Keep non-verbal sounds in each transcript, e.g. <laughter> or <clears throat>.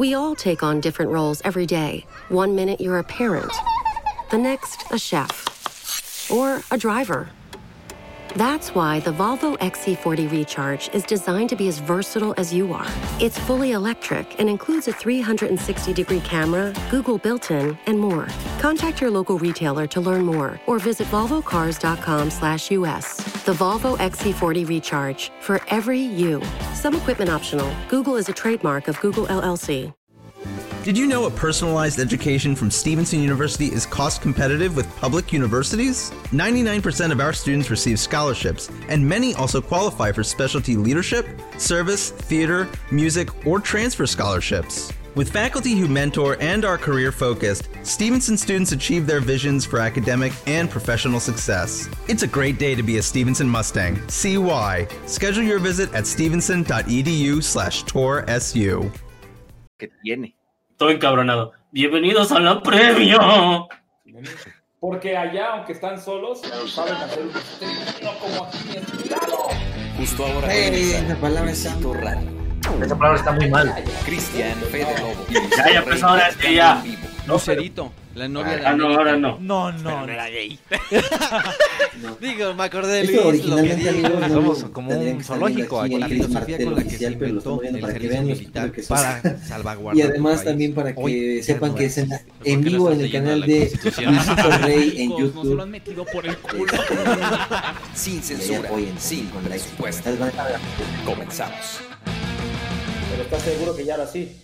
We all take on different roles every day. One minute you're a parent, the next, a chef, or a driver. That's why the Volvo XC40 Recharge is designed to be as versatile as you are. It's fully electric and includes a 360 degree camera, Google built in, and more. Contact your local retailer to learn more or visit volvocars.com slash US. The Volvo XC40 Recharge for every you. Some equipment optional. Google is a trademark of Google LLC. Did you know a personalized education from Stevenson University is cost competitive with public universities? 99% of our students receive scholarships, and many also qualify for specialty leadership, service, theater, music, or transfer scholarships. With faculty who mentor and are career focused, Stevenson students achieve their visions for academic and professional success. It's a great day to be a Stevenson Mustang. See why. Schedule your visit at stevenson.edu slash toursu. que tiene. Estoy encabronado. Bienvenidos a la premio. Porque allá, aunque están solos, saben hacer un como aquí en. Justo ahora Ey, comienza esa palabra está- Luisito Radio. Esa palabra está muy mal. Cristian Fede Lobo. Ya, ya, pues ahora es que ya. Lucerito, la novia de Ah, no, ahora no. No, no. era gay. <laughs> Digo, me acordé de Esto Luis, lo que originalmente, amigos, no Somos como un zoológico aquí. aquí La en el filosofía martelo con la que se oficial, pero lo inventó estamos viendo el para que servicio vean los militar que para <laughs> salvaguardar. Y además también para que Hoy, sepan que es en, ¿por en qué vivo en el canal de? Luisito <laughs> Rey en Nos lo YouTube. han metido por el culo. Sin Y ahí censura, sin presupuesto. Comenzamos. Pero estás seguro que ya ahora sí.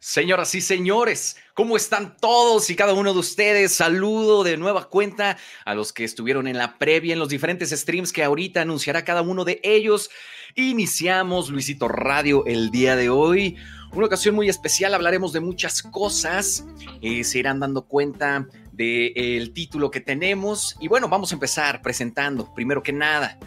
Señoras y señores, ¿cómo están todos y cada uno de ustedes? Saludo de nueva cuenta a los que estuvieron en la previa, en los diferentes streams que ahorita anunciará cada uno de ellos. Iniciamos Luisito Radio el día de hoy. Una ocasión muy especial, hablaremos de muchas cosas, eh, se irán dando cuenta del título que tenemos. Y bueno, vamos a empezar presentando, primero que nada,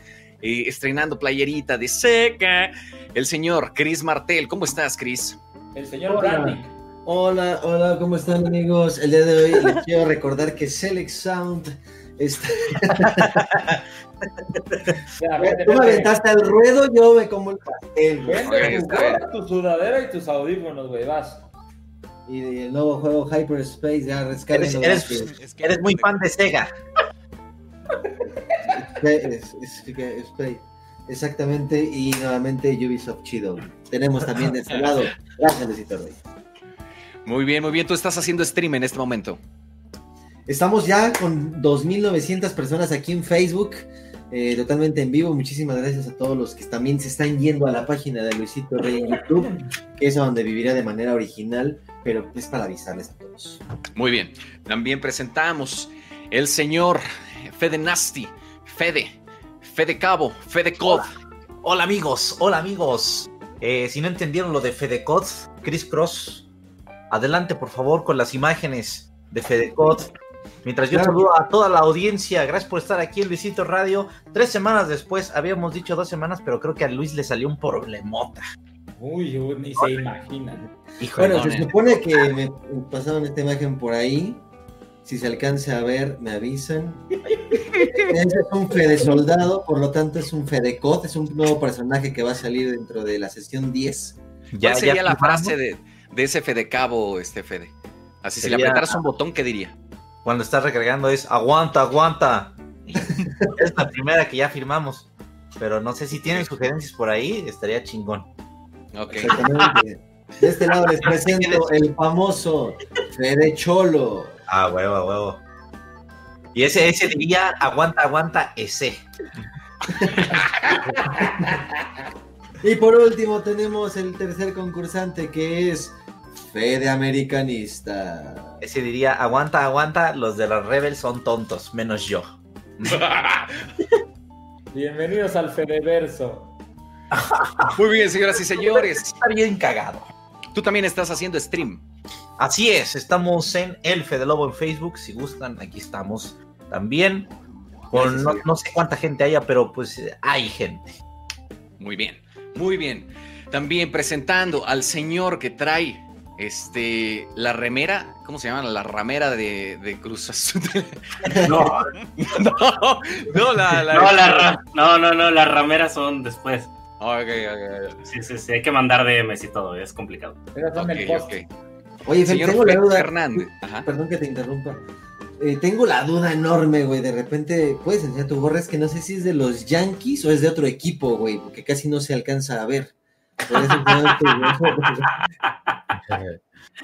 eh, estrenando playerita de seca, el señor Chris Martel. ¿Cómo estás, Chris? El señor Hola. Brandy. Hola, hola, ¿cómo están amigos? El día de hoy les <laughs> quiero recordar que Select Sound está... <laughs> Tú me aventaste al ruedo, yo me como el pastel. güey. Vende tu, tu sudadera y tus audífonos, güey, vas. Y el nuevo juego Hyperspace, ya rescárguenlo. Eres- gratis. Eres muy fan de Sega. <laughs> Es- es- es- Spray. Exactamente, y nuevamente Ubisoft Chido. Tenemos también de este <laughs> lado. Gracias, Luisito Rey. Muy bien, muy bien. Tú estás haciendo stream en este momento. Estamos ya con 2.900 personas aquí en Facebook, eh, totalmente en vivo. Muchísimas gracias a todos los que también se están yendo a la página de Luisito Rey en YouTube, que es donde vivirá de manera original, pero es para avisarles a todos. Muy bien. También presentamos el señor Fede Nasty, Fede, Fede Cabo, Fede Cod. Hola amigos, hola amigos. Eh, si no entendieron lo de Fedecod, Chris Cross, adelante por favor con las imágenes de Fedecod. Mientras yo Claro. saludo a toda la audiencia, gracias por estar aquí en Luisito Radio. Tres semanas después, habíamos dicho dos semanas, pero creo que a Luis le salió un problemota. Uy, uy, ni se imaginan. Híjole, Bueno, se supone que me pasaron esta imagen por ahí. Si se alcanza a ver, me avisan. Ese es un Fede Soldado, por lo tanto es un Fedecod, es un nuevo personaje que va a salir dentro de la sesión 10. ¿Cuál sería la frase de, de ese Fede Cabo, este Fede? Así, si le apretaras un botón, ¿qué diría? Cuando estás recargando es aguanta, aguanta. <laughs> es la primera que ya firmamos. Pero no sé si tienen sugerencias por ahí, estaría chingón. Ok. De este lado les <laughs> presento el famoso Fede Cholo. Ah, huevo, huevo. Y ese, ese diría aguanta, aguanta, ese. <laughs> Y por último tenemos el tercer concursante que es Fede Americanista. Ese diría aguanta, aguanta, los de los Rebels son tontos, menos yo. <laughs> Bienvenidos al Fedeverso. Muy bien, señoras y señores. Está bien cagado. Tú también estás haciendo stream. Así es, estamos en El Fede Lobo en Facebook. Si gustan, aquí estamos también. Con no, no sé cuánta gente haya, pero pues hay gente. Muy bien, muy bien. También presentando al señor que trae este la remera, ¿cómo se llama? La ramera de, de Cruz Azul. <laughs> No, <laughs> no, no, la, la- no, la ra- no, no, no, las rameras son después. Ok, ok, ok. Sí, sí, sí, hay que mandar DMs y todo, es complicado. Esas son el post. Oye, Señor tengo la duda. Hernández. Ajá. Perdón que te interrumpa. Eh, tengo la duda enorme, güey. De repente, puedes enseñar tu gorra. Es que no sé si es de los Yankees o es de otro equipo, güey. Porque casi no se alcanza a ver.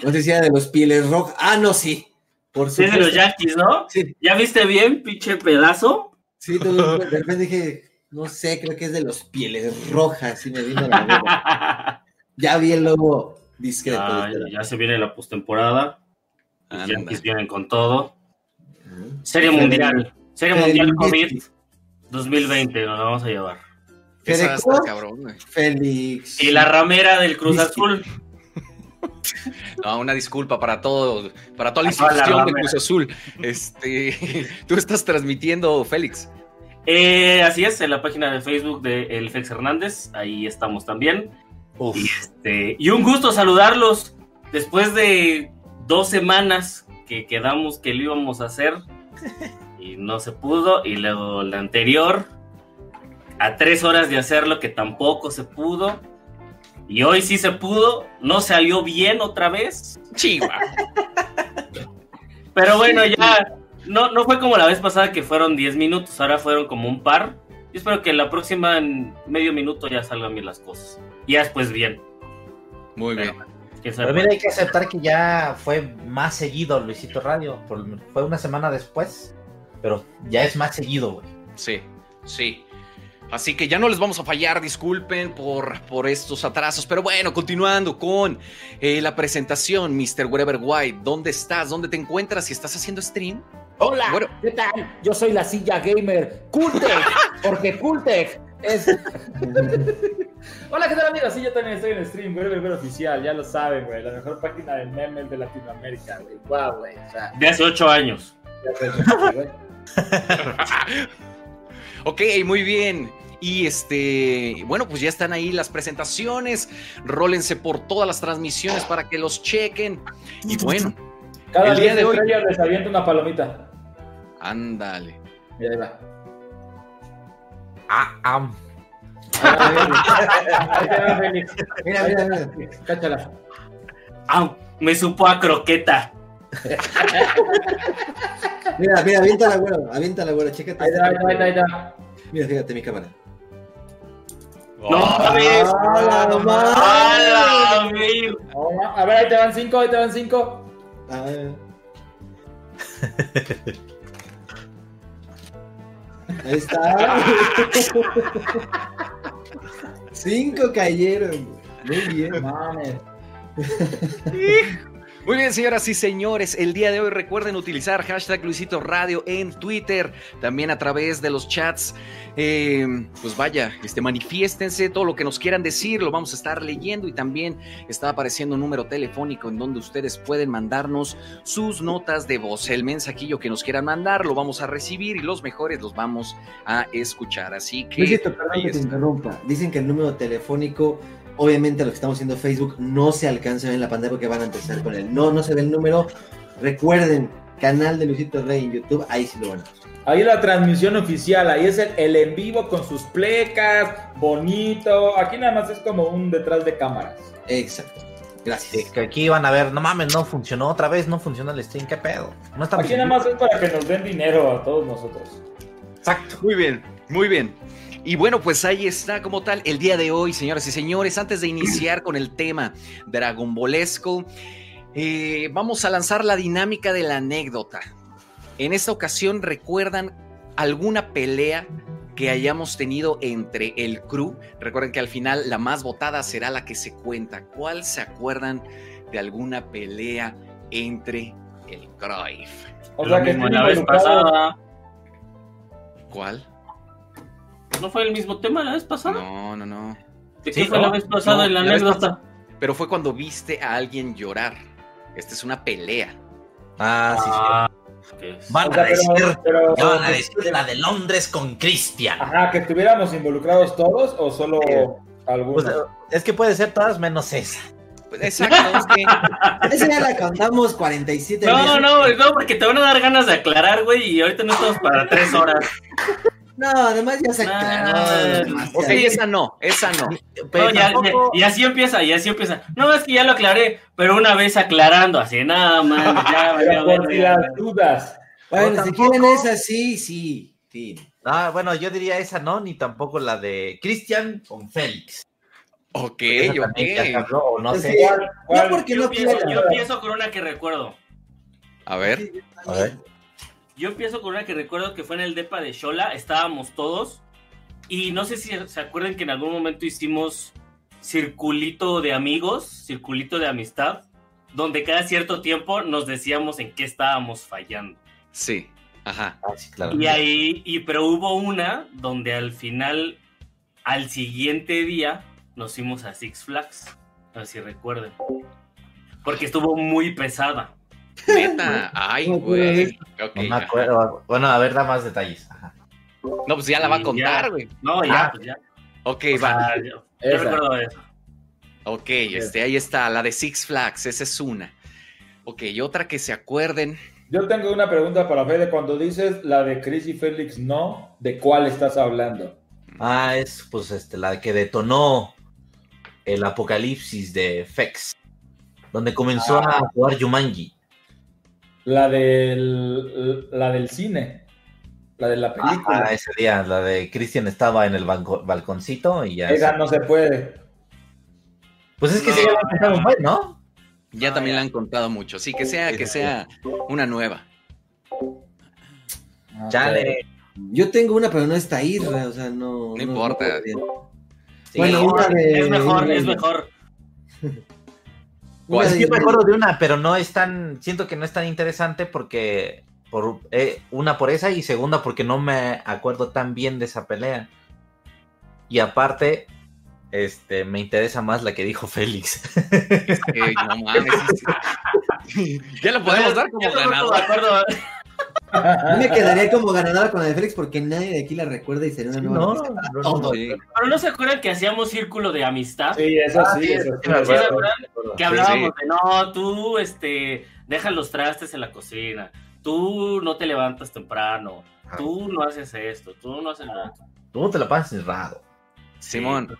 No sé si era de los Pieles Rojas. Ah, no, sí. Por Sí, es de los Yankees, ¿no? Sí, ¿Ya viste bien, pinche pedazo? sí, tú- de repente dije, no sé, creo que es de los Pieles Rojas. Y me vino la boca. <laughs> Ya vi el logo discreto. Ya, discreto. ya se viene la postemporada. Los Anda. Yankees vienen con todo. Serie Fede- Mundial. Serie Fede Mundial. COVID 2020, nos la vamos a llevar. Cruz, cabrón, güey. Félix. Y la ramera del Cruz. Azul. <laughs> No, una disculpa para todo, para toda la institución de. Cruz Azul. Este, <laughs> tú estás transmitiendo, Félix. Eh, así es, en la página de Facebook de El Fex Hernández, ahí estamos también. Uf. Y, este, y un gusto saludarlos después de dos semanas que quedamos que lo íbamos a hacer <laughs> y no se pudo. Y luego la anterior, a tres horas de hacerlo que tampoco se pudo. Y hoy sí se pudo, no salió bien otra vez. Chihuahua. Pero bueno, ya no, no fue como la vez pasada que fueron 10 minutos, ahora fueron como un par. Yo espero que la próxima en medio minuto ya salgan bien las cosas. Y ya después bien. Muy bien. Pero mira, hay que aceptar que ya fue más seguido Luisito Radio. por- fue una semana después, pero ya es más seguido, güey. Sí, sí. Así que ya no les vamos a fallar, disculpen por, por estos atrasos. Pero bueno, continuando con eh, la presentación, Mr. Wherever White. ¿Dónde estás? ¿Dónde te encuentras? Si estás haciendo stream. Hola, Bueno. ¿qué tal? Yo soy la silla gamer Cultec, <laughs> porque Cultec es. <laughs> Hola, ¿qué tal, amigos? Sí, yo también estoy en stream, güey, Ver Oficial, ya lo saben, güey. La mejor página de memes de Latinoamérica, güey. Guau, güey. O sea, De hace 8 años. ya güey. <laughs> Ok, muy bien. Y este, bueno, pues ya están ahí las presentaciones. Rólense por todas las transmisiones para que los chequen. Y bueno, Cada El día de hoy- les avienta una palomita. ándale. Mira, ahí va. Ah, ah. Ahí te va, Félix. Mira, mira, mira. Cáchala. Ah, me supo a croqueta. Mira, mira, avienta la güera, avienta la güera, chécate. Ahí está, ahí está, ahí está, ahí está. Mira, fíjate mi cámara. No mames. ¡Ah, la madre! ¡Hala, amigo! Oh, A ver, ahí te van cinco, ahí te van cinco. Ah. <laughs> Ahí está. <laughs> Cinco cayeron. Muy bien. Mames. Muy bien, señoras y señores, el día de hoy recuerden utilizar hashtag Luisito Radio en Twitter, también a través de los chats. Eh, pues vaya, este, manifiéstense todo lo que nos quieran decir, lo vamos a estar leyendo y también está apareciendo un número telefónico en donde ustedes pueden mandarnos sus notas de voz. El mensajillo que nos quieran mandar lo vamos a recibir y los mejores los vamos a escuchar. Así que... Luisito, perdón que te interrumpa. Dicen que el número telefónico, obviamente lo que estamos haciendo en Facebook, no se alcanza a ver en la pantalla porque van a empezar con él. No, no se ve el número. Recuerden, canal de Luisito Rey en YouTube, ahí sí lo van a ver. Ahí la transmisión oficial, ahí es el, el en vivo con sus plecas, bonito. Aquí nada más es como un detrás de cámaras. Exacto. Gracias. Que aquí van a ver, no mames, no funcionó otra vez, no funciona el stream, qué pedo. No está Aquí nada más es para que nos den dinero a todos nosotros. Exacto. Muy bien, muy bien. Y bueno, pues ahí está como tal el día de hoy, señoras y señores. Antes de iniciar con el tema Dragon Ballesco, eh, vamos a lanzar la dinámica de la anécdota. En esta ocasión, ¿recuerdan alguna pelea que hayamos tenido entre el crew? Recuerden que al final la más votada será la que se cuenta. ¿Cuál se acuerdan de alguna pelea entre el Cruyff? O sea que la vez pasada. ¿Cuál? ¿No fue el mismo tema la vez pasada? No, no, no. ¿De Sí, qué fue no, la vez pasada no, en la la anécdota? Pero fue cuando viste a alguien llorar. Esta es una pelea. Ah, sí, Ah, sí. Van O sea, a decir, pero, pero- ya van a decir la de Londres con Cristian. Ajá, que estuviéramos involucrados todos o solo algunos. Pues, es que puede ser todas menos esa. Pues, Exacto, es que <laughs> Esa ya la contamos 47 No, veces. no, no, porque te van a dar ganas de aclarar, güey, y ahorita no estamos para tres horas. No, además ya se aclaró. Ah. Ok, esa no, esa no. Pero No, ya- tampoco- ya- y así empieza, y así empieza. No, es que ya lo aclaré, pero una vez aclarando, así, nada más, ya, <laughs> ya, por si las dudas. Bueno, No, si quieren esa, sí, sí. sí. Ah, bueno, yo diría esa no, ni tampoco la de Cristian con Félix. Ok, Esa también ya se ok. habló, o no Es sé. porque Yo, no quiera. yo empiezo con una que recuerdo. A ver. A ver. Yo empiezo con una que recuerdo que fue en el depa de Shola, estábamos todos, y no sé si se acuerdan que en algún momento hicimos circulito de amigos, circulito de amistad, donde cada cierto tiempo nos decíamos en qué estábamos fallando. Sí, ajá. Ah, sí, claro. Y ahí, y pero hubo una donde al final, al siguiente día, nos fuimos a Six Flags. A ver si recuerden. Porque estuvo muy pesada. Neta. <laughs> Ay, güey. Ok, No me ajá. acuerdo. Bueno, a ver, da más detalles. Ajá. No, pues ya la va a contar, güey. No, ya, Ah. pues ya. Ok, O va. sea, yo, recuerdo eso. Ok, este, ahí está, la de Six Flags, esa es una. Ok, y otra que se acuerden. Yo tengo una pregunta para Fede. Cuando dices la de Chris y Félix no, ¿de cuál estás hablando? Ah, es pues este, la que detonó el apocalipsis de Fex. Donde comenzó Ah. a jugar Yumanji. La del, la del cine. La de la película. Ah, ese día, la de Cristian estaba en el banco- balconcito y ya. Esa no se puede. Pues es que No. sí, ya empezaron, pues, ¿no? Ya Ah, también ya. la han contado mucho. Sí, que sea, que sea una nueva. Chale. Yo tengo una, pero no está ahí, o sea, no. No importa. Sí. Bueno, una de- Es mejor, es mejor. Una Pues sí me acuerdo de una, pero no es tan, siento que no es tan interesante porque por eh, una por esa y segunda porque no me acuerdo tan bien de esa pelea. Y aparte, este, me interesa más la que dijo Félix. Es que, no mames. <laughs> ya lo podemos dar como Yo no. Yo me quedaría <laughs> como ganadora con la de Félix porque nadie de aquí la recuerda y sería una nueva No, no, no, Todo. Sí. Pero no se acuerdan que hacíamos círculo de amistad. Sí, eso Ah, sí, eso sí. Que hablábamos de no, tú este deja los trastes en la cocina, tú no te levantas temprano, tú no haces esto, tú no haces lo otro. Tú te la pasas encerrado. Simón.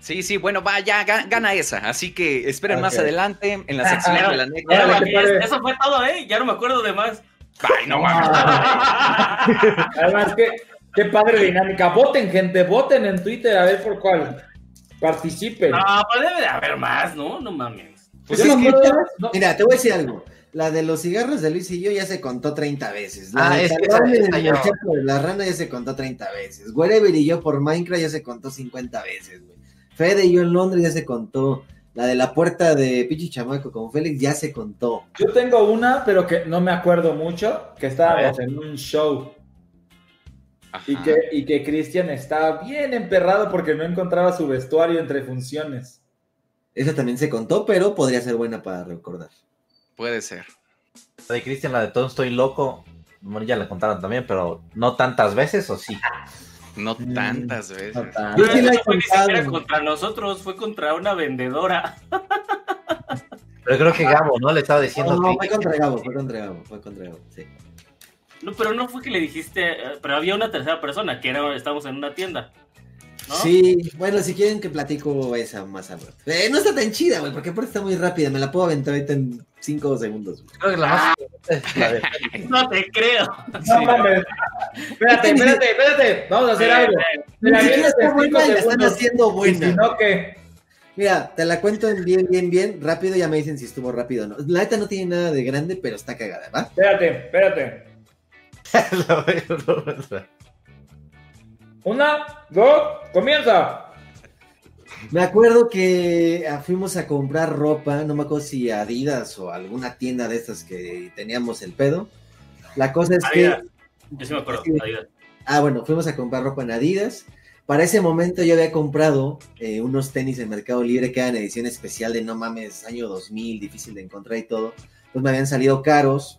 Sí, sí, bueno, va, ya ga- gana esa. Así que esperen más adelante en la <laughs> sección de la anécdota. Eso fue todo, ¿eh? Ya no me acuerdo de más. Ay, no mames. <laughs> Además, qué, qué padre dinámica. Voten, gente, voten en Twitter a ver por cuál. Participen. No, pues debe de haber más, ¿no? No mames. Pues es que- no, Mira, te voy a decir algo. La de los cigarros de Luis y yo ya se contó 30 veces. La Ah, de es que esa- en esa yo- de la rana ya se contó 30 veces. Wherever y yo por Minecraft ya se contó 50 veces, güey. Fede y yo en Londres ya se contó. La de la puerta de Pichi Chamaco con Félix ya se contó. Yo tengo una, pero que no me acuerdo mucho, que estábamos en un show Ajá. y que, y que Cristian estaba bien emperrado porque no encontraba su vestuario entre funciones. Esa también se contó, pero podría ser buena para recordar. Puede ser. La de Cristian, la de todo estoy loco. Bueno, ya la contaron también, pero no tantas veces, ¿o sí? No Mm, tantas veces. No tan- Yo sí la he no fue ni contado. siquiera contra nosotros, fue contra una vendedora. Pero creo que Gabo, ¿no? Le estaba diciendo No, fue contra Gabo, fue contra Gabo, fue contra Gabo, sí. No, pero no fue que le dijiste, eh, pero había una tercera persona, que era, estábamos en una tienda. ¿No? Sí, bueno, si quieren que platico esa más al rato. Eh, no está tan chida, güey, porque aparte está muy rápida. Me la puedo aventar ahorita en 5 segundos. güey. Creo que la más <laughs> No te creo. No mames. Espérate, espérate, espérate. Vamos a hacer algo. Mira, Ni siquiera está buena cinco y la están haciendo buena. si no, ¿qué? Mira, te la cuento en bien, bien, bien, rápido. Ya me dicen si estuvo rápido o no. La neta no tiene nada de grande, pero está cagada, ¿va? Espérate, espérate. <laughs> Una, dos, comienza. Me acuerdo que ah, fuimos a comprar ropa, no me acuerdo si Adidas o alguna tienda de estas que teníamos el pedo. La cosa es que. Adidas. Yo sí me acuerdo. Adidas. Ah, bueno, fuimos a comprar ropa en Adidas. Para ese momento yo había comprado eh, unos tenis en Mercado Libre que eran edición especial de no mames, año 2000, difícil de encontrar y todo. Pues me habían salido caros.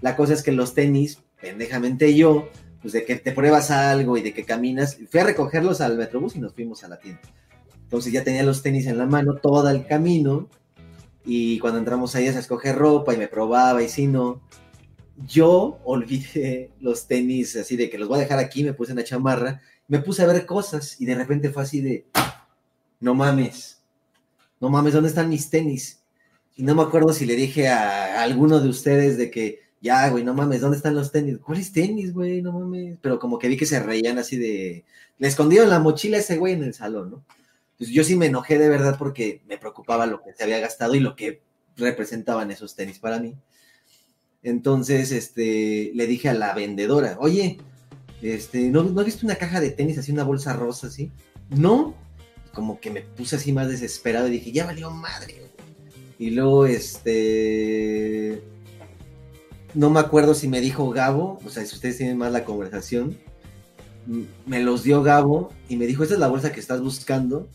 La cosa es que los tenis, pendejamente yo, pues de que te pruebas algo y de que caminas, fui a recogerlos al Metrobús y nos fuimos a la tienda. Entonces ya tenía los tenis en la mano todo el camino y cuando entramos ahí a escoger ropa y me probaba y si no, yo olvidé los tenis así de que los voy a dejar aquí, me puse en la chamarra, me puse a ver cosas y de repente fue así de, no mames, no mames, ¿dónde están mis tenis? Y no me acuerdo si le dije a alguno de ustedes de que, ya, güey, no mames, ¿dónde están los tenis? ¿Cuáles tenis, güey? No mames. Pero como que vi que se reían así de, le escondieron la mochila a ese güey en el salón, ¿no? Entonces yo sí me enojé de verdad porque me preocupaba lo que se había gastado y lo que representaban esos tenis para mí. Entonces, este, le dije a la vendedora, oye, este, ¿no, ¿no viste una caja de tenis así, una bolsa rosa así? No. Como que me puse así más desesperado y dije, ya valió madre. güey. Y luego, este, no me acuerdo si me dijo Gabo, o sea, si ustedes tienen más la conversación, me los dio Gabo y me dijo, esta es la bolsa que estás buscando.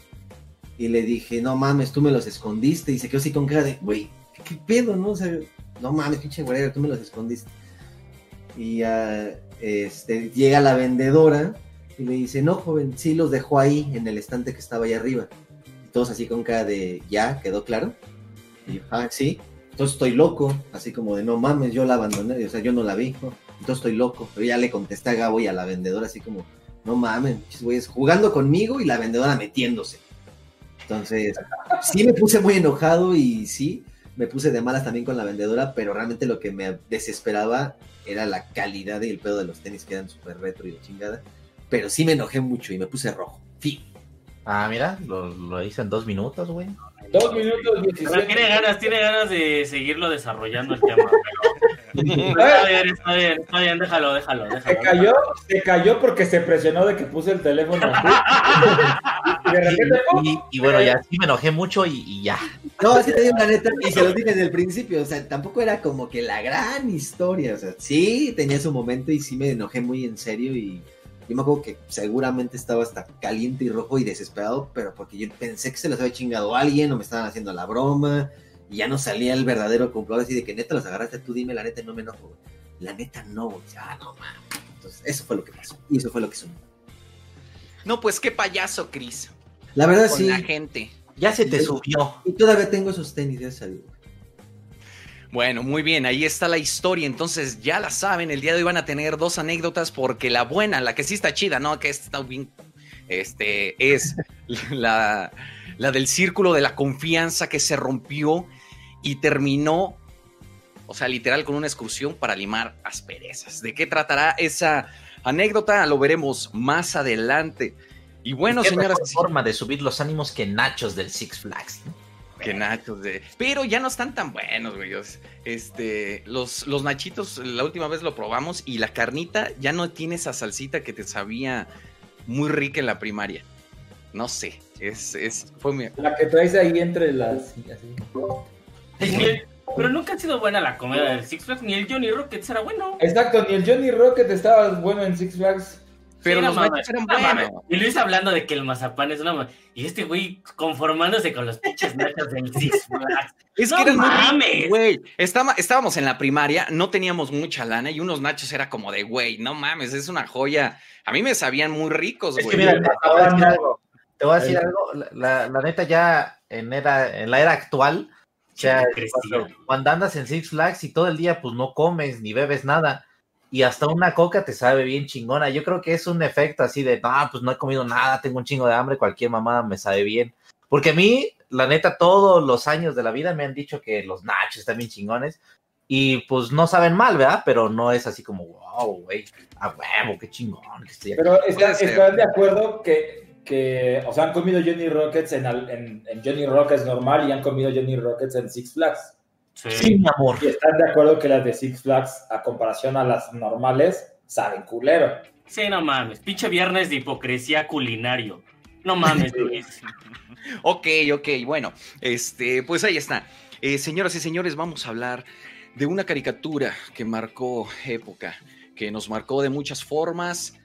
Y le dije, no mames, tú me los escondiste. Y se quedó así con cara de, güey, ¿qué, pedo, no? No mames, pinche güey, tú me los escondiste. Y este, llega la vendedora y le dice, no, joven, sí los dejó ahí en el estante que estaba ahí arriba. Y todos así con cara de, ¿ya? ¿Quedó claro? Y yo, ah, sí. Entonces estoy loco, así como de, no mames, yo la abandoné, o sea, yo no la vi. Entonces estoy loco. Pero ya le contesté a Gabo y a la vendedora así como, no mames, güeyes, jugando conmigo y la vendedora metiéndose. Entonces, sí me puse muy enojado y sí, me puse de malas también con la vendedora, pero realmente lo que me desesperaba era la calidad y el pedo de los tenis que eran súper retro y de chingada. Pero sí me enojé mucho y me puse rojo. Fin. Ah, mira, lo, lo hice en dos minutos, güey. Dos minutos Pero 17. tiene ganas, tiene ganas de seguirlo desarrollando el tema. <laughs> Pero... Está bien, está bien, está bien, déjalo, déjalo, Se déjalo. cayó, se cayó porque se presionó de que puse el teléfono. <laughs> Y de repente, ¡pum! Y, y bueno, ya sí me enojé mucho y, y ya. No, es que te digo la neta, y se los dije desde el principio, o sea, tampoco era como que la gran historia, o sea, sí tenía su momento y sí me enojé muy en serio y yo me acuerdo que seguramente estaba hasta caliente y rojo y desesperado, pero porque yo pensé que se los había chingado alguien o me estaban haciendo la broma y ya no salía el verdadero comprador así de que neta los agarraste tú, dime la neta, no me enojo, güey. La neta no, güey, ah, no mames. Entonces, eso fue lo que pasó y eso fue lo que sonó. No, pues qué payaso, Chris. La verdad Con sí, la gente. Ya se te subió. y todavía tengo esos tenis, ya salió. Bueno, muy bien, ahí está la historia. Entonces, ya la saben, el día de hoy van a tener dos anécdotas porque la buena, la que sí está chida, ¿no? Que está bien, este, es <laughs> la, la del círculo de la confianza que se rompió y terminó, o sea, literal con una excursión para limar asperezas. ¿De qué tratará esa anécdota? Lo veremos más adelante. Y bueno, ¿Qué señoras y forma de subir los ánimos que nachos del Six Flags. ¿no? Que nachos de. Pero ya no están tan buenos, güey. Este, los, los nachitos, la última vez lo probamos y la carnita ya no tiene esa salsita que te sabía muy rica en la primaria. No sé, es, es, fue mi. La que traes ahí entre las. así. Pero nunca ha sido buena la comida del Six Flags, ni el Johnny Rockets era bueno. Exacto, ni el Johnny Rocket estaba bueno en Six Flags. Pero Sí, no los mames, nachos eran no mames. buenos. Y Luis hablando de que el mazapán es una... Y este güey conformándose con los pinches nachos del <laughs> Six Flags. Es No que eran ricos, mames. güey. Estaba- estábamos en la primaria, no teníamos mucha lana y unos nachos era como de, güey, no mames, es una joya. A mí me sabían muy ricos, Es güey. que mira, te voy a decir algo. Te voy a decir algo. La, neta, ya en, era, en la era actual, o sea, cuando andas en Six Flags y todo el día, pues no comes ni bebes nada. Y hasta una coca te sabe bien chingona. Yo creo que es un efecto así de, ah, pues no he comido nada, tengo un chingo de hambre, cualquier mamada me sabe bien. Porque a mí, la neta, todos los años de la vida me han dicho que los nachos están bien chingones. Y pues no saben mal, ¿verdad? Pero no es así como, wow, güey, a huevo, qué chingón. Que estoy aquí". Pero está- están de acuerdo que, que, o sea, han comido Johnny Rockets en, en, en Johnny Rockets normal y han comido Johnny Rockets en Six Flags. Sí, mi amor. Y están de acuerdo que las de Six Flags, a comparación a las normales, saben culero. Sí, no mames. Pinche viernes de hipocresía culinario. No mames, <laughs> Luis. Ok, ok, bueno, este, pues ahí está. Eh, señoras y señores, vamos a hablar de una caricatura que marcó época, que nos marcó de muchas formas.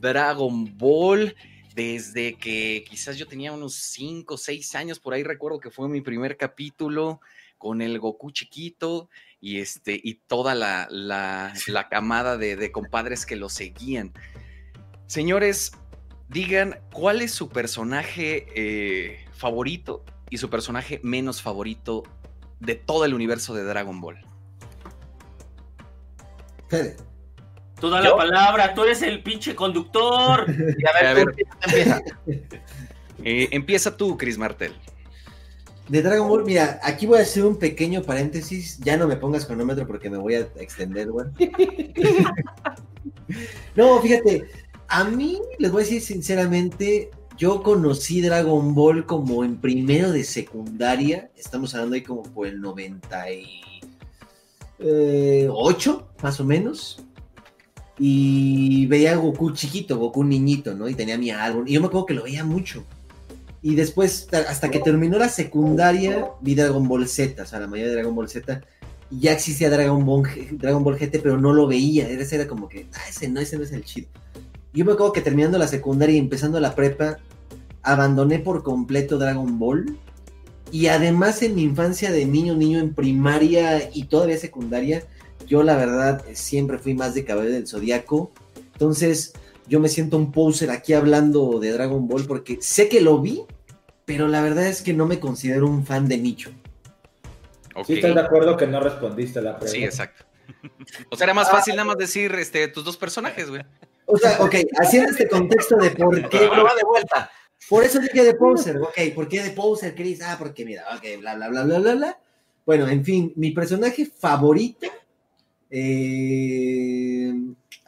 Dragon Ball, desde que quizás yo tenía unos 5 o 6 años, por ahí recuerdo que fue mi primer capítulo con el Goku chiquito y, este, y toda la, la- la camada de, de compadres que lo seguían. Señores, digan cuál es su personaje eh, favorito y su personaje menos favorito de todo el universo de Dragon Ball. Fede. Tú da ¿Yo? la palabra, tú eres el pinche conductor. Y <laughs> a ver, A tú ver. empieza. <laughs> Eh, empieza tú, Chris Martel. De Dragon Ball, mira, aquí voy a hacer un pequeño paréntesis. Ya no me pongas cronómetro porque me voy a extender, güey. <laughs> no, fíjate, a mí les voy a decir sinceramente, yo conocí Dragon Ball como en primero de secundaria. Estamos hablando ahí como por el 98, más o menos. Y veía a Goku chiquito, Goku niñito, ¿no? Y tenía mi álbum. Y yo me acuerdo que lo veía mucho. Y después, ta- hasta que terminó la secundaria, vi Dragon Ball Z, o sea, la mayoría de Dragon Ball Z. Ya existía Dragon Ball, Dragon Ball GT, pero no lo veía. Ese era como que, ah, ese no, ese no es el chido. Yo me acuerdo que terminando la secundaria y empezando la prepa, abandoné por completo Dragon Ball. Y además en mi infancia de niño, niño en primaria y todavía secundaria, yo la verdad siempre fui más de Caballero del Zodíaco. Entonces yo me siento un poser aquí hablando de Dragon Ball porque sé que lo vi, pero la verdad es que no me considero un fan de nicho. Ok. Sí, estoy de acuerdo que no respondiste a la pregunta. Sí, exacto. O sea, era más fácil nada más decir este, tus dos personajes, güey. O sea, ok, haciendo este contexto de por <laughs> qué... Pero va de vuelta. Por eso dije de poser, ok, ¿por qué de poser, Chris? Ah, porque mira, ok, bla, bla, bla, bla, bla, bla. Bueno, en fin, mi personaje favorito, eh,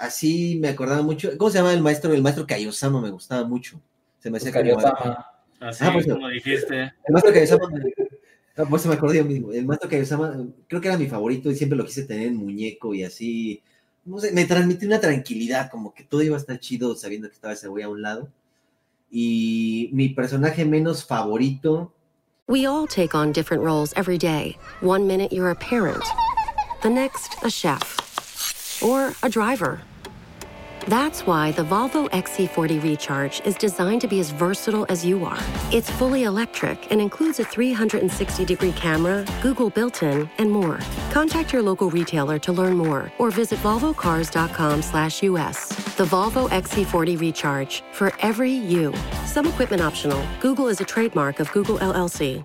así me acordaba mucho, ¿cómo se llama el maestro? El maestro Kaiosama me gustaba mucho. Se me hacía como... Kaiosama. Así Ah, pues, como dijiste. El maestro Kaiosama, no, por eso me acordé yo mismo. El maestro Kaiosama, creo que era mi favorito y siempre lo quise tener en muñeco y así. No sé, me transmitía una tranquilidad, como que todo iba a estar chido sabiendo que estaba ese güey a un lado. Y mi personaje menos favorito, We all take on different roles every day. One minute you're a parent, the next, a chef, or a driver. That's why the Volvo XC40 Recharge is designed to be as versatile as you are. It's fully electric and includes a 360 degree camera, Google built in, and more. Contact your local retailer to learn more or visit volvocars.com/us. The Volvo XC40 Recharge for every you. Some equipment optional. Google is a trademark of Google LLC.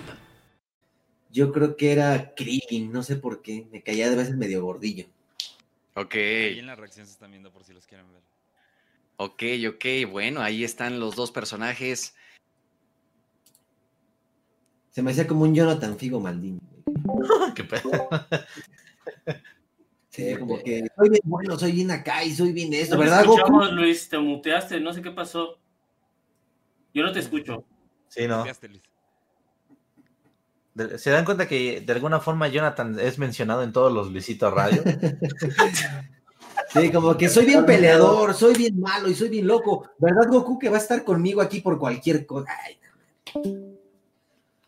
yo creo que era Krillin, no sé por qué, me caía de veces medio gordillo. Ok, Ahí en la reacción se están viendo por si los quieren ver. ok, ok. Bueno, ahí están los dos personajes. Se me hacía como un Jonathan Figo Maldini. <laughs> Qué pedo. <laughs> Sí, como que soy bien bueno, soy bien acá y soy bien esto, No te ¿verdad, Goku? escuchamos, Luis, te muteaste, no sé qué pasó. Yo no te escucho. Sí, no. Copiaste, Luis. De- ¿Se dan cuenta que de alguna forma Jonathan es mencionado en todos los Luisito Radio? <laughs> Sí, como que soy bien peleador, soy bien malo y soy bien loco. ¿Verdad, Goku, que va a estar conmigo aquí por cualquier cosa? Ay,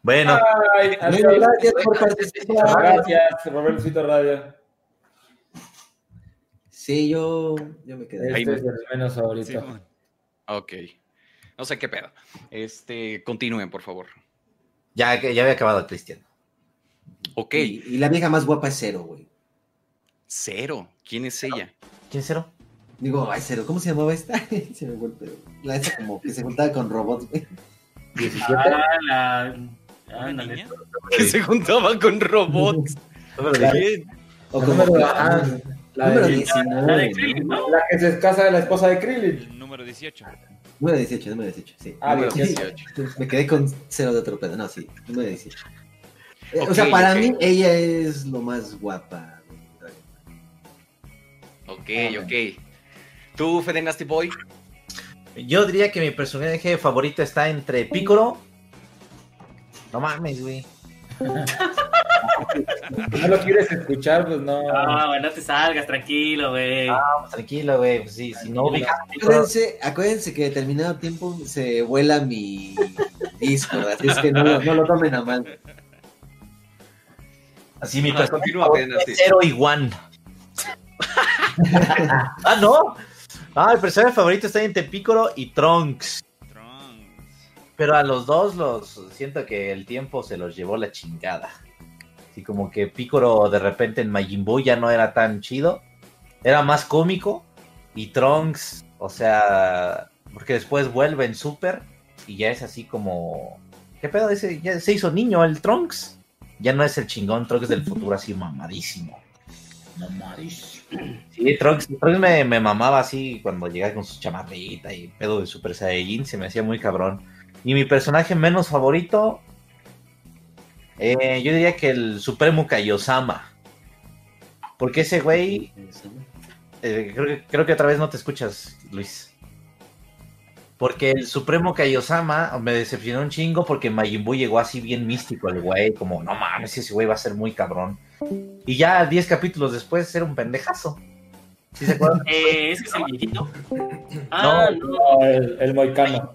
Bueno, Ay, bueno, gracias por participar. Gracias, Roberto Radio. Sí, yo, yo me quedé. Ahí Este me- es el menos favorito. Simón. Ok. No sé qué pedo. Este, continúen, por favor. Ya, que- ya había acabado Cristian. Ok, Y, y la vieja más guapa es Cero, güey. cero. ¿Quién es ella? ¿Quién es Cero? Digo, ay, Cero, ¿cómo se llamaba esta? <laughs> se me pedo. La esa como que se juntaba con robots, güey. Ah, la. ¿Una ándale. niña? Que <laughs> se juntaba con robots. <laughs> ¿Quién? O La como número, ah, la, número de- 19. La de Krillin, ¿no? la que se casa de la esposa de Krillin. El número 18. Número 18, número 18, sí. Ah, Número 18. 18. Me quedé con cero de otro pedo. No, sí, número 18. Eh, Ok, o sea, para ok. mí ella es lo más guapa. Ok, ok. ¿Tú, Fede Nasty Boy? Yo diría que mi personaje favorito está entre Piccolo. No mames, güey. <laughs> No lo quieres escuchar, pues no. Ah, güey, no te salgas, tranquilo, güey. Vamos, tranquilo, güey. Pues sí, si no Piccolo, Acuérdense, acuérdense que determinado tiempo se vuela mi disco, así es que no, lo- no lo tomen a mal. así mi Ah, personaje continúa, Zero y One. <laughs> ah, no. Ah, el personaje favorito está entre Piccolo y Trunks. Trunks. Pero a los dos los siento que el tiempo se los llevó la chingada. Así como que Piccolo de repente en Majin Buu ya no era tan chido. Era más cómico. Y Trunks, o sea, porque después vuelve en Super y ya es así como... ¿Qué pedo? Ese, ya se hizo niño el Trunks. Ya no es el chingón Trunks del futuro así mamadísimo. Sí, Trunks, Trunks me, me mamaba así cuando llegaba con su chamarrita y pedo de Super Saiyajin, se me hacía muy cabrón. Y mi personaje menos favorito, eh, yo diría que el Supremo Kaiosama. Porque ese güey, eh, creo, que, creo que otra vez no te escuchas, Luis. Porque el Supremo Kaiosama me decepcionó un chingo porque Majin Buu llegó así bien místico el güey, como no mames, ese güey va a ser muy cabrón. Y ya 10 capítulos después era un pendejazo. ¿Sí se acuerdan? <laughs> Eh, ¿Ese es el viejito? Ah, no. No, el, el moicano.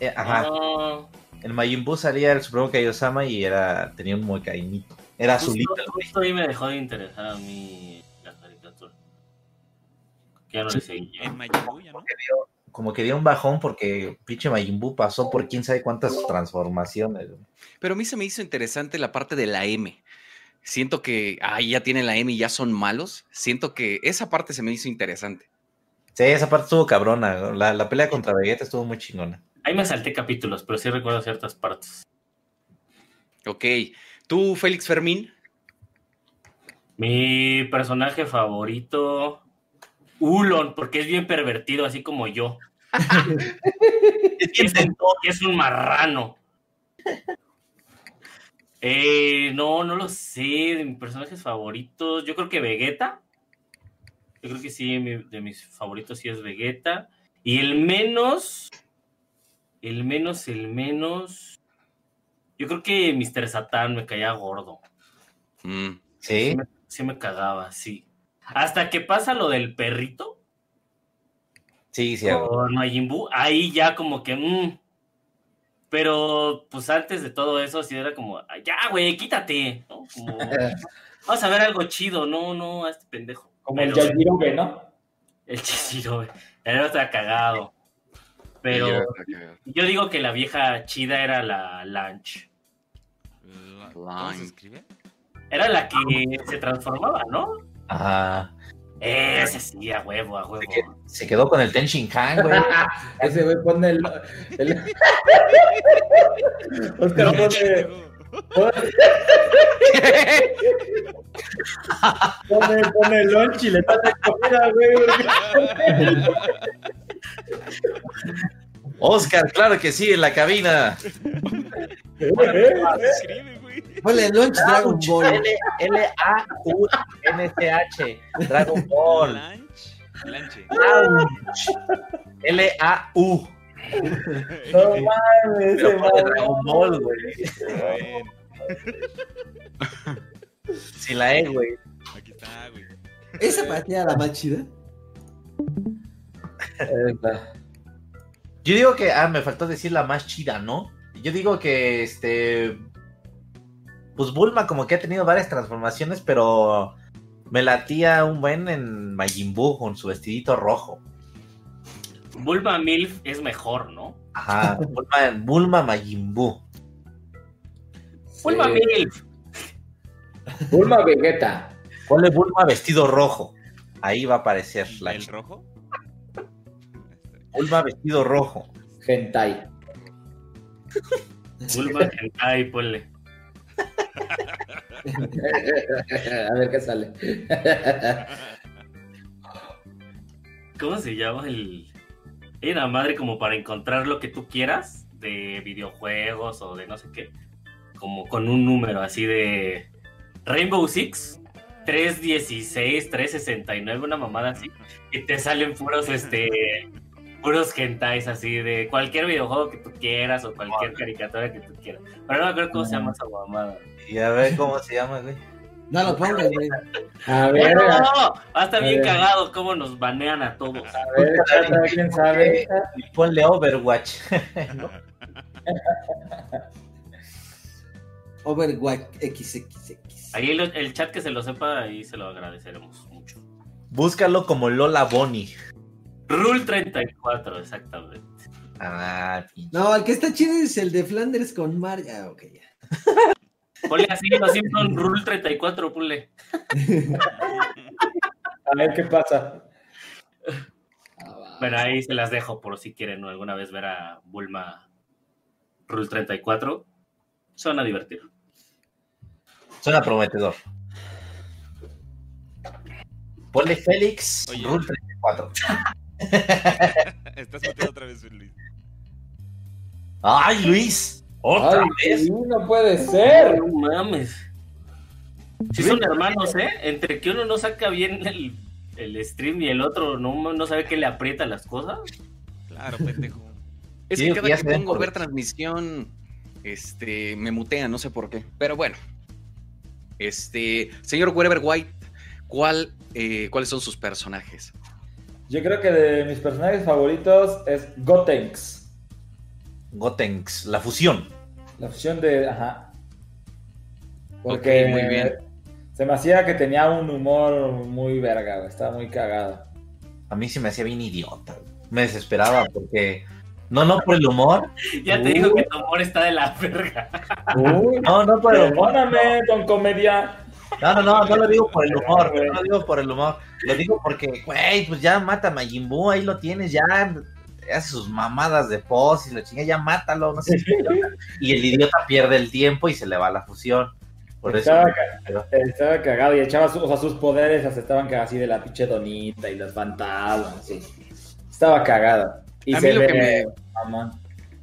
Eh, ajá. no. El Majin Buu salía el Supremo Kaiosama y era, tenía un muy caínito. Era azulito. justo ahí me dejó de interesar a mí la caricatura. Que ya no le seguía. En Majin Buu ya no. Como que dio un bajón porque pinche Majin Buu pasó por quién sabe cuántas transformaciones. Pero a mí se me hizo interesante la parte de la M. Siento que, ay, ya tienen la M y ya son malos. Siento que esa parte se me hizo interesante. Sí, esa parte estuvo cabrona. La, la pelea contra Vegeta estuvo muy chingona. Ahí me salté capítulos, pero sí recuerdo ciertas partes. Ok. ¿Tú, Félix Fermín? Mi personaje favorito, Ulon, porque es bien pervertido, así como yo. <laughs> es, un, es un marrano. Eh, no, no lo sé. De mis personajes favoritos, yo creo que Vegeta. Yo creo que sí, mi- de mis favoritos sí es Vegeta. Y el menos, el menos, el menos. Yo creo que Mr. Satan me caía gordo. Mm, Sí. Sí me, sí me cagaba, sí. Hasta que pasa lo del perrito Sí, sí. con Majin Buu, ahí ya como que... mm. Pero pues antes de todo eso sí era como, "Ay, ya, güey, quítate. ¿no? Como, <laughs> vamos a ver algo chido, no, no, a este pendejo. Como el Yajirobe, ¿no? El güey. El otro está cagado. Pero yo digo que la vieja chida era la Lunch. La- ¿Cómo se escribe? Era la que se transformaba, ¿no? Ajá. Ese sí, a huevo, a huevo. Se quedó con el Ten Shinhan, güey. <laughs> Ese güey pone el. el... <laughs> Oscar <laughs> pone. Pone, pone el lunch y le pasa comida, güey. Oscar, claro que sí, en la cabina. Ponle Launch Dragon Ball. L- L-A-U-N-C-H. Dragon Ball. L-A-U. No mames, Pero man. Dragon Ball, güey. Si la E, güey. aquí está, güey. Esa para ti era la más chida. Yo digo que, ah, me faltó decir la más chida, ¿no? Yo digo que, este, pues Bulma como que ha tenido varias transformaciones, pero me latía un buen en Majin Buu con su vestidito rojo. Bulma Milf es mejor, ¿no? Ajá, Bulma, Bulma Majin Buu. Bulma Sí. Milf. Bulma Vegeta. Ponle Bulma vestido rojo. Ahí va a aparecer la ¿El rojo? Bulma vestido rojo. Hentai. Bulma Hentai, ponle. <laughs> A ver qué sale. ¿Cómo se llama el...? Hay una madre como para encontrar lo que tú quieras de videojuegos o de no sé qué. Como con un número así de Rainbow Six 316, 369, una mamada así. Y te salen puros, este, puros hentais así de cualquier videojuego que tú quieras o cualquier caricatura que tú quieras. Pero no me acuerdo cómo se llama esa mamada. Y a ver cómo se llama, güey. No lo pongas, güey. <laughs> A ver, Bueno, a no, va a estar A bien ver. cagado cómo nos banean a todos. ver, chata, quién sabe. Y ponle Overwatch. <laughs> Overwatch XXX. Ahí el, el chat que se lo sepa, ahí se lo agradeceremos mucho. Búscalo como Lola Bonnie. Rule 34, exactamente. Ah, pinche. No, el que está chido es el de Flanders con Mar. Ah, ok, ya. Ponle así, los Simpson Rule 34, ponle. <laughs> A ver qué pasa. Bueno, ahí se las dejo por si quieren alguna vez ver a Bulma Rule 34. Suena divertido. Suena prometedor. Ponle Félix Oye. Rule 34. <laughs> Estás metiendo otra vez, Luis. ¡Ay, Luis! ¡Otra Ay, vez! no puede ser. No mames. Si son hermanos, ¿eh? Entre que uno no saca bien el, el stream y el otro no, no sabe qué le aprieta las cosas. Claro, pendejo. <laughs> Es Sí, que cada que pongo ver transmisión, este, me mutea, no sé por qué. Pero bueno. Este, señor Wherever White, ¿cuál, eh, ¿cuáles son sus personajes? Yo creo que de mis personajes favoritos es Gotenks. Gotenks, la fusión. La fusión de. Ajá. Porque Ok, muy bien. se me hacía que tenía un humor muy verga, güey, Estaba muy cagado. A mí se me hacía bien idiota. güey. Me desesperaba porque. No, no por el humor. <laughs> Ya te digo que tu amor está de la verga. Uy, No, no por el humor. perdóname, don comedia. No, no, no, no lo digo por el humor. <laughs> No lo digo por el humor. Lo digo porque, güey, pues ya mata a Majin Buu, ahí lo tienes, ya hace sus mamadas de pos y lo chinga, ya mátalo, no sé. Y el idiota pierde el tiempo y se le va la fusión. Por eso. Estaba, ca- estaba cagado y echaba su- o sea, sus poderes cagados así de la pinche donita y los fantasmas. así. Estaba cagado. Y A se mí lo ve, que me- mamón.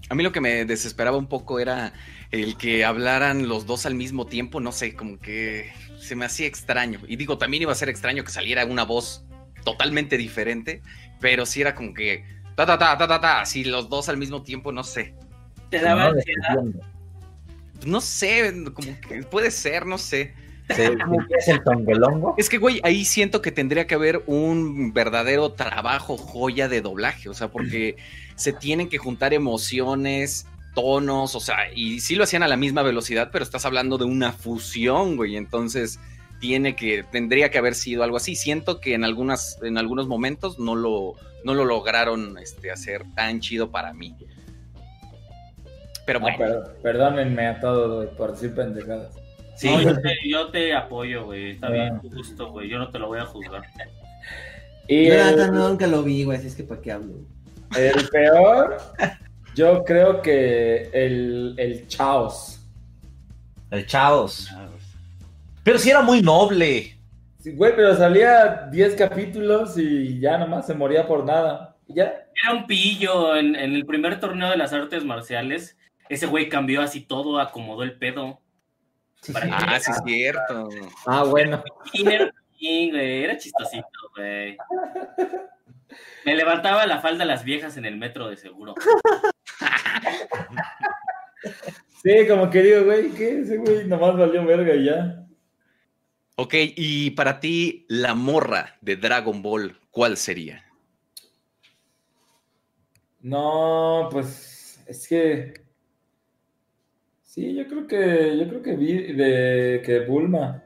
A mí lo que me desesperaba un poco era el que hablaran los dos al mismo tiempo, no sé, como que se me hacía extraño. Y digo, también iba a ser extraño que saliera una voz totalmente diferente, pero sí era como que ta ta ta ta ta ta, así los dos al mismo tiempo, no sé. Te daba No, ansiedad. No sé, como que puede ser, no sé. Sí, es el. Es que, güey, ahí siento que tendría que haber un verdadero trabajo joya de doblaje, o sea, porque se tienen que juntar emociones, tonos, o sea, y sí lo hacían a la misma velocidad, pero estás hablando de una fusión, güey, entonces tiene que, tendría que haber sido algo así. Siento que en algunas, en algunos momentos no lo, no lo lograron este, hacer tan chido para mí. Pero Ah, bueno, per- perdónenme a todos güey, por decir pendejadas. Sí, No, yo, te, yo te apoyo, güey. Está Ah. bien, justo, güey. Yo no te lo voy a juzgar. Y Yo el, nunca lo vi, güey, así es que para qué hablo. el peor, yo creo que el, el Chaos. el Chaos. Pero sí era muy noble. Sí, güey, pero salía 10 capítulos y ya nomás se moría por nada. Ya. Era un pillo en, en el primer torneo de las artes marciales. Ese güey cambió así todo, acomodó el pedo. Para ah, sí es cierto. Ah, bueno. Era, era chistosito, güey. Me levantaba la falda a las viejas en el metro de seguro. Sí, como que digo, güey, ¿qué? Ese güey nomás valió verga y ya. Ok, y para ti, la morra de Dragon Ball, ¿cuál sería? No, pues es que sí, yo creo que yo creo que vi de que Bulma.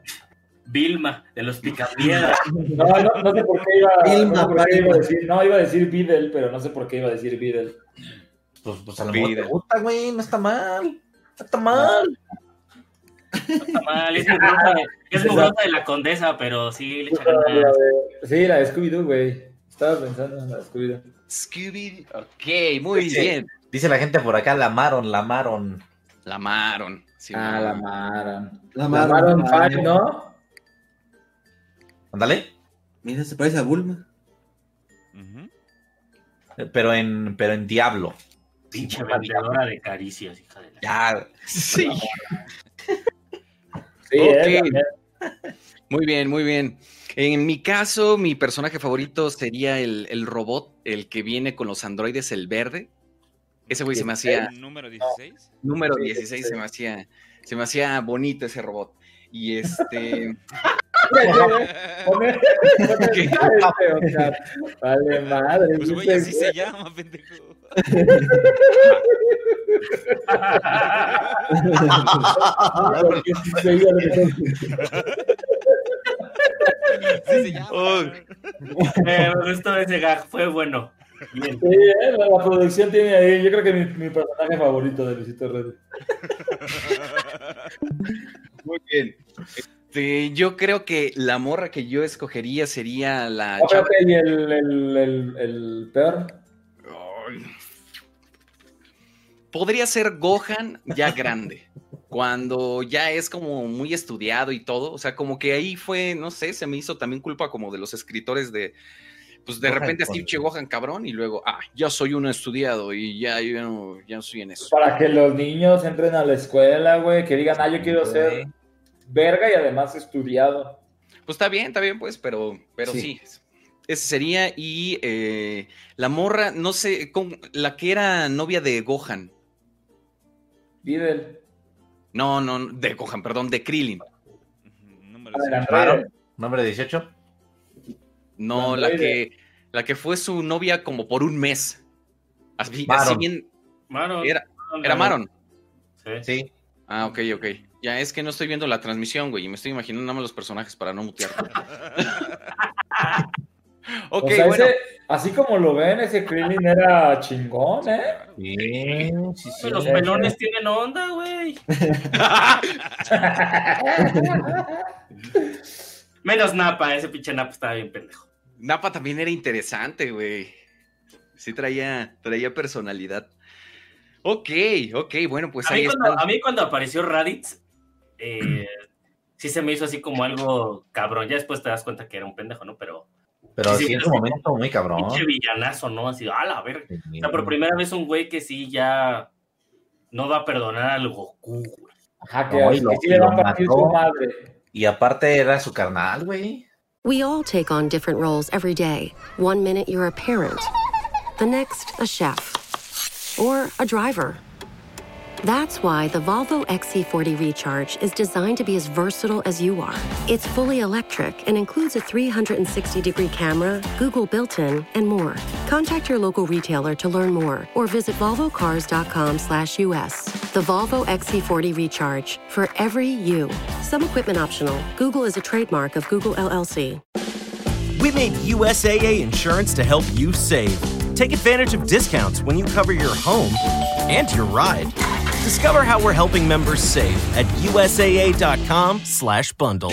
Vilma, de los picapiedras. <laughs> No, no, no sé por qué iba, Vilma, no, sé por qué iba a decir, no iba a decir Videl, pero no sé por qué iba a decir Videl. Pues, pues a lo mejor te Vida. gusta, güey, no está mal. No está mal. No está mal, es <laughs> mugrosa de, es mugrosa de la condesa, pero sí le. Sí, la de Scooby-Doo, güey. Estaba pensando en la de Scooby-Doo. Scooby. Ok, muy Sí. bien. Dice la gente por acá, la amaron, la amaron. La amaron. sí, Ah, la Maron. La La Maron, Maron Five, ¿no? Ándale. Mira, se parece a Bulma. Pero en, pero en Diablo. Pinche vendedora de caricias, hija de la. Ya. Sí. Sí, Ok. eh. Muy bien, muy bien. En mi caso, mi personaje favorito sería el, el robot, el que viene con los androides, el verde. Ese güey se me hacía Número 16. número Sí, 16, sí. se me hacía, se me hacía bonito ese robot. Y este, <laughs> Sea, Vale, madre. Pues güey, así se llama, pendejo. Porque sí se. Oh. cabrón. Me gustó ese gag, fue bueno. Bien. Sí, eh, la, la producción tiene ahí, yo creo que mi, mi personaje favorito de Luisito Rey. Muy bien. Este, yo creo que la morra que yo escogería sería la chava- ¿y el, el, el, el peor? Podría ser Gohan ya grande, <laughs> cuando ya es como muy estudiado y todo, o sea, como que ahí fue, no sé, se me hizo también culpa como de los escritores de, pues de Gohan repente así, che Gohan cabrón, y luego, ah, ya soy un estudiado y ya, yo no, ya no soy en eso. Para que los niños entren a la escuela, güey, que digan, ah, yo quiero ser. Verga y además estudiado. Pues está bien, está bien, pues, pero, pero sí. Sí. Ese sería, y eh, la morra, no sé, con, la que era novia de Gohan, Videl. no, no, de Gohan, perdón, de Krillin. Adelante. Nombre 18. No, La que, la que fue su novia como por un mes. Así, así Maron. bien. Maron. Era, era Maron. Sí. Sí. Ah, ok, ok. Ya es que no estoy viendo la transmisión, güey, y me estoy imaginando nada más los personajes para no mutear. <laughs> ok, o sea, bueno. ese, así como lo ven, ese Krillin era chingón, ¿eh? Sí, sí, sí. Los sí. pelones tienen onda, güey. <laughs> Menos Napa, ese pinche Napa estaba bien pendejo. Napa también era interesante, güey. Sí traía, traía personalidad. Ok, ok, bueno, pues a, mí ahí cuando, están. a mí cuando apareció Raditz, eh, sí se me hizo así como algo cabrón. Ya después te das cuenta que era un pendejo, ¿no? Pero Pero Sí, sí, en sí, sí. momento muy cabrón. pinche villanazo, ¿no? Así, a la verga. Sí. O sea, por primera vez un güey que sí ya no va a perdonar al Goku, güey. Ajá, que, No, y que lo- sí le va a partir su madre. Y aparte era su carnal, güey. We all take on different roles every day. One minute you're a parent, the next, a chef, or a driver. That's why the Volvo XC40 Recharge is designed to be as versatile as you are. It's fully electric and includes a 360 degree camera, Google built in, and more. Contact your local retailer to learn more or visit volvocars.com/us. The Volvo XC40 Recharge for every you. Some equipment optional. Google is a trademark of Google LLC. We made USAA insurance to help you save. Take advantage of discounts when you cover your home and your ride. Discover how we're helping members save at usaa.com/bundle.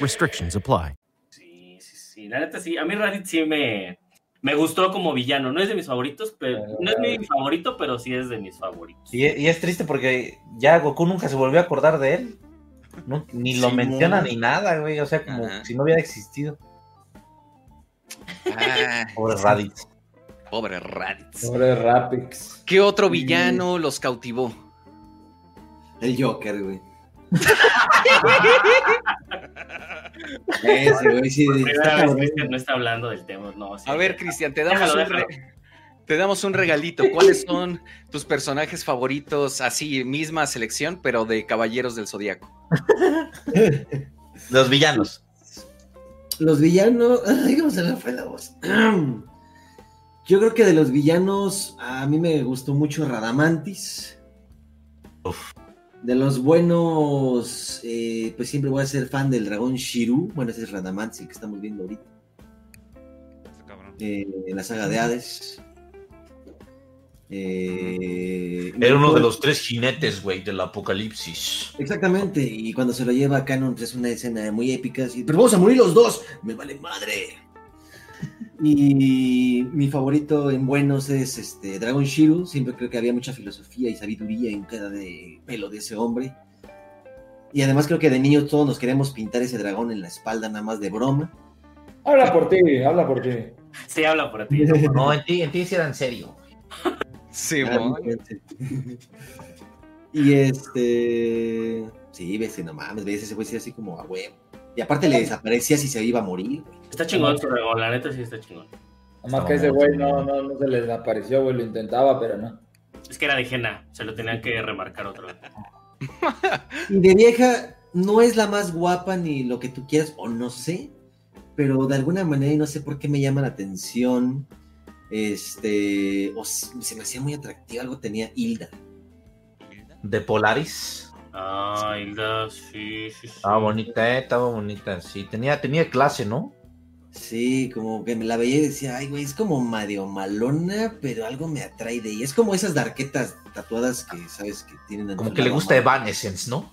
Restrictions apply. Sí, sí, sí. La neta sí. A mí Raditz sí me, me gustó como villano. No es de mis favoritos, pero no es mi favorito, pero sí es de mis favoritos. Y, y es triste porque ya Goku nunca se volvió a acordar de él. No, ni lo Sí, menciona no. ni nada, güey. O sea, como Ajá. si no hubiera existido. Ah, Pobre Raditz. Pobre Raditz. Sobre Rapix. ¿Qué otro villano los cautivó? El Joker, güey. <laughs> Ese, güey, sí. Primera está vez cabrón. Cristian no está hablando del tema. No, sí. A ver, Cristian, te damos, Déjalo, un re- déjalo. te damos un regalito. ¿Cuáles son tus personajes favoritos? Así, misma selección, pero de Caballeros del Zodíaco. Los villanos. Los villanos. <laughs> Ay, cómo se me fue la voz. <clears throat> Yo creo que de los villanos, a mí me gustó mucho Radamantis. De los buenos, eh, pues siempre voy a ser fan del dragón Shiru. Bueno, ese es Radamantis, el que estamos viendo ahorita. Está cabrón. eh, en la saga de Hades. Eh, Era uno de los tres jinetes, güey, del apocalipsis. Exactamente, y cuando se lo lleva a Canon pues, es una escena muy épica. así, Pero vamos a morir los dos, me vale madre. Y mi favorito en buenos es este Dragon Shiru. Siempre creo que había mucha filosofía y sabiduría en cada de pelo de ese hombre. Y además creo que de niños todos nos queremos pintar ese dragón en la espalda nada más de broma. Habla por ti, habla por ti. Sí, habla por ti. No, en ti, en ti sí era en serio. Sí, Ah, y este. Sí, ves, no mames, ves, ese güey sí así como a huevo. Y aparte le desaparecía si se iba a morir. Está chingón su dragón, la neta sí está chingón. Además que ese güey no, no, no se les apareció, güey, lo intentaba, pero no. Es que era de Jena, se lo tenían que remarcar otra vez. <laughs> Y de vieja no es la más guapa ni lo que tú quieras, o no sé, pero de alguna manera, y no sé por qué me llama la atención, este, o se me hacía muy atractiva, algo tenía Hilda. De Polaris. Ah, Hilda, sí, sí, sí. Estaba bonita, eh, estaba bonita. Sí, tenía, tenía clase, ¿no? Sí, como que me la veía y decía, ay, güey, es como medio malona, pero algo me atrae de ella. Es como esas darquetas tatuadas que, ¿sabes? Que tienen... Como que le gusta Evanescence, ¿no?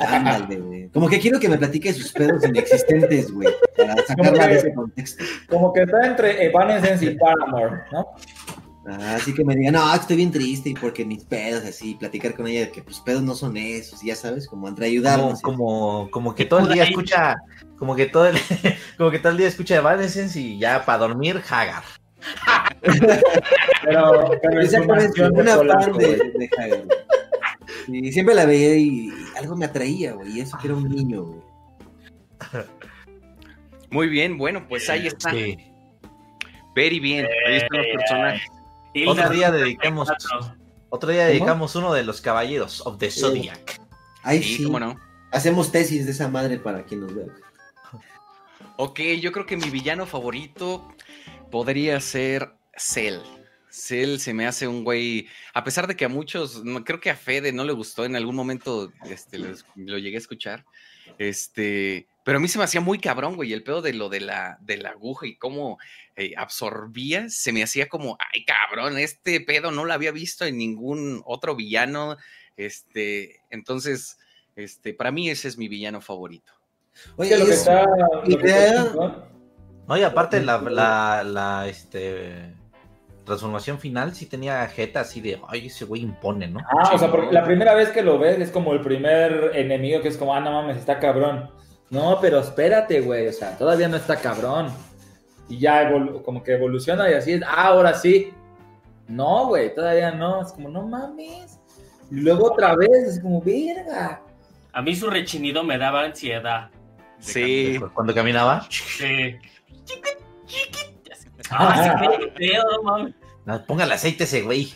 Ándale, güey. Como que quiero que me platique sus pedos inexistentes, güey, para sacarla de ese contexto. Como que está entre Evanescence y Paramore, ¿no? Ah, así que me diga, no, estoy bien triste y porque mis pedos, así, platicar con ella de que pues pedos no son esos, y ya sabes, como entre Como, ayudarnos. como, como que todo el día escucha, como que todo el, <laughs> como que todo el día escucha Evanescence y ya para dormir, Hagar. Pero, pero es Exactamente, información de una fan de, de Hagar. Y siempre la veía y algo me atraía, güey, y eso que era un niño, güey. Muy bien, bueno, pues ahí está. Sí. Very bien. Ahí están los personajes. Hilda Otro día 94. dedicamos, otro día dedicamos uno de los caballeros of the Zodiac. Ay, Sí, sí, cómo no. hacemos tesis de esa madre para quien nos vea. Ok, yo creo que mi villano favorito podría ser Cell. Cell se me hace un güey, a pesar de que a muchos, no, creo que a Fede no le gustó en algún momento, este, lo, lo llegué a escuchar, este, pero a mí se me hacía muy cabrón, güey, el pedo de lo de la, de la aguja y cómo eh, absorbía, se me hacía como, ay cabrón, este pedo no lo había visto en ningún otro villano, este, entonces, este, para mí ese es mi villano favorito. Oye, Que lo que es- está. No, y aparte la, la, la, este, transformación final sí tenía jeta así de, ay, ese güey impone, ¿no? Ah, o sea, porque la primera vez que lo ves es como el primer enemigo que es como, ah, no mames, está cabrón. No, pero espérate, güey, o sea, todavía no está cabrón. Y ya como que evoluciona y así es, ah, ahora sí. No, güey, todavía no. Es como, no mames. Y luego otra vez, es como, verga. A mí su rechinido me daba ansiedad. Sí. Cuando caminaba, Sí. Chiquit, chiquit. Así. Ah, pedo, no mames. "Ah, ponga el aceite ese güey.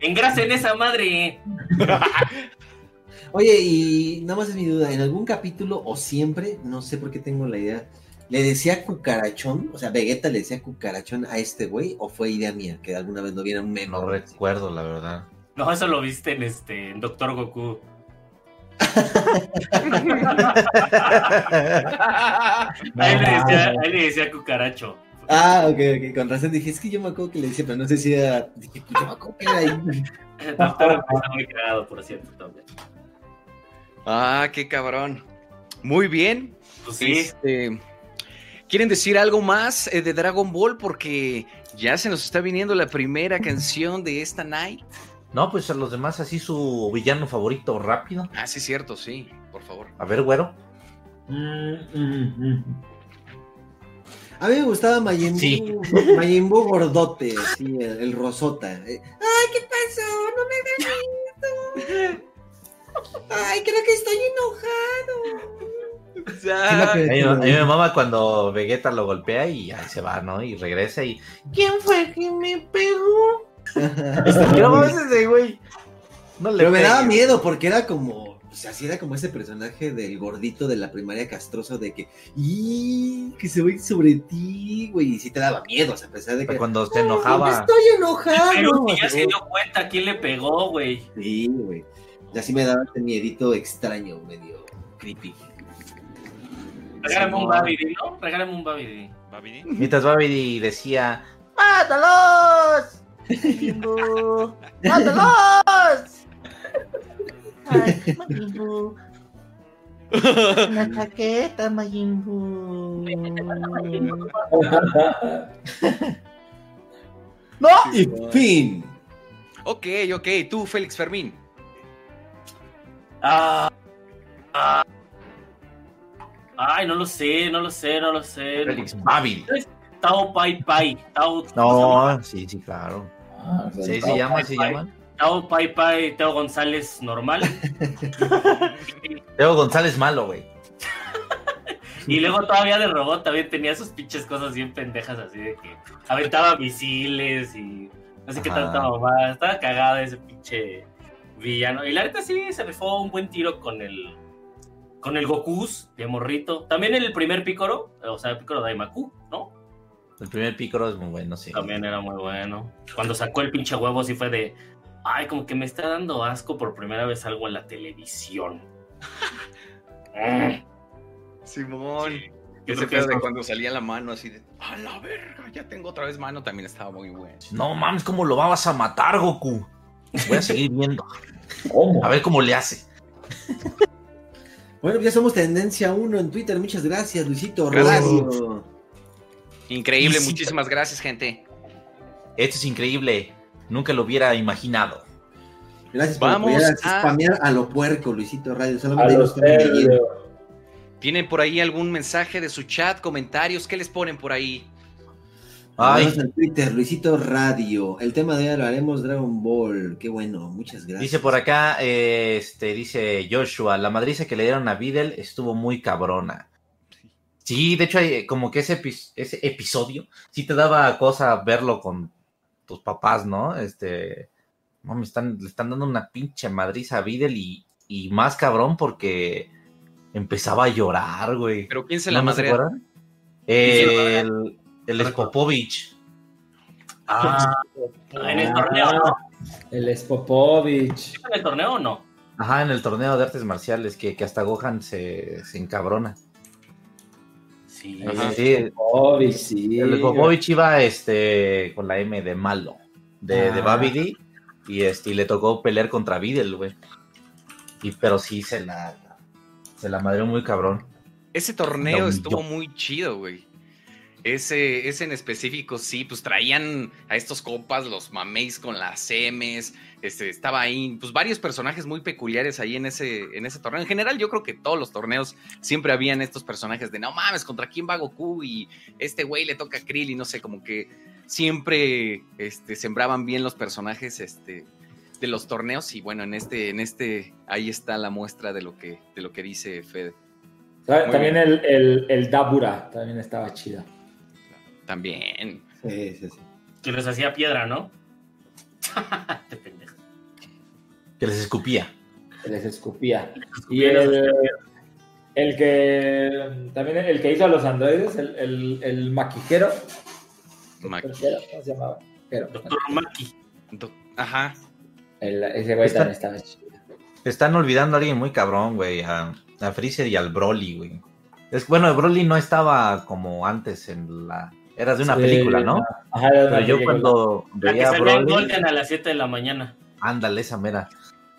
Engrasen esa madre. <laughs> Oye, y nada más es mi duda, ¿en algún capítulo o siempre, no sé por qué tengo la idea, le decía cucarachón? O sea, Vegeta le decía cucarachón a este güey, o fue idea mía, que alguna vez lo viera un meme. No recuerdo, la verdad. No, eso lo viste en este en Doctor Goku. <laughs> A él le decía, a él le decía cucaracho. Ah, ok, ok, con razón dije, es que yo me acuerdo que le decía, pero no sé si era, dije, pues yo me acuerdo que era ahí. <laughs> Doctor Goku está muy cagado, por cierto, también. Ah, qué cabrón. Muy bien. Pues sí. Este, ¿Quieren decir algo más eh, de Dragon Ball? Porque ya se nos está viniendo la primera canción de esta night. No, pues a los demás así su villano favorito rápido. Ah, sí, cierto, sí, por favor. A ver, güero. Mm, mm, mm. A mí me gustaba Majin Buu, Sí. Majin Buu gordote, así, el, el rosota. Eh, Ay, ¿qué pasó? No me hagan esto. <laughs> Ay, creo que estoy enojado. A mí, a mí me mama cuando Vegeta lo golpea y ahí se va, ¿no? Y regresa y. ¿Quién fue que me pegó? No mames ese güey. No le Pero me daba miedo porque era como, o sea, sí era como ese personaje del gordito de la primaria castroso de que, ¡y! que se ir sobre ti, güey, y sí te daba miedo, o sea, a pesar de que, Cuando se "Ay, enojaba. estoy enojado. Pero que ya Así, se dio cuenta quién le pegó, güey. Sí, güey. Y así me daba ese miedito extraño, medio creepy. Regálame un. Babidi, ¿no? Regálame un Babidi. ¿Babidi? Mientras Babidi decía: ¡Mátalos! <laughs> ¡Mátalos! Ay. Una chaqueta. <laughs> ¡No! Y fin. Ok, ok, tú, Félix Fermín. Ah, ah. Ay, no lo sé, no lo sé, no lo sé. Félix Babidi. Tao Pai Pai. Tao. No, sí, sí, claro. Ah, Sí, Tao se llama, se Pai. llama. Tao Pai Pai, Teo González normal. <laughs> Teo González malo, güey. <laughs> Y luego todavía de robot también tenía sus pinches cosas bien pendejas así de que aventaba misiles y no sé qué tanta mamá. Estaba cagado ese pinche villano. Y la neta sí se rifó un buen tiro con el con el Gokus de morrito. También el primer Picoro, o sea, el Picoro Daimaku, ¿no? El primer pícoro es muy bueno, sí. También era muy bueno. Cuando sacó el pinche huevo sí fue de ay, como que me está dando asco por primera vez algo en la televisión. <laughs> Simón. Yo Ese creo que pedo de cuando salía la mano así de, a la verga, ya tengo otra vez mano, también estaba muy bueno. No mames, ¿cómo lo vas a matar, Goku? Voy a seguir viendo. <laughs> ¿Cómo? A ver cómo le hace. <laughs> Bueno, ya somos tendencia 1 en Twitter. Muchas gracias, Luisito Gracias. Radio. Increíble, muchísimas gracias, gente. Esto es increíble. Nunca lo hubiera imaginado. Gracias por Vamos apoyar a- spamear a lo puerco, Luisito Radio. A Solamente los. ¿Tienen por ahí algún mensaje de su chat, comentarios? ¿Qué les ponen por ahí? Ay, Vamos en Twitter, Luisito Radio. El tema de hoy lo haremos Dragon Ball. Qué bueno, muchas gracias. dice por acá, eh, este, dice Joshua, la madriza que le dieron a Videl estuvo muy cabrona. Sí, de hecho, hay, como que ese, epi- ese episodio sí te daba cosa verlo con tus papás, ¿no? Este, mami, están, le están dando una pinche madriza a Videl y, y más cabrón porque empezaba a llorar, güey. ¿Pero quién se ¿No, la no la madrea? El, el Spopovich. Ah, en el torneo, ¿no? El Spopovich. ¿En el torneo o no? Ajá, en el torneo de artes marciales, que, que hasta Gohan se, se encabrona. Sí. Ajá. Sí, Spopovich, sí. el Popovich iba este, con la M de malo, de, de Ah. Babidi, y, este, y le tocó pelear contra Videl, güey. Y, pero sí se la, se la madreó muy cabrón. Ese torneo estuvo muy chido, güey. Ese, ese en específico, sí, pues traían a estos compas, los mameis con las M's, este, estaba ahí, pues varios personajes muy peculiares ahí en ese, en ese torneo. En general, yo creo que todos los torneos siempre habían estos personajes de, no mames, ¿contra quién va Goku? Y este güey le toca a Krill y no sé, como que siempre este, sembraban bien los personajes este, de los torneos y bueno, en este, en este, ahí está la muestra de lo que, de lo que dice Fede. Muy También el, el, el Dabura también estaba chida. También. Sí, sí, sí. Que les hacía piedra, ¿no? <laughs> Te pendejo. Que les escupía. Se les escupía. Y el, el que también el que hizo a los androides, el, el, el maquijero. ¿Cómo se llamaba? Pero, Doctor Maki. Do- Ajá. el- ese güey Está- también estaba chido. Están olvidando a alguien muy cabrón, güey, a, a Freezer y al Broly, güey. Es, bueno, el Broly no estaba como antes en la... Era de una Sí, película, ¿no? Ajá, era Pero yo película. cuando La que veía a en Broly... Golden a las 7 de la mañana. Ándale, esa mera.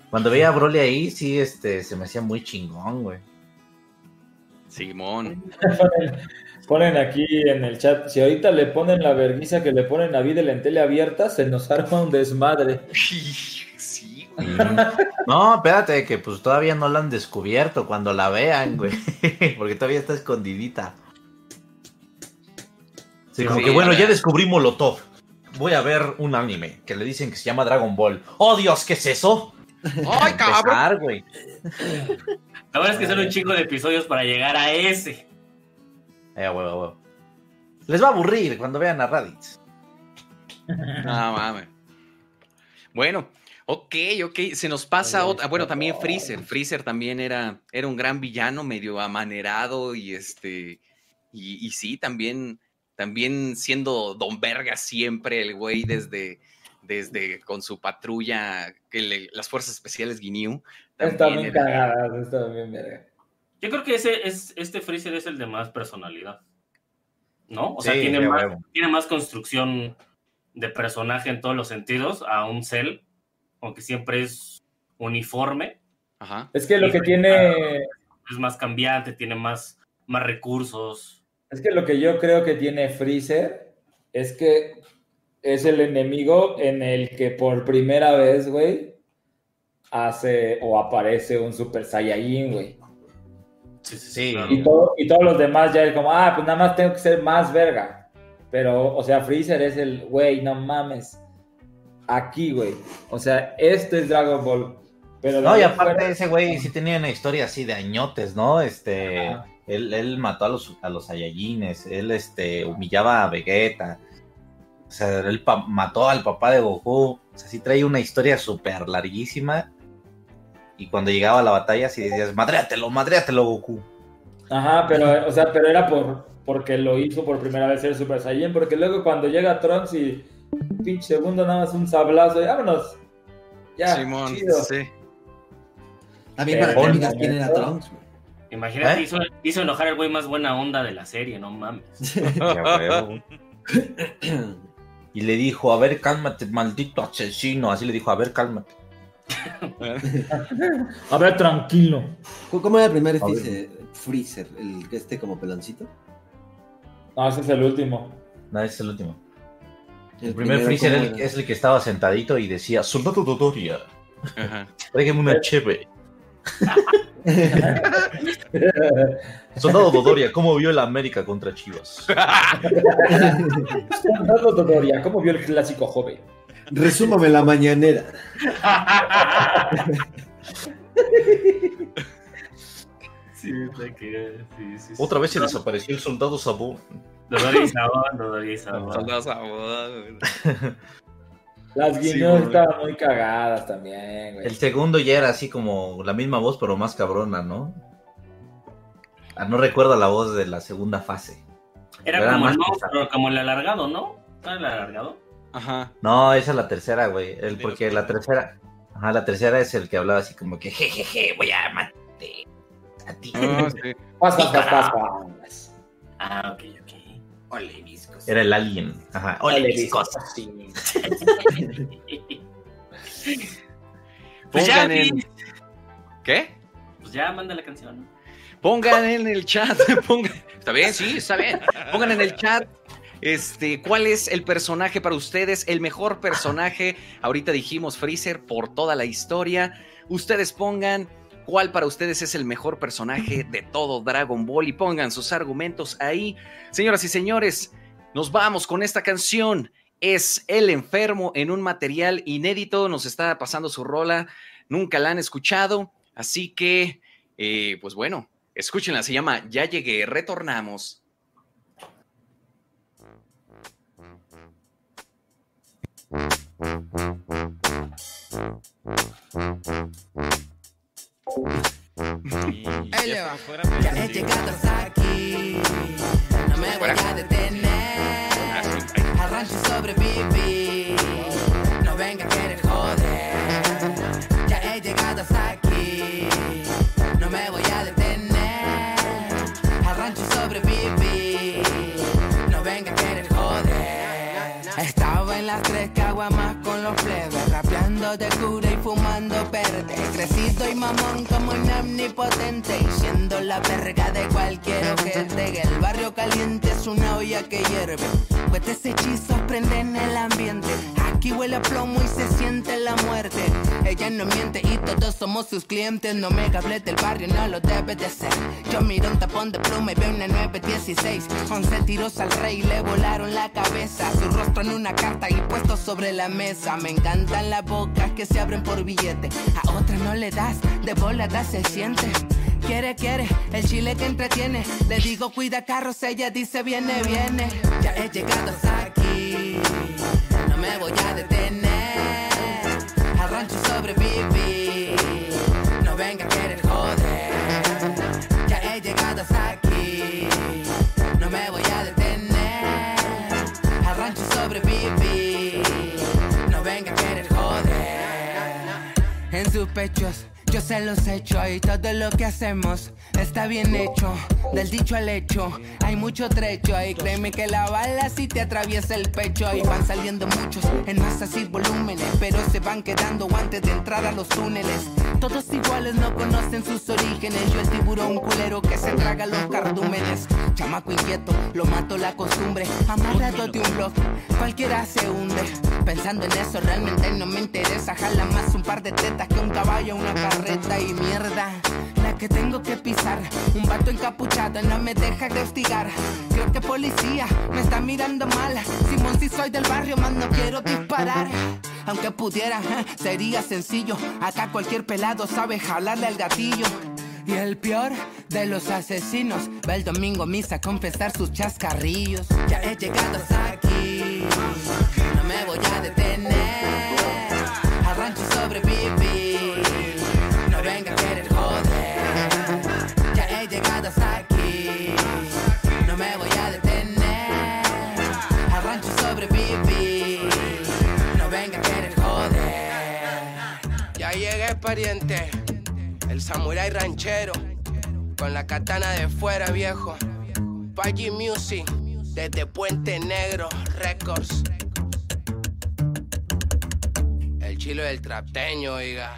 Cuando veía a Broly ahí, sí, este, se me hacía muy chingón, güey. Simón. Ponen, <laughs> ponen aquí en el chat, si ahorita le ponen la vergüenza que le ponen a Videl en tele abierta, se nos arma un desmadre. Sí, güey. No, espérate, que pues todavía no la han descubierto cuando la vean, güey. <laughs> Porque todavía está escondidita. Sí, como Sí, que bueno, ya descubrí Molotov. Voy a ver un anime que le dicen que se llama Dragon Ball. ¡Oh, Dios! ¿Qué es eso? <laughs> ¡Ay, cabrón! Güey. La verdad es que son un chingo de episodios para llegar a ese. Eh, huevo, huevo. Les va a aburrir cuando vean a Raditz. <laughs> No mames. Bueno, ok, ok. Se nos pasa otra. Bueno, también Freezer. Freezer también era, era un gran villano, medio amanerado y este. Y, y sí, también, también siendo Don Verga siempre, el güey desde, desde con su patrulla, que le- las fuerzas especiales Guinea. Está bien cagada, está bien verga. Yo creo que ese es, este Freezer es el de más personalidad. ¿No? O sea, tiene, más, tiene más construcción de personaje en todos los sentidos a un Cell, aunque siempre es uniforme, Ajá. Es que lo que güey, tiene, es más cambiante, tiene más, más recursos. Es que lo que yo creo que tiene Freezer es que es el enemigo en el que por primera vez, güey, hace o aparece un Super Saiyajin, güey. Sí, sí, Sí. claro. Y, todo- y todos los demás ya es como, ah, pues nada más tengo que ser más verga. Pero, o sea, Freezer es el, güey, no mames. Aquí, güey. O sea, esto es Dragon Ball. Pero No, y aparte fuera- ese güey sí tenía una historia así de añotes, ¿no? Este, Ajá. Él, él mató a los, a los Saiyajines, él este, humillaba a Vegeta, o sea, él pa- mató al papá de Goku, o sea, sí trae una historia súper larguísima, y cuando llegaba a la batalla sí decías, madréatelo, madréatelo Goku. Ajá, pero, o sea, pero era por, porque lo hizo por primera vez el Super Saiyan, porque luego cuando llega Trunks y pinche segundo nada más un sablazo y vámonos. Ya, Simón, chido. sí. También para que digas quién era Trunks, güey. Imagínate, ¿Eh? hizo, hizo enojar al güey más buena onda de la serie, no mames. <laughs> Y le dijo, a ver, cálmate, maldito asesino. Así le dijo, a ver, cálmate. A ver, tranquilo. ¿Cómo era el primer. Freezer? Freezer, el que esté como peloncito. No, ese es el último. No, ese es el último. El, El primer Freezer ¿cómo el- era? es el que estaba sentadito y decía, soldado Dodoria, Ajá. tráigame una cheve. <laughs> Soldado Dodoria, ¿cómo vio el América contra Chivas? Soldado Dodoria, ¿cómo vio el clásico joven? Resúmame la mañanera. Sí, te que- sí, sí, sí. Otra vez se desapareció el soldado Sabón. Dodoria y Sabón, Dodoria y Sabón. Moda, güey. Las Sí, guiños estaban muy cagadas también, güey. El segundo ya era así como la misma voz, pero más cabrona, ¿no? Ah, no recuerdo la voz de la segunda fase. Era Era como más el monstruo, como el alargado, ¿no? ¿No era el alargado? Ajá. No, esa es la tercera, güey. El, porque la tercera. Ajá, la tercera es el que hablaba así como que jejeje, voy a matarte a ti. Ah, sí. Pas, pas, pas, pas, pas. Ah, ok, ok. Ole, viscos. Era el alien. Ajá. Ole, mis cosas. Pues ya, Pongan en... sí. ¿Qué? Pues ya manda la canción. Pongan en el chat, <laughs> pongan, está bien, sí, está bien. Pongan en el chat este, cuál es el personaje para ustedes, el mejor personaje. Ahorita dijimos Freezer por toda la historia. Ustedes pongan cuál para ustedes es el mejor personaje de todo Dragon Ball y pongan sus argumentos ahí. Señoras y señores, nos vamos con esta canción. Es El Enfermo en un material inédito. Nos está pasando su rola. Nunca la han escuchado. Así que, eh, pues bueno, escúchenla. Se llama Ya llegué, retornamos. Ya he llegado hasta aquí, no me voy a detener. Sobreviví, no venga a querer de cura y fumando verde. Crecido y mamón como un omnipotente, y siendo la verga de cualquier ojete. El barrio caliente es una olla que hierve, pues ese hechizos prenden el ambiente. Aquí huele a plomo y se siente la muerte. Ella no miente y todos somos sus clientes. No me hables del barrio, no lo debe de ser. Yo miro un tapón de pluma y veo una 916. 11 tiros al rey le volaron la cabeza. Su rostro en una carta y puesto sobre la mesa. Me encantan las bocas que se abren por billete. A otra no le das, de volada se siente. Quiere, quiere, el chile que entretiene. Le digo, cuida carros, ella dice, viene, viene. Ya he llegado hasta aquí, me voy a detener. Al rancho sobreviví, no venga a querer joder. Ya he llegado hasta aquí, no me voy a detener. Al rancho sobreviví, no venga a querer joder. En sus pechos yo se los echo y todo lo que hacemos está bien hecho. Del dicho al hecho hay mucho trecho y créeme que la bala si te atraviesa el pecho y van saliendo muchos en masas y volúmenes, pero se van quedando antes de entrar a los túneles. Todos iguales no conocen sus orígenes. Yo el tiburón culero que se traga los cardúmenes. Chamaco inquieto, lo mato la costumbre. Amarrado de un blog, cualquiera se hunde. Pensando en eso realmente no me interesa. Jala más un par de tetas que un caballo, una carreta y mierda. La que tengo que pisar. Un vato encapuchado no me deja de hostigar. Creo que policía me está mirando mal. Simón, si soy del barrio, más no quiero disparar. Aunque pudiera, eh, sería sencillo. Acá cualquier pelado sabe jalarle al gatillo. Y el peor de los asesinos va el domingo misa a confesar sus chascarrillos. Ya he llegado hasta aquí, no me voy a detener. Al rancho No me voy a detener. Al rancho sobreviví, no venga a querer joder. Ya llegué, pariente. El samurái ranchero. con la katana de fuera, viejo. Paggy Music, desde Puente Negro Records. El chilo del trapteño, oiga.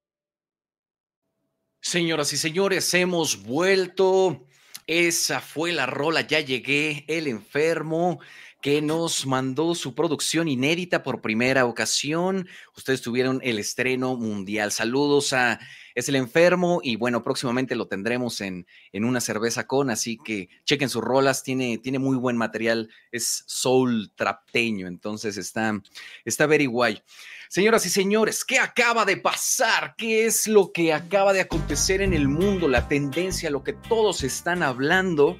Señoras y señores, hemos vuelto. Esa fue la rola, ya llegué, el enfermo que nos mandó su producción inédita por primera ocasión. Ustedes tuvieron el estreno mundial. Saludos a Es el Enfermo y bueno, próximamente lo tendremos en, en una cerveza con, así que chequen sus rolas, tiene, tiene muy buen material, es soul trapteño, entonces está, está very guay. Señoras y señores, ¿qué acaba de pasar? ¿Qué es lo que acaba de acontecer en el mundo? La tendencia, lo que todos están hablando.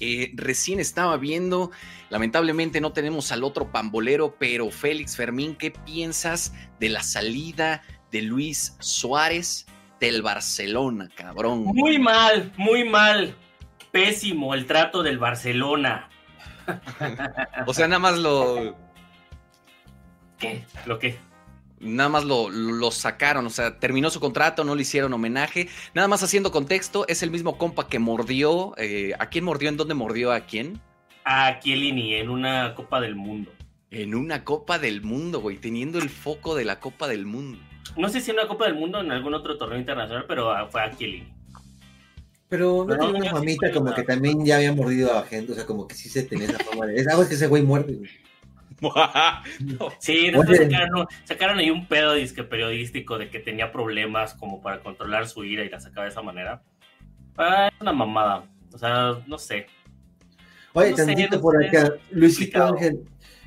Eh, recién estaba viendo, lamentablemente no tenemos al otro pambolero, pero Félix Fermín, ¿qué piensas de la salida de Luis Suárez del Barcelona, cabrón? Muy mal, muy mal. Pésimo el trato del Barcelona. <laughs> O sea, nada más lo, ¿Qué? ¿Lo qué? nada más lo, lo sacaron, o sea, terminó su contrato, no le hicieron homenaje. Nada más haciendo contexto, es el mismo compa que mordió. eh, ¿A quién mordió? ¿En dónde mordió a quién? A Chiellini en una Copa del Mundo. En una Copa del Mundo, güey, teniendo el foco de la Copa del Mundo. No sé si en una Copa del Mundo o en algún otro torneo internacional, pero ah, fue a Chiellini. Pero no tiene una sí, pero como que también ya había mordido a gente, o sea, como que sí se tenía esa fama de. Es algo que ese güey muerde. güey. Sí, después sacaron, sacaron ahí un pedo disque periodístico de que tenía problemas como para controlar su ira y la sacaba de esa manera. Ah, es una mamada. O sea, no sé. Oye, No tantito por acá. Luisito. Ángel,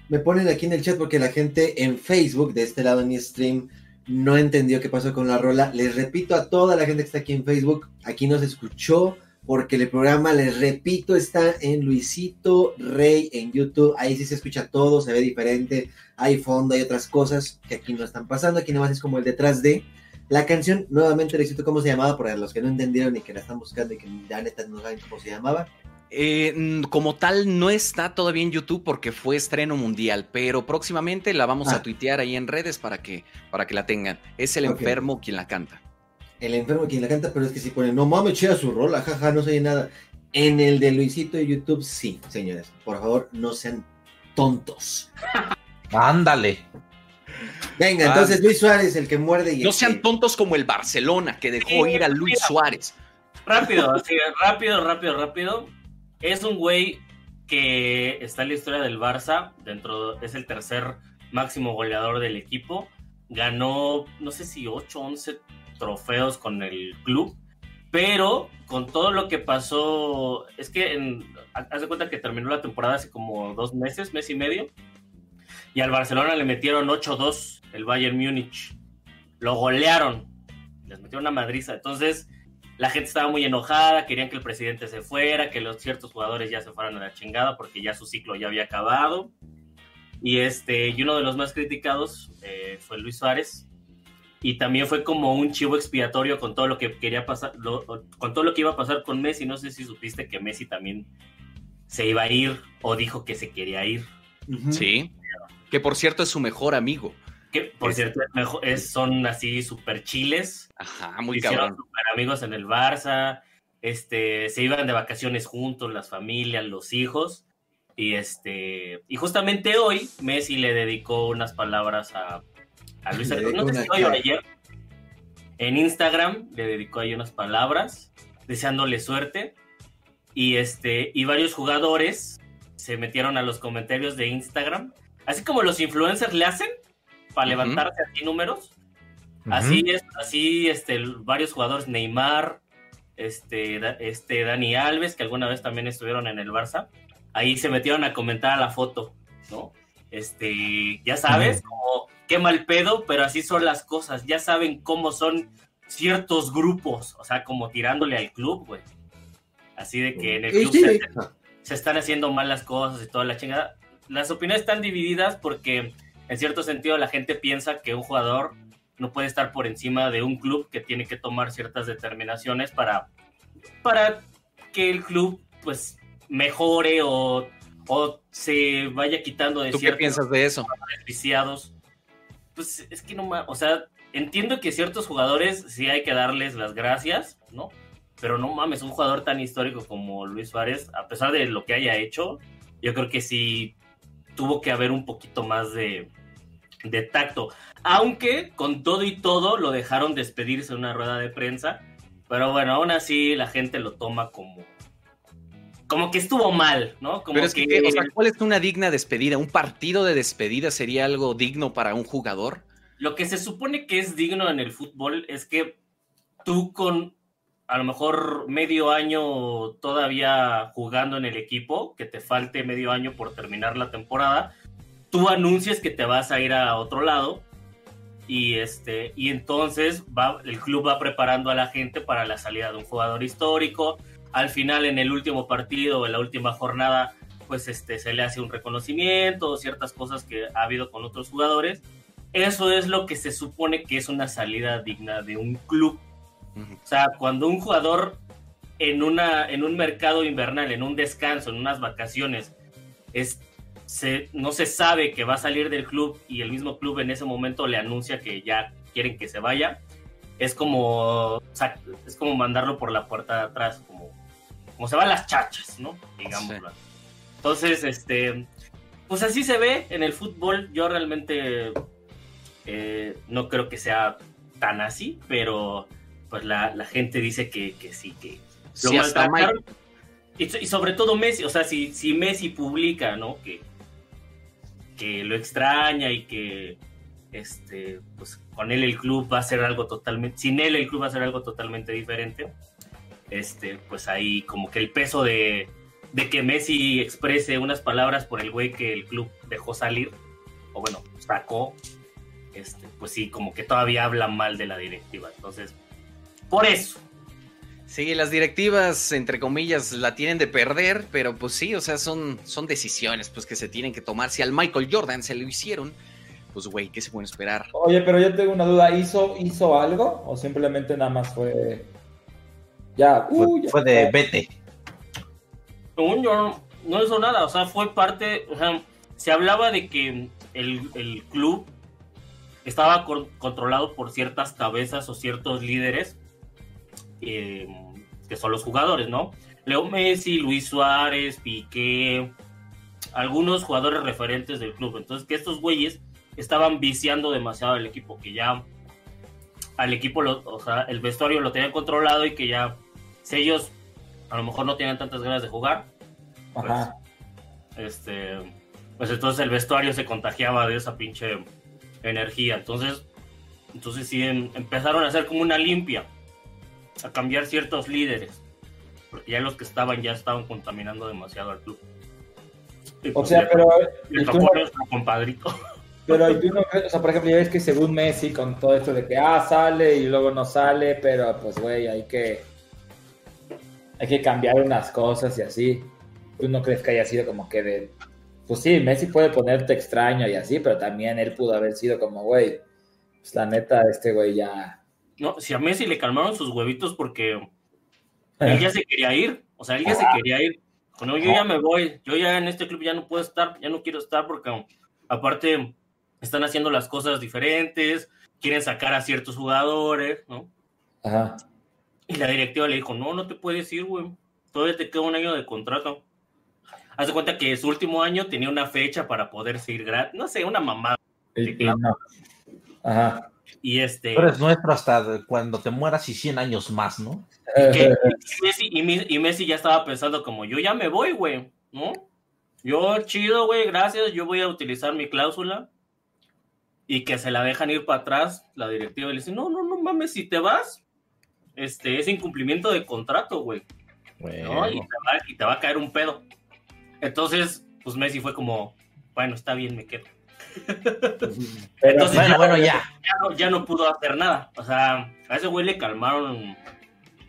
me ponen aquí en el chat porque la gente en Facebook, de este lado en mi stream, no entendió qué pasó con la rola. Les repito a toda la gente que está aquí en Facebook, aquí no se escuchó porque el programa, les repito, está en Luisito Rey en YouTube. Ahí sí se escucha todo, se ve diferente, hay fondo, hay otras cosas que aquí no están pasando. Aquí nada más es como el detrás de. La canción, nuevamente, Luisito, ¿cómo se llamaba? Para los que no entendieron y que la están buscando y que ya neta no saben cómo se llamaba. Eh, como tal, no está todavía en YouTube porque fue estreno mundial, pero próximamente la vamos Ah. a tuitear ahí en redes para que, para que la tengan. Es el enfermo quien la canta. El enfermo quien la canta, pero es que si ponen, no mames, chea su rola, jaja, no se oye nada. En el de Luisito de YouTube, sí, señores. Por favor, no sean tontos. <laughs> Ándale. Venga, Ah. entonces Luis Suárez, el que muerde y No sean que- tontos como el Barcelona, que dejó Sí, ir a Luis. Suárez. Rápido, <laughs> así, rápido, rápido, rápido. Es un güey que está en la historia del Barça, dentro, es el tercer máximo goleador del equipo. Ganó, no sé si 8 o 11 trofeos con el club, pero con todo lo que pasó, es que en- haz de cuenta que terminó la temporada hace como dos meses, mes y medio, y al Barcelona le metieron 8-2 el Bayern Múnich. Lo golearon, les metieron una madriza. Entonces, la gente estaba muy enojada, querían que el presidente se fuera, que los ciertos jugadores ya se fueran a la chingada porque ya su ciclo ya había acabado. Y este, uno de los más criticados eh, fue Luis Suárez. Y también fue como un chivo expiatorio con todo lo que quería pasar, lo- con todo lo que iba a pasar con Messi. No sé si supiste que Messi también se iba a ir o dijo que se quería ir. Sí. Que por cierto es su mejor amigo. Que por Es- cierto, es mejor- es- son así super chiles. Ajá, muy hicieron cabrón. super amigos en el Barça, este, se iban de vacaciones juntos, las familias, los hijos, y este, y justamente hoy Messi le dedicó unas palabras a, a Luis Suárez, no sé ayer, en Instagram le dedicó ahí unas palabras, deseándole suerte. Y, este, y varios jugadores se metieron a los comentarios de Instagram, así como los influencers le hacen para Ujú. levantarse así números. Así es, así este, varios jugadores, Neymar, este, este Dani Alves, que alguna vez también estuvieron en el Barça, ahí se metieron a comentar a la foto, ¿no? Este, ya sabes, como qué mal pedo, pero así son las cosas, ya saben cómo son ciertos grupos, o sea, como tirándole al club, güey. Así de que en el club sí, se, se están haciendo mal las cosas y toda la chingada. Las opiniones están divididas porque en cierto sentido la gente piensa que un jugador no puede estar por encima de un club que tiene que tomar ciertas determinaciones para, para que el club pues mejore o, o se vaya quitando de ¿Tú qué ciertos piensas de eso? beneficiados. Pues es que no ma- o sea, entiendo que ciertos jugadores sí hay que darles las gracias, ¿no? Pero no mames, un jugador tan histórico como Luis Suárez, a pesar de lo que haya hecho, yo creo que sí tuvo que haber un poquito más de, de tacto. Aunque con todo y todo lo dejaron despedirse en una rueda de prensa. Pero bueno, aún así la gente lo toma como. Como que estuvo mal, ¿no? Como Pero es que, o sea, ¿cuál es una digna despedida? ¿Un partido de despedida sería algo digno para un jugador? Lo que se supone que es digno en el fútbol es que tú con a lo mejor medio año todavía jugando en el equipo, que te falte medio año por terminar la temporada, tú anuncias que te vas a ir a otro lado y este y entonces va el club va preparando a la gente para la salida de un jugador histórico. Al final en el último partido, en la última jornada, pues este se le hace un reconocimiento, ciertas cosas que ha habido con otros jugadores. Eso es lo que se supone que es una salida digna de un club. O sea, cuando un jugador en, una, en un mercado invernal, en un descanso, en unas vacaciones, es, se, no se sabe que va a salir del club y el mismo club en ese momento le anuncia que ya quieren que se vaya, es como, o sea, es como mandarlo por la puerta de atrás, como, como se van las chachas, ¿no? Digámoslo. así. Entonces, este, pues así se ve en el fútbol. Yo realmente eh, no creo que sea tan así, pero pues la, la gente dice que, que sí, que lo Sí, maltrataron. Y, y sobre todo Messi, o sea, si, si Messi publica, ¿no? Que, que lo extraña y que este, pues con él el club va a ser algo totalmente, sin él el club va a ser algo totalmente diferente. Este, pues ahí como que el peso de, de que Messi exprese unas palabras por el güey que el club dejó salir, o bueno, sacó, este, pues sí, como que todavía habla mal de la directiva. Entonces, por eso. Sí, las directivas, entre comillas, la tienen de perder, pero pues sí, o sea, son, son decisiones pues que se tienen que tomar. Si al Michael Jordan se lo hicieron, pues güey, ¿qué se puede esperar? Oye, pero yo tengo una duda. ¿Hizo, hizo algo o simplemente nada más fue... Ya, uh, ya Fue de vete. Según yo, no, hizo nada, o sea, fue parte, o sea, se hablaba de que el, el club estaba con- controlado por ciertas cabezas o ciertos líderes, eh, que son los jugadores, ¿no? Leo Messi, Luis Suárez, Piqué, algunos jugadores referentes del club. Entonces, que estos güeyes estaban viciando demasiado al equipo, que ya al equipo, lo- o sea, el vestuario lo tenían controlado y que ya, si ellos a lo mejor no tienen tantas ganas de jugar, pues, Ajá. este, pues entonces el vestuario se contagiaba de esa pinche energía. Entonces, entonces sí em- empezaron a hacer como una limpia, a cambiar ciertos líderes, porque ya los que estaban ya estaban contaminando demasiado al club. Y O pues sea, ya- pero... le ¿y tú tocó no- a nuestro compadrito. <laughs> Pero ¿y tú no o sea, por ejemplo, ya ves que según Messi con todo esto de que ah, sale y luego no sale, pero pues güey, hay que hay que cambiar unas cosas y así. ¿Tú no crees que haya sido como que de pues sí, Messi puede ponerte extraño y así, pero también él pudo haber sido como, güey, pues la neta este güey ya No, si a Messi le calmaron sus huevitos porque él ya se quería ir, o sea, él ya se quería ir. Dijo, No, yo ya me voy, yo ya en este club ya no puedo estar, ya no quiero estar porque aparte están haciendo las cosas diferentes, quieren sacar a ciertos jugadores, ¿no? Ajá. Y la directiva le dijo, no, no te puedes ir, güey, todavía te queda un año de contrato. Haz de cuenta que su último año tenía una fecha para poder seguir gratis, no sé, una mamada. Y no. Ajá. Y este. Tú eres nuestro hasta cuando te mueras y 100 años más, ¿no? que- <laughs> y, Messi, y Mi- y Messi ya estaba pensando como, yo ya me voy, güey, ¿no? Yo, chido, güey, gracias, yo voy a utilizar mi cláusula. Y que se la dejan ir para atrás, la directiva le dice, no, no, no mames, si te vas, este, es incumplimiento de contrato, güey. ¿no? Y, te va, y te va a caer un pedo. Entonces, pues Messi fue como, bueno, está bien, me quedo. <laughs> Entonces, bueno, bueno, ya. Ya no, ya no pudo hacer nada. O sea, a ese güey le calmaron.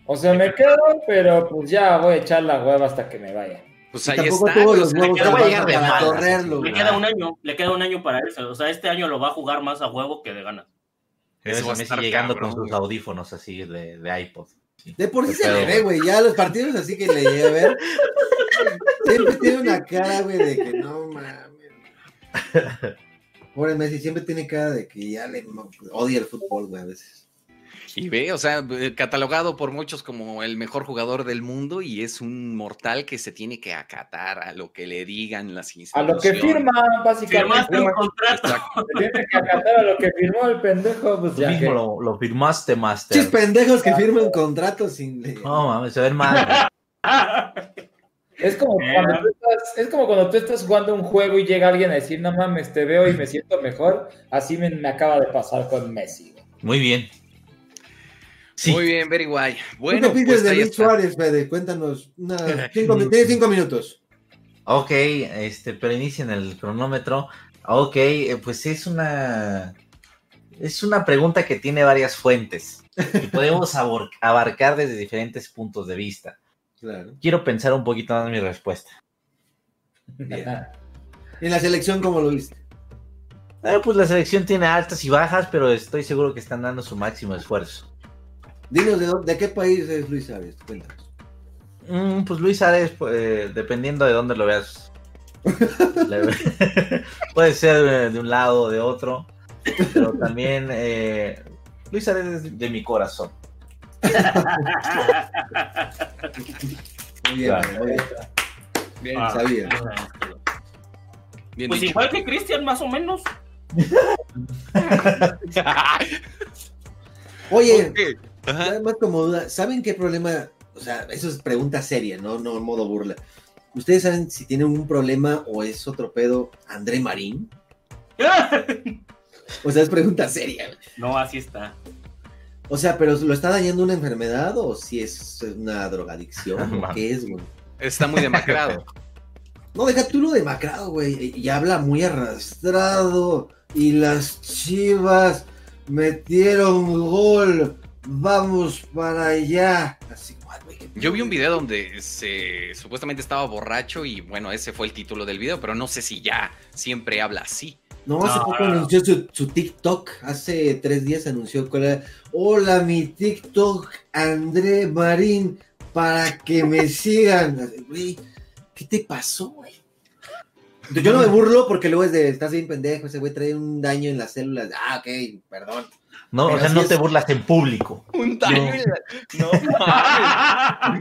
O sea, me quedo, pero pues ya voy a echar la hueva hasta que me vaya. Pues Y ahí tampoco está. tuvo los huevos le queda- para- va a llegar de para correrlo, Le queda un año, le queda un año para él. O sea, este año lo va a jugar más a huevo que de ganas. Eso Messi estar llegando cabrón, con sus audífonos así de, de iPod. Sí. De por sí se le ve, güey. Ya los partidos así que le llegué a ver. <laughs> Siempre tiene una cara, güey, de que no mames. <laughs> Pobre Messi, siempre tiene cara de que ya le odia el fútbol, güey, a veces. Y ve, o sea, eh, catalogado por muchos como el mejor jugador del mundo y es un mortal que se tiene que acatar a lo que le digan las A instituciones. lo que firma, básicamente. Firmaste un contrato. Exacto. Se tiene que acatar a lo que firmó el pendejo, pues Tú ya. mismo que- lo, lo firmaste, Master. Chis pendejos que firman contratos sin leer. No mames, se ven mal. Es como, cuando tú estás, es como cuando tú estás jugando un juego y llega alguien a decir, no mames, te veo y me siento mejor. Así me, me acaba de pasar con Messi. Muy bien. Sí. Muy bien, very guay. ¿Tú Bueno, qué pues de Luis. Suárez, Fede? Cuéntanos. Una, <laughs> cinco, tienes cinco minutos. Ok, este, pero inicien el cronómetro. Ok, eh, pues es una. Es una pregunta que tiene varias fuentes y podemos <laughs> abarcar desde diferentes puntos de vista. Claro. Quiero pensar un poquito más mi respuesta. Bien. En la selección, ¿cómo lo viste? Eh, pues la selección tiene altas y bajas, pero estoy seguro que están dando su máximo esfuerzo. Dinos de, dónde- de qué país es Luis Suárez. Cuéntanos. Mm, pues Luis Ares, pues, dependiendo de dónde lo veas. <laughs> Le- <laughs> Puede ser eh, de un lado o de otro, pero también eh, Luis Ares es de mi corazón. Muy bien, Claro. muy bien. Bien, Ah, sabía. bien Pues dicho. igual que Cristian, más o menos. <laughs> Oye. Ajá. nada más como duda, ¿saben qué problema? O sea, eso es pregunta seria, ¿no? No en modo burla. ¿Ustedes saben si tiene un problema o es otro pedo André Marín? <laughs> O sea, es pregunta seria. No, así está. O sea, pero ¿lo está dañando una enfermedad o si es una drogadicción? ¿O ¿Qué es, güey? Está muy demacrado. <laughs> No, deja tú lo demacrado, güey. Y habla muy arrastrado. Y las chivas metieron gol. Vamos para allá. Así, Yo vi un video donde se supuestamente estaba borracho y bueno, ese fue el título del video, pero no sé si ya siempre habla así. No, hace No, poco no, no. anunció su, su TikTok. Hace tres días anunció cuál era. Hola, mi TikTok, André Marín, para que me <laughs> sigan. Güey, ¿qué te pasó, güey? Yo no me burlo porque luego es de, estás bien pendejo, ese güey trae un daño en las células. Ah, ok, perdón. No, Pero o sea, no es- te burlas en público. Un No.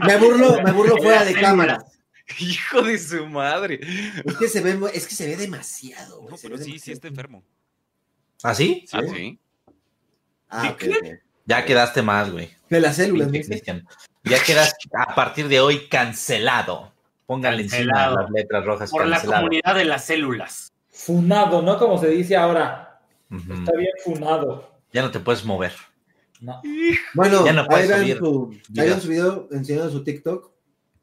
Me burlo, me burlo fuera de cámara. Hijo de su madre. Es que se ve, es que se ve demasiado. No, pero ve sí, sí está enfermo. ¿Ah, sí? Ah, sí. Ah, ok, ok. Ya quedaste más, güey. De las células. Ya quedas a partir de hoy cancelado. Póngale encima las letras rojas Por la comunidad de las células. Funado, ¿no? Como se dice ahora. Está bien funado. Ya no te puedes mover. No. Bueno, Ya no puedes vean subir su, ahí su video enseñando su TikTok.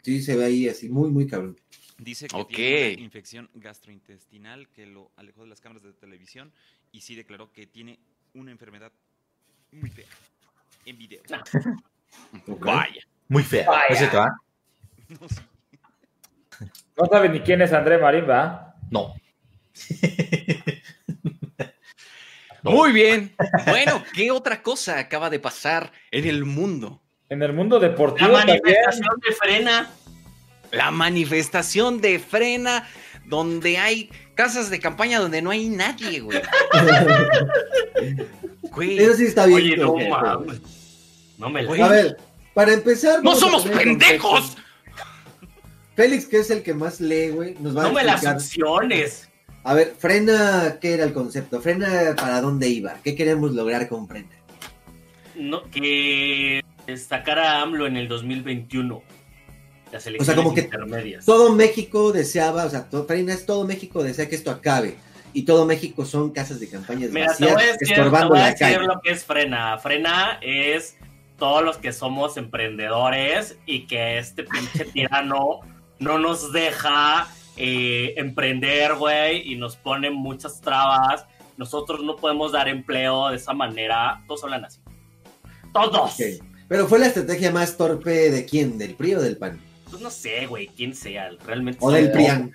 Sí, se ve ahí así, muy, muy cabrón. Dice que tiene una infección gastrointestinal que lo alejó de las cámaras de televisión y sí declaró que tiene una enfermedad muy fea en video. Vaya. Muy fea. Vaya. ¿Ese te va? No, sí. No sabe ni quién es André Marín, ¿va? No. <laughs> No. Muy bien. <laughs> Bueno, ¿qué otra cosa acaba de pasar en el mundo? En el mundo La deportivo también. manifestación de frena. La manifestación de frena, donde hay casas de campaña donde no hay nadie, güey. <laughs> Güey, Eso sí está bien. Oye, no mames. No me la. Güey. A ver, para empezar. ¡No somos pendejos! Félix, que es el que más lee, güey, nos va No a me las opciones. A ver, frena, ¿qué era el concepto? Frena, ¿para dónde iba? ¿Qué queremos lograr con frena? No, que sacara a AMLO en el 2021. Las elecciones como que intermedias. Todo México deseaba, o sea, todo, frena es todo México desea que esto acabe. Y todo México son casas de campañas Mira, te vacías voy a decir, te estorbando voy a la decir calle. lo que es frena. Frena es todos los que somos emprendedores y que este pinche tirano no nos deja eh, emprender, güey, y nos pone muchas trabas. Nosotros no podemos dar empleo de esa manera. Todos hablan así. Todos. Pero fue la estrategia más torpe de quién, del PRI o del PAN. Pues no sé, güey, quién sea. Realmente. O del PRIAN.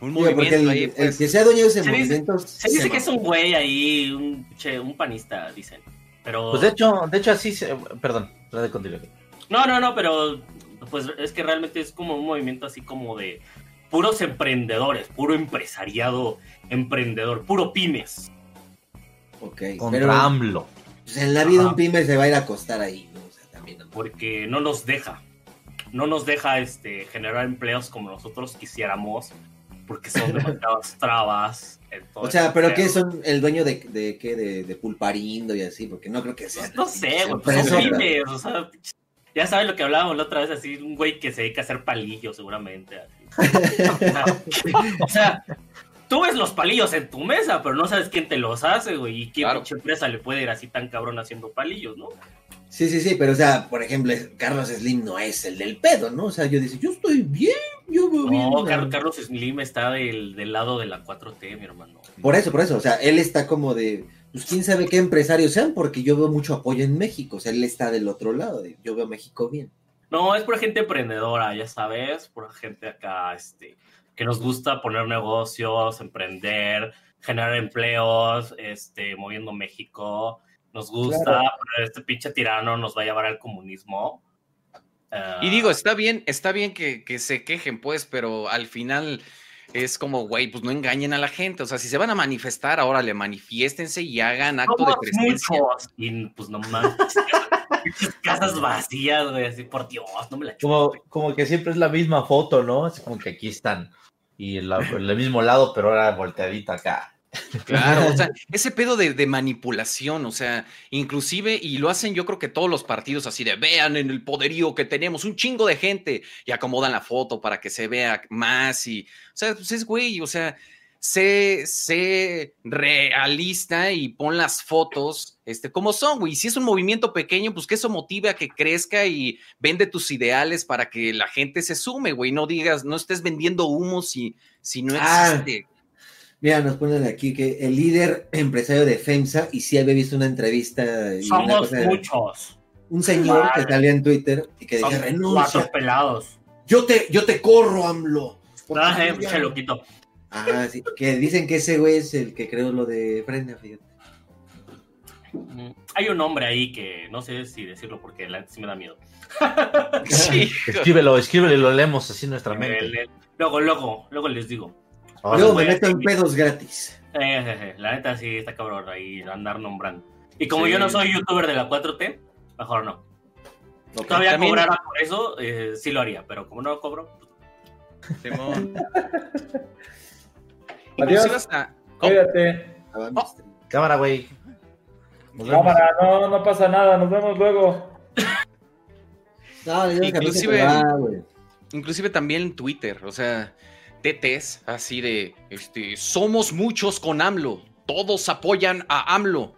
Un Digo, el, movimiento ahí, el pues. que sea dueño de ese Se dice- movimiento. Se dice se que es un güey ahí, un, che, un panista, dicen. Pero. Pues de hecho, de hecho así se... Perdón, de continuar. No, no, no, pero pues es que realmente es como un movimiento así como de puros emprendedores, puro empresariado emprendedor, puro pymes. Ok, Contra pero AMLO. pues, en la vida Ajá. un pyme se va a ir a acostar ahí, ¿no? O sea, también. ¿no? Porque no nos deja, no nos deja este, generar empleos como nosotros quisiéramos, porque son <laughs> demasiadas trabas. todo O sea, pero. ¿qué son el dueño de, de qué? De, de Pulparindo y así, porque no creo que sea. Pues no sé, güey, pues son pymes, o sea, ya sabes lo que hablábamos la otra vez, así, un güey que se dedica a hacer palillos seguramente. <laughs> o sea, tú ves los palillos en tu mesa, pero no sabes quién te los hace, güey, y qué Claro. empresa le puede ir así tan cabrón haciendo palillos, ¿no? Sí, sí, sí, pero o sea, por ejemplo, Carlos Slim no es el del pedo, ¿no? O sea, yo dice, yo estoy bien, yo veo bien. No, ¿no? Car- Carlos Slim está del, del lado de la 4T, mi hermano. Por eso, por eso, o sea, él está como de, pues quién sabe qué empresarios sean, porque yo veo mucho apoyo en México, o sea, él está del otro lado, de, yo veo México bien. No, es por gente emprendedora, ya sabes, por gente acá, este, que nos gusta poner negocios, emprender, generar empleos, este, moviendo México. Nos gusta, Claro. pero este pinche tirano nos va a llevar al comunismo. Ah, Y digo, está bien, está bien que, que se quejen, pues, pero al final es como, güey, pues no engañen a la gente. O sea, si se van a manifestar, ahora le manifiéstense y hagan acto de presencia. muchos. Y pues no mames, <laughs> pinches casas vacías, güey, así por Dios, no me la Como, como que siempre es la misma foto, ¿no? Es como que aquí están. Y en la- en el mismo lado, pero ahora volteadita acá. <laughs> Claro, o sea, <laughs> ese pedo de, de manipulación, o sea, inclusive, y lo hacen yo creo que todos los partidos así de, vean en el poderío que tenemos, un chingo de gente, y acomodan la foto para que se vea más, y, o sea, pues es güey, o sea, sé, sé realista y pon las fotos, este, como son, güey, si es un movimiento pequeño, pues que eso motive a que crezca y vende tus ideales para que la gente se sume, güey, no digas, no estés vendiendo humo si, si no Ah, existe. Mira, nos ponen aquí que el líder empresario de FEMSA, y sí había visto una entrevista. y una Somos cosa muchos. Un señor Vale. que salía en Twitter y que decía, cuatro renuncia. pelados. Yo te, yo te corro, AMLO. Ah, eh, ya- pinche loquito. Ah, sí, que dicen que ese güey es el que creó lo de Frena, fíjate. Mm, Hay un hombre ahí que no sé si decirlo porque la sí me da miedo. <laughs> Sí. Escríbelo, escríbelo y lo leemos así en nuestra mente. luego, luego, luego les digo. Güey, me meto en sí. pedos gratis. Eh, eh, eh, la neta sí está cabrón ahí andar nombrando. Y como Sí. yo no soy youtuber de la 4T, mejor no. Ok. Todavía También- cobrara por eso, eh, sí lo haría, pero como no lo cobro, pues, Simón. <laughs> Adiós. Hasta- Cuídate. Ah, Oh. Cámara, güey. Cámara, no, no pasa nada, nos vemos luego. <laughs> No, yo Inclusive- que va, güey. inclusive también en Twitter, o sea, TTs así de, este, somos muchos con AMLO, todos apoyan a AMLO.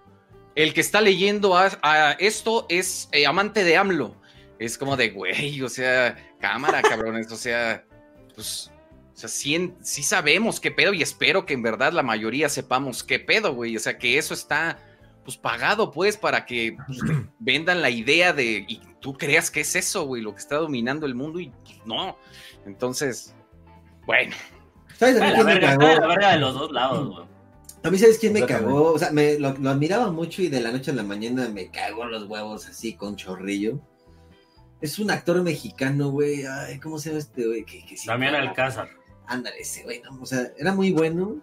El que está leyendo a, a esto es eh, amante de AMLO. Es como de, güey, o sea, cámara, cabrones, o sea, pues, o sea, sí, en- sí sabemos qué pedo y espero que en verdad la mayoría sepamos qué pedo, güey, o sea, que eso está, pues, pagado, pues, para que pues, <clears throat> vendan la idea de, y tú creas que es eso, güey, lo que está dominando el mundo y pues, no. Entonces, bueno, ¿Sabes a mí la quién me verga, cagó? está de la verga de los dos lados, güey. A mí, ¿sabes quién me cagó? O sea, me, lo, lo admiraba mucho y de la noche a la mañana me cagó los huevos así con chorrillo. Es un actor mexicano, güey. Ay, ¿cómo se llama este güey? Que, que sí- También Alcázar. Ándale, ese güey. no, o sea, era muy bueno.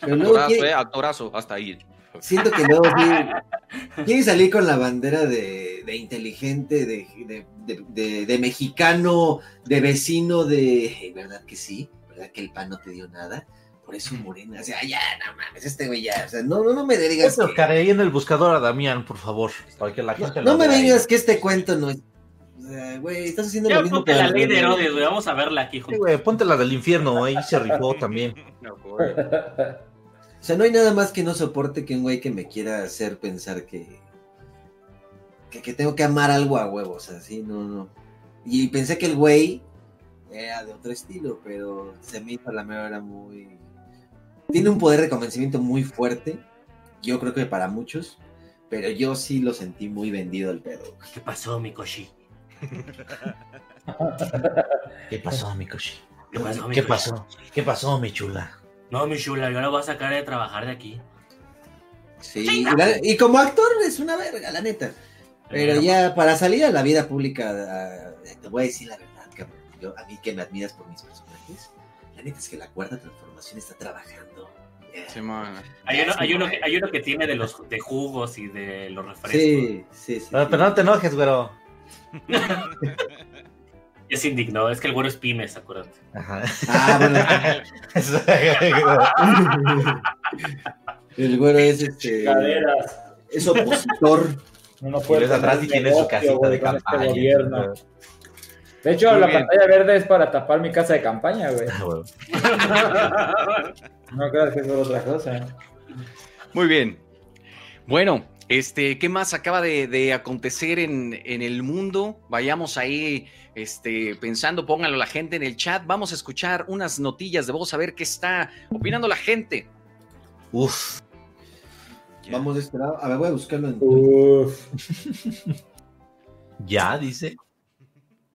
Pero luego actorazo, quiere- eh, actorazo, hasta ahí. siento que luego sí, quiere salir con la bandera de, de inteligente, de, de, de- de- de mexicano, de vecino, de... ¿Verdad que sí? ¿Verdad que el pan no te dio nada? por eso morena. O sea, ya, no mames, este güey ya. O sea, no, no, no me digas. Eso, que- cargué en el buscador a Damián, por favor, para que la gente no me vea ahí. digas que este cuento no es. O sea, güey, estás haciendo Ya lo mismo ponte que la ley de Herodes, güey. Vamos a verla aquí Sí, juntos. güey, ponte la del infierno, ahí se rifó <laughs> también. O sea, no hay nada más que no soporte que un güey que me quiera hacer pensar que, que, que tengo que amar algo a huevos, así, no, no. Y pensé que el güey era de otro estilo, pero se me hizo la mera era muy... Tiene un poder de convencimiento muy fuerte, yo creo que para muchos, pero yo sí lo sentí muy vendido el pedo. ¿Qué pasó, mi Koshi? ¿Qué pasó, mi Koshi? ¿Qué pasó, mi ¿Qué pasó? ¿Qué pasó, mi chula? No, mi chula, yo la voy a sacar de trabajar de aquí. Sí, y, la- y como actor es una verga, la neta. Pero ya para salir a la vida pública, te voy a decir la verdad. Yo, a mí que me admiras por mis personajes, la neta es que la cuarta transformación está trabajando. Hay uno, hay, uno que, hay uno que tiene de los de jugos y de los refrescos. Sí, sí, sí. No, pero no te enojes, güero. <laughs> Ya se indignó, es que el güero es pymes, acuérdate. Ajá. Ah, bueno. <laughs> <laughs> El güero es este. Caderas. Es opositor. No Y puede atrás y tiene su casita de este campaña. De hecho, Muy la bien. pantalla verde es para tapar mi casa de campaña, güey. Ah, güey. No creas que es por otra cosa. Muy bien. Bueno, este, ¿qué más acaba de, de acontecer en, en el mundo? Vayamos ahí este, pensando, pónganlo la gente en el chat. Vamos a escuchar unas notillas de voz a ver qué está opinando la gente. Uf. Vamos a esperar. A ver, voy a buscarlo en. Uf. Ya, dice.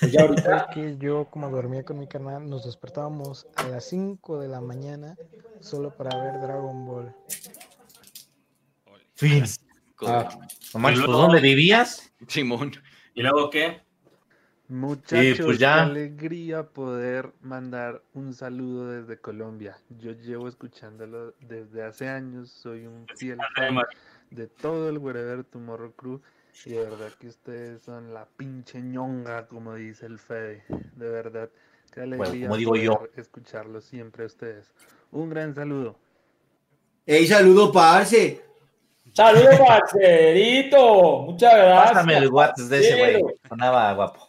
Pues ya ahorita. Que yo, como dormía con mi canal, nos despertábamos a las 5 de la mañana solo para ver Dragon Ball. Fin. Ah, No manches, Y ¿pues luego- dónde vivías? Simón. ¿Y luego qué? Muchachos, pues ya. qué alegría poder mandar un saludo desde Colombia. Yo llevo escuchándolo desde hace años, soy un fiel fan de todo el Wherever Tomorrow Crew y de verdad que ustedes son la pinche ñonga, como dice el Fede. De verdad, qué alegría como digo yo. escucharlos siempre a ustedes. Un gran saludo. ¡Ey, saludo, parce! ¡Saludos, parcerito! Muchas gracias. Pásame el WhatsApp de ese güey. Sonaba guapo.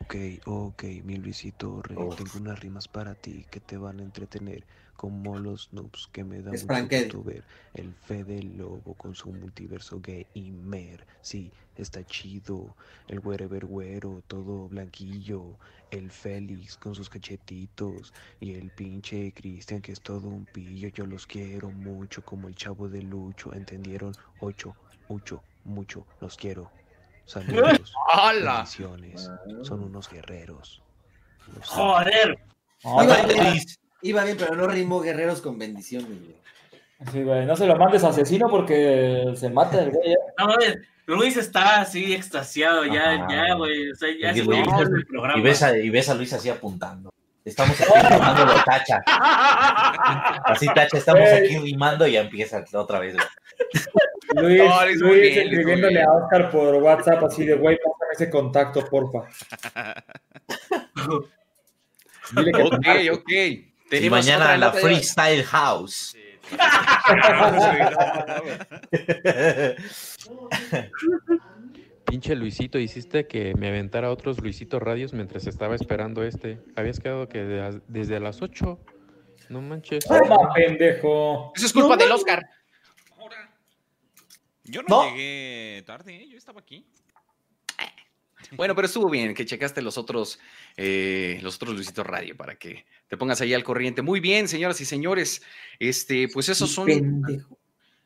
Ok, ok, mi Luisito Rey, tengo unas rimas para ti que te van a entretener, como los noobs que me da Es mucho gusto ver. El Fede Lobo con su multiverso gamer, sí, está chido. El Wherever Güero, todo blanquillo. El Félix con sus cachetitos. Y el pinche Cristian que es todo un pillo. Yo los quiero mucho, como el chavo de Lucho. ¿Entendieron? Ocho, mucho, mucho, los quiero. Saludos. <laughs> ¡Hala! Son unos guerreros. Los ¡Joder! Iba bien, iba bien, pero no rimó guerreros con bendiciones, güey. Sí, güey, no se lo mandes asesino porque se mata el güey. ¿eh? No mames, Luis está así extasiado, ya, Ajá. ya, güey. O sea, ya Y, se güey, el programa. y ves a, y ves a Luis así apuntando. Estamos aquí rimando de tacha. <laughs> Así tacha, estamos Güey. aquí rimando y ya empieza otra vez. güey. Luis, No, Luis bien, escribiéndole bien. a Oscar por WhatsApp así de, güey, pásame ese contacto, porfa. <laughs> Dile que Ok, ok. Y mañana en la Freestyle House. <laughs> Pinche Luisito, hiciste que me aventara otros Luisito Radios mientras estaba esperando este. Habías quedado que de desde las 8. No manches. Toma, pendejo. Eso es culpa del Oscar. Yo no, No. llegué tarde, ¿eh? yo estaba aquí. <laughs> Bueno, pero estuvo bien que checaste los otros, eh, los otros Luisito Radio para que te pongas ahí al corriente. Muy bien, señoras y señores. Este, pues esos son Pendejo.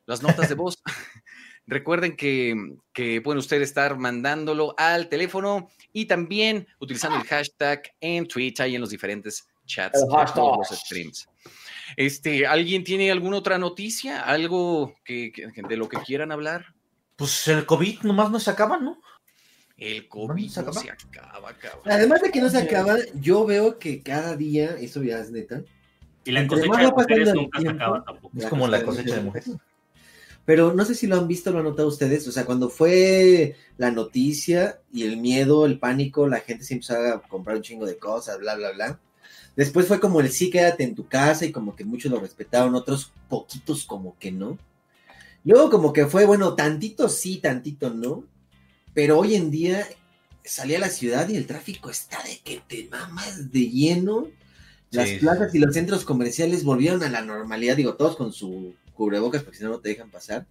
las notas de voz. <laughs> Recuerden que, que pueden ustedes estar mandándolo al teléfono y también utilizando el hashtag en Twitter y en los diferentes chats de hashtag. todos los streams. Este, ¿alguien tiene alguna otra noticia? ¿Algo que, que- de lo que quieran hablar? Pues el COVID nomás no se acaba, ¿no? El COVID se no acaba? se acaba, cabrón. Además de que no se acaba, yo veo que cada día, eso ya es neta. Y la cosecha de mujeres nunca se acaba tampoco. Es como la cosecha de mujeres. Pero no sé si lo han visto, lo han notado ustedes. O sea, cuando fue la noticia y el miedo, el pánico, la gente se empezó a comprar un chingo de cosas, bla, bla, bla. Después fue como el sí, quédate en tu casa y como que muchos lo respetaron, otros poquitos como que no. Luego como que fue, bueno, tantito sí, tantito no. Pero hoy en día salí a la ciudad y el tráfico está de que te mamas de lleno. Las Sí, plazas y los centros comerciales volvieron a la normalidad, digo, todos con su cubrebocas porque si no no te dejan pasar.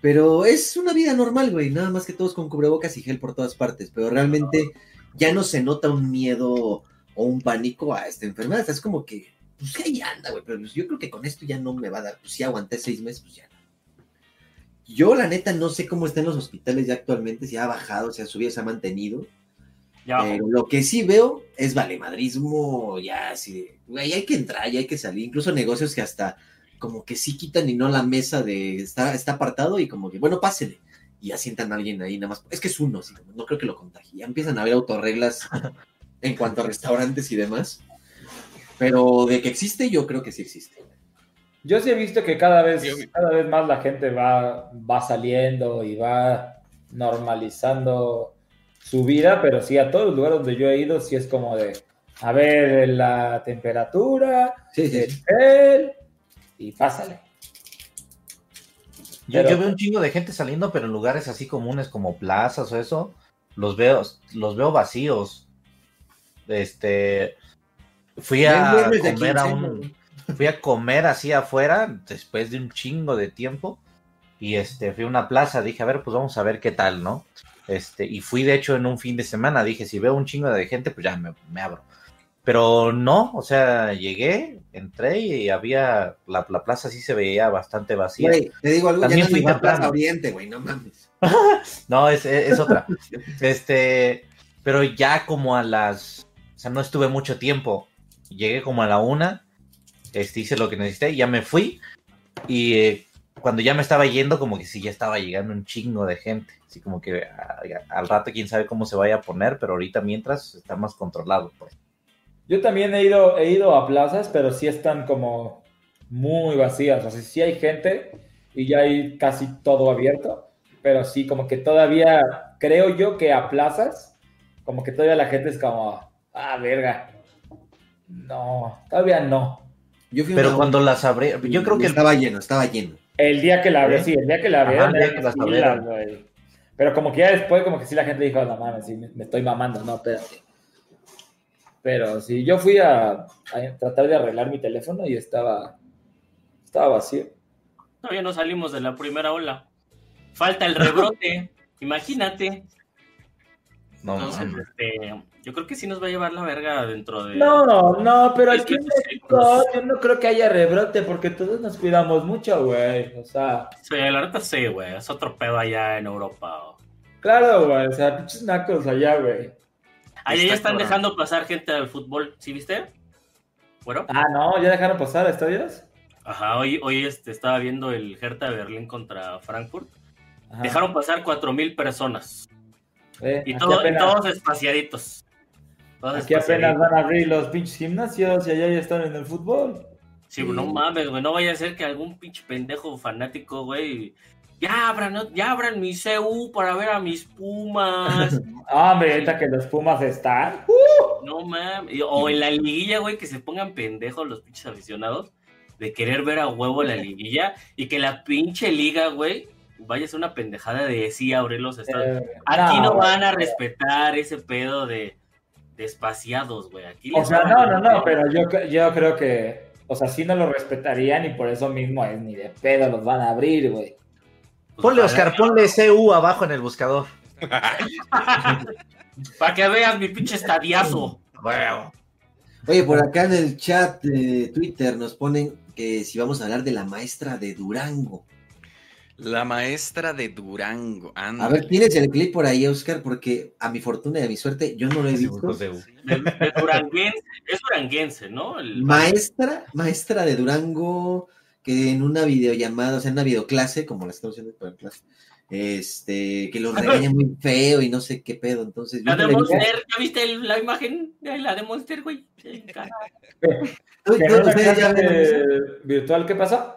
Pero es una vida normal, güey, nada más que todos con cubrebocas y gel por todas partes, pero realmente ya no se nota un miedo o un pánico a esta enfermedad, es como que, pues ahí anda, güey, pero pues, yo creo que con esto ya no me va a dar, pues si aguanté seis meses, pues ya no. Yo la neta no sé cómo están los hospitales ya actualmente, si ha bajado, si ha subido, se ha mantenido. Ya. Pero lo que sí veo es valemadrismo, ya así de, güey, hay que entrar, ya hay que salir. Incluso negocios que hasta como que sí quitan y no la mesa de está, está apartado y como que, bueno, pásele. Y asientan a alguien ahí nada más. Es que es uno, no creo que lo contagie. Ya empiezan a haber autorreglas en cuanto a restaurantes y demás. Pero de que existe, yo creo que sí existe. Yo sí he visto que cada vez, cada vez más la gente va, va saliendo y va normalizando su vida, pero sí a todos los lugares donde yo he ido, sí es como de, a ver la temperatura, Sí, sí, el gel, y pásale. Yo, Pero- yo veo un chingo de gente saliendo, pero en lugares así comunes como plazas o eso, los veo, los veo vacíos. Este, fui a comer a un, fui a comer así afuera después de un chingo de tiempo y este, fui a una plaza, dije, a ver, pues vamos a ver qué tal, ¿no? Este, y fui de hecho en un fin de semana, dije, si veo un chingo de gente, pues ya me, me abro. Pero no, o sea, llegué, entré y había, la, la plaza sí se veía bastante vacía. Güey, te digo algo, También ya no fui a Plaza temprano. Oriente, güey, no mames. <laughs> No, es, es, es otra. Este, pero ya como a las, o sea, no estuve mucho tiempo. Llegué como a la una, este, hice lo que necesité, ya me fui y eh, cuando ya me estaba yendo, como que sí, ya estaba llegando un chingo de gente. Así como que ah, ya, al rato quién sabe cómo se vaya a poner, pero ahorita mientras está más controlado. Pues. Yo también he ido, he ido a plazas, pero sí están como muy vacías. O sea, sí hay gente y ya hay casi todo abierto, pero sí, como que todavía, creo yo que a plazas, como que todavía la gente es como, ah, verga. No, todavía no. Yo fui a Pero una- cuando las abrí, yo creo que el- estaba lleno, estaba lleno. El día que la abrió, ¿Eh? sí, el día que la Ajá, abrieron, el día que las güey. Pero como que ya después, como que sí la gente dijo, no mames, sí, me, estoy mamando, no, espérate. Pero sí, yo fui a, a tratar de arreglar mi teléfono y estaba, estaba vacío. Todavía no salimos de la primera ola. Falta el rebrote. <laughs> Imagínate. No, Entonces, este, yo creo que sí nos va a llevar la verga dentro de. No, no, pero aquí en México yo no creo que haya rebrote porque todos nos cuidamos mucho, güey. O sea, Sí, la neta sí, güey. Es otro pedo allá en Europa. claro, güey. O sea, pinches nacos allá, güey. Allá Está ya están cabrón. dejando pasar gente al fútbol. ¿Sí viste? Bueno. Ah, no, ¿ya dejaron pasar a estadios? Ajá, hoy, hoy este, estaba viendo el Hertha Berlín contra Frankfurt. Ajá. Dejaron pasar cuatro mil personas. Eh, Y todo- apenas- todos espaciaditos. Todos Aquí apenas van a abrir los pinches gimnasios y allá ya están en el fútbol. Sí, no mames, güey. No vaya a ser que algún pinche pendejo fanático, güey. Ya abran, ya abran mi CU para ver a mis Pumas. <laughs> Ah, hombre, ahorita que los Pumas están. no mames. Y- O en la liguilla, güey, que se pongan pendejos los pinches aficionados de querer ver a huevo la <laughs> liguilla y que la pinche liga, güey, vaya a ser una pendejada de sí abrir los estadios. Eh, Aquí no, no, van a respetar ese pedo de, de espaciados, güey. Aquí O sea, no, no, no, pero yo, yo creo que, o sea, sí no lo respetarían y por eso mismo es ni de pedo los van a abrir, güey. Ponle, Oscar, ponle CU abajo en el buscador. <laughs> Para que veas mi pinche estadiazo. Oye, por acá en el chat de Twitter nos ponen que si vamos a hablar de la maestra de Durango. La maestra de Durango. anda. A ver, tienes el clip por ahí, Oscar, porque a mi fortuna y a mi suerte yo no lo he visto. De duranguense, es duranguense, ¿no? El- Maestra, maestra de Durango, que en una videollamada, o sea, en una videoclase, como la estamos haciendo por clase, este, que lo regaña muy feo y no sé qué pedo, entonces La de. Monster, ¿ya viste el- la imagen de la de Monster, güey? Sí, cara. ¿Tú- ¿Que en eso? virtual qué pasa?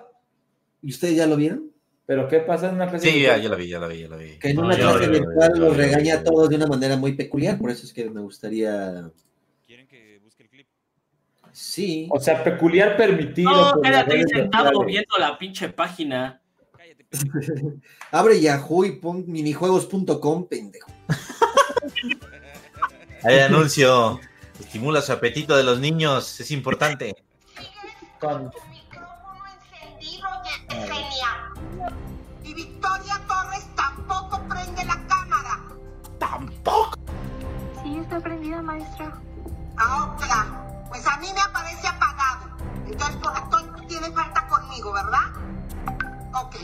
¿Y ustedes ya lo vieron? ¿Pero qué pasa en una clase Sí, ya, virtual? ya la vi, ya la vi, ya la vi. Que en No, una clase vi, virtual los regaña a todos de una manera muy peculiar, por eso es que me gustaría... Sí. O sea, peculiar permitido. No, quédate ahí sentado viendo la pinche página. <laughs> Abre Yahoo y pon minijuegos.com, pendejo. <laughs> Hay anuncio. Estimula su apetito de los niños, es importante. Con- Y maestra. Ah, claro. Pues a mí me aparece apagado. Entonces, por lo tanto, tiene falta conmigo, ¿verdad? Ok.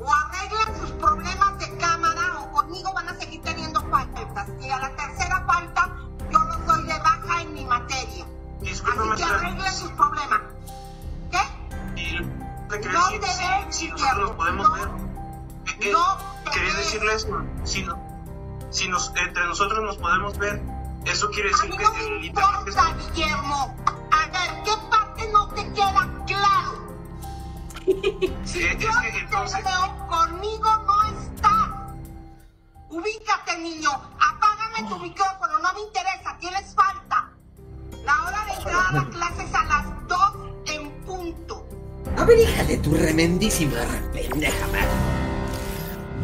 O arreglan sus problemas de cámara o conmigo van a seguir teniendo faltas. Y a la tercera falta, yo los doy de baja en mi materia. Así que arreglen sus problemas. ¿Qué? Te quería No decir, te si- ves, si nosotros nos podemos no. ver. Eh, eh, No te quería ves. decirles, si, no- si nos, entre nosotros nos podemos ver, eso quiere A decir mí que no me importa, Guillermo. A ver, ¿qué parte no te queda claro? <laughs> Si yo es que entonces- te veo, conmigo no estás. Ubícate, niño. Apágame tu micrófono. No me interesa. Tienes falta. La hora de entrar a la clase es a las 2 en punto. A ver, hija de tu remendísima pendeja madre.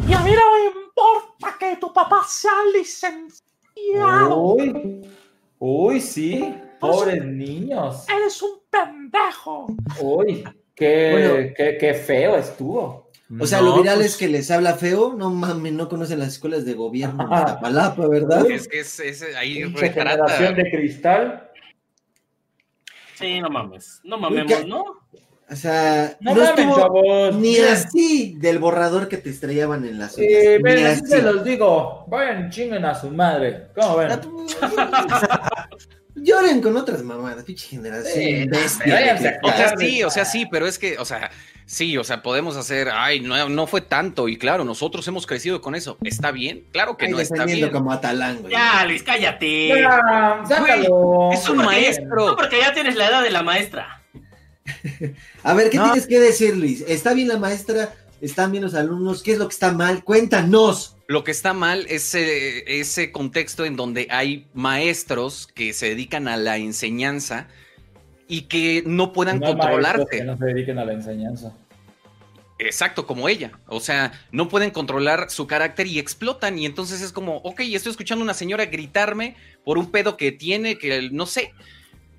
Y a mí no me importa que tu papá sea licenciado. Uy, uy, sí. Pobres niños. Eres un pendejo. Uy, qué, Bueno. qué, qué feo estuvo. O sea, No, lo viral pues- es que les habla feo, no mames, no conocen las escuelas de gobierno de Iztapalapa, ¿verdad? Es que es, es- ahí retrata. generación de cristal. Sí, no mames. No mamemos. ¿no? O sea, No no, mames, estuvo chavos. ni así del borrador que te estrellaban en las ven, ni así así. se los digo. Vayan, chinguen a su madre. ¿Cómo ven? Lloren con otras mamadas, pinche generación bestia. O sea, sí, o sea, sí, pero es que, o sea, sí, o sea, podemos hacer, ay, no, no fue tanto, y claro, nosotros hemos crecido con eso. ¿Está bien? Claro que Ay, no está bien. como Atalán, güey. Ya, Luis, cállate. Ya, sácalo. Es un Porque- maestro. No, porque ya tienes la edad de la maestra. <laughs> A ver, ¿qué No. tienes que decir, Luis? ¿Está bien la maestra? ¿Están bien los alumnos? ¿Qué es lo que está mal? Cuéntanos. Lo que está mal es eh, ese contexto en donde hay maestros que se dedican a la enseñanza y que no puedan No controlarte. Que no se dediquen a la enseñanza. Exacto, como ella. O sea, no pueden controlar su carácter y explotan. Y entonces es como, ok, estoy escuchando a una señora gritarme por un pedo que tiene, que no sé.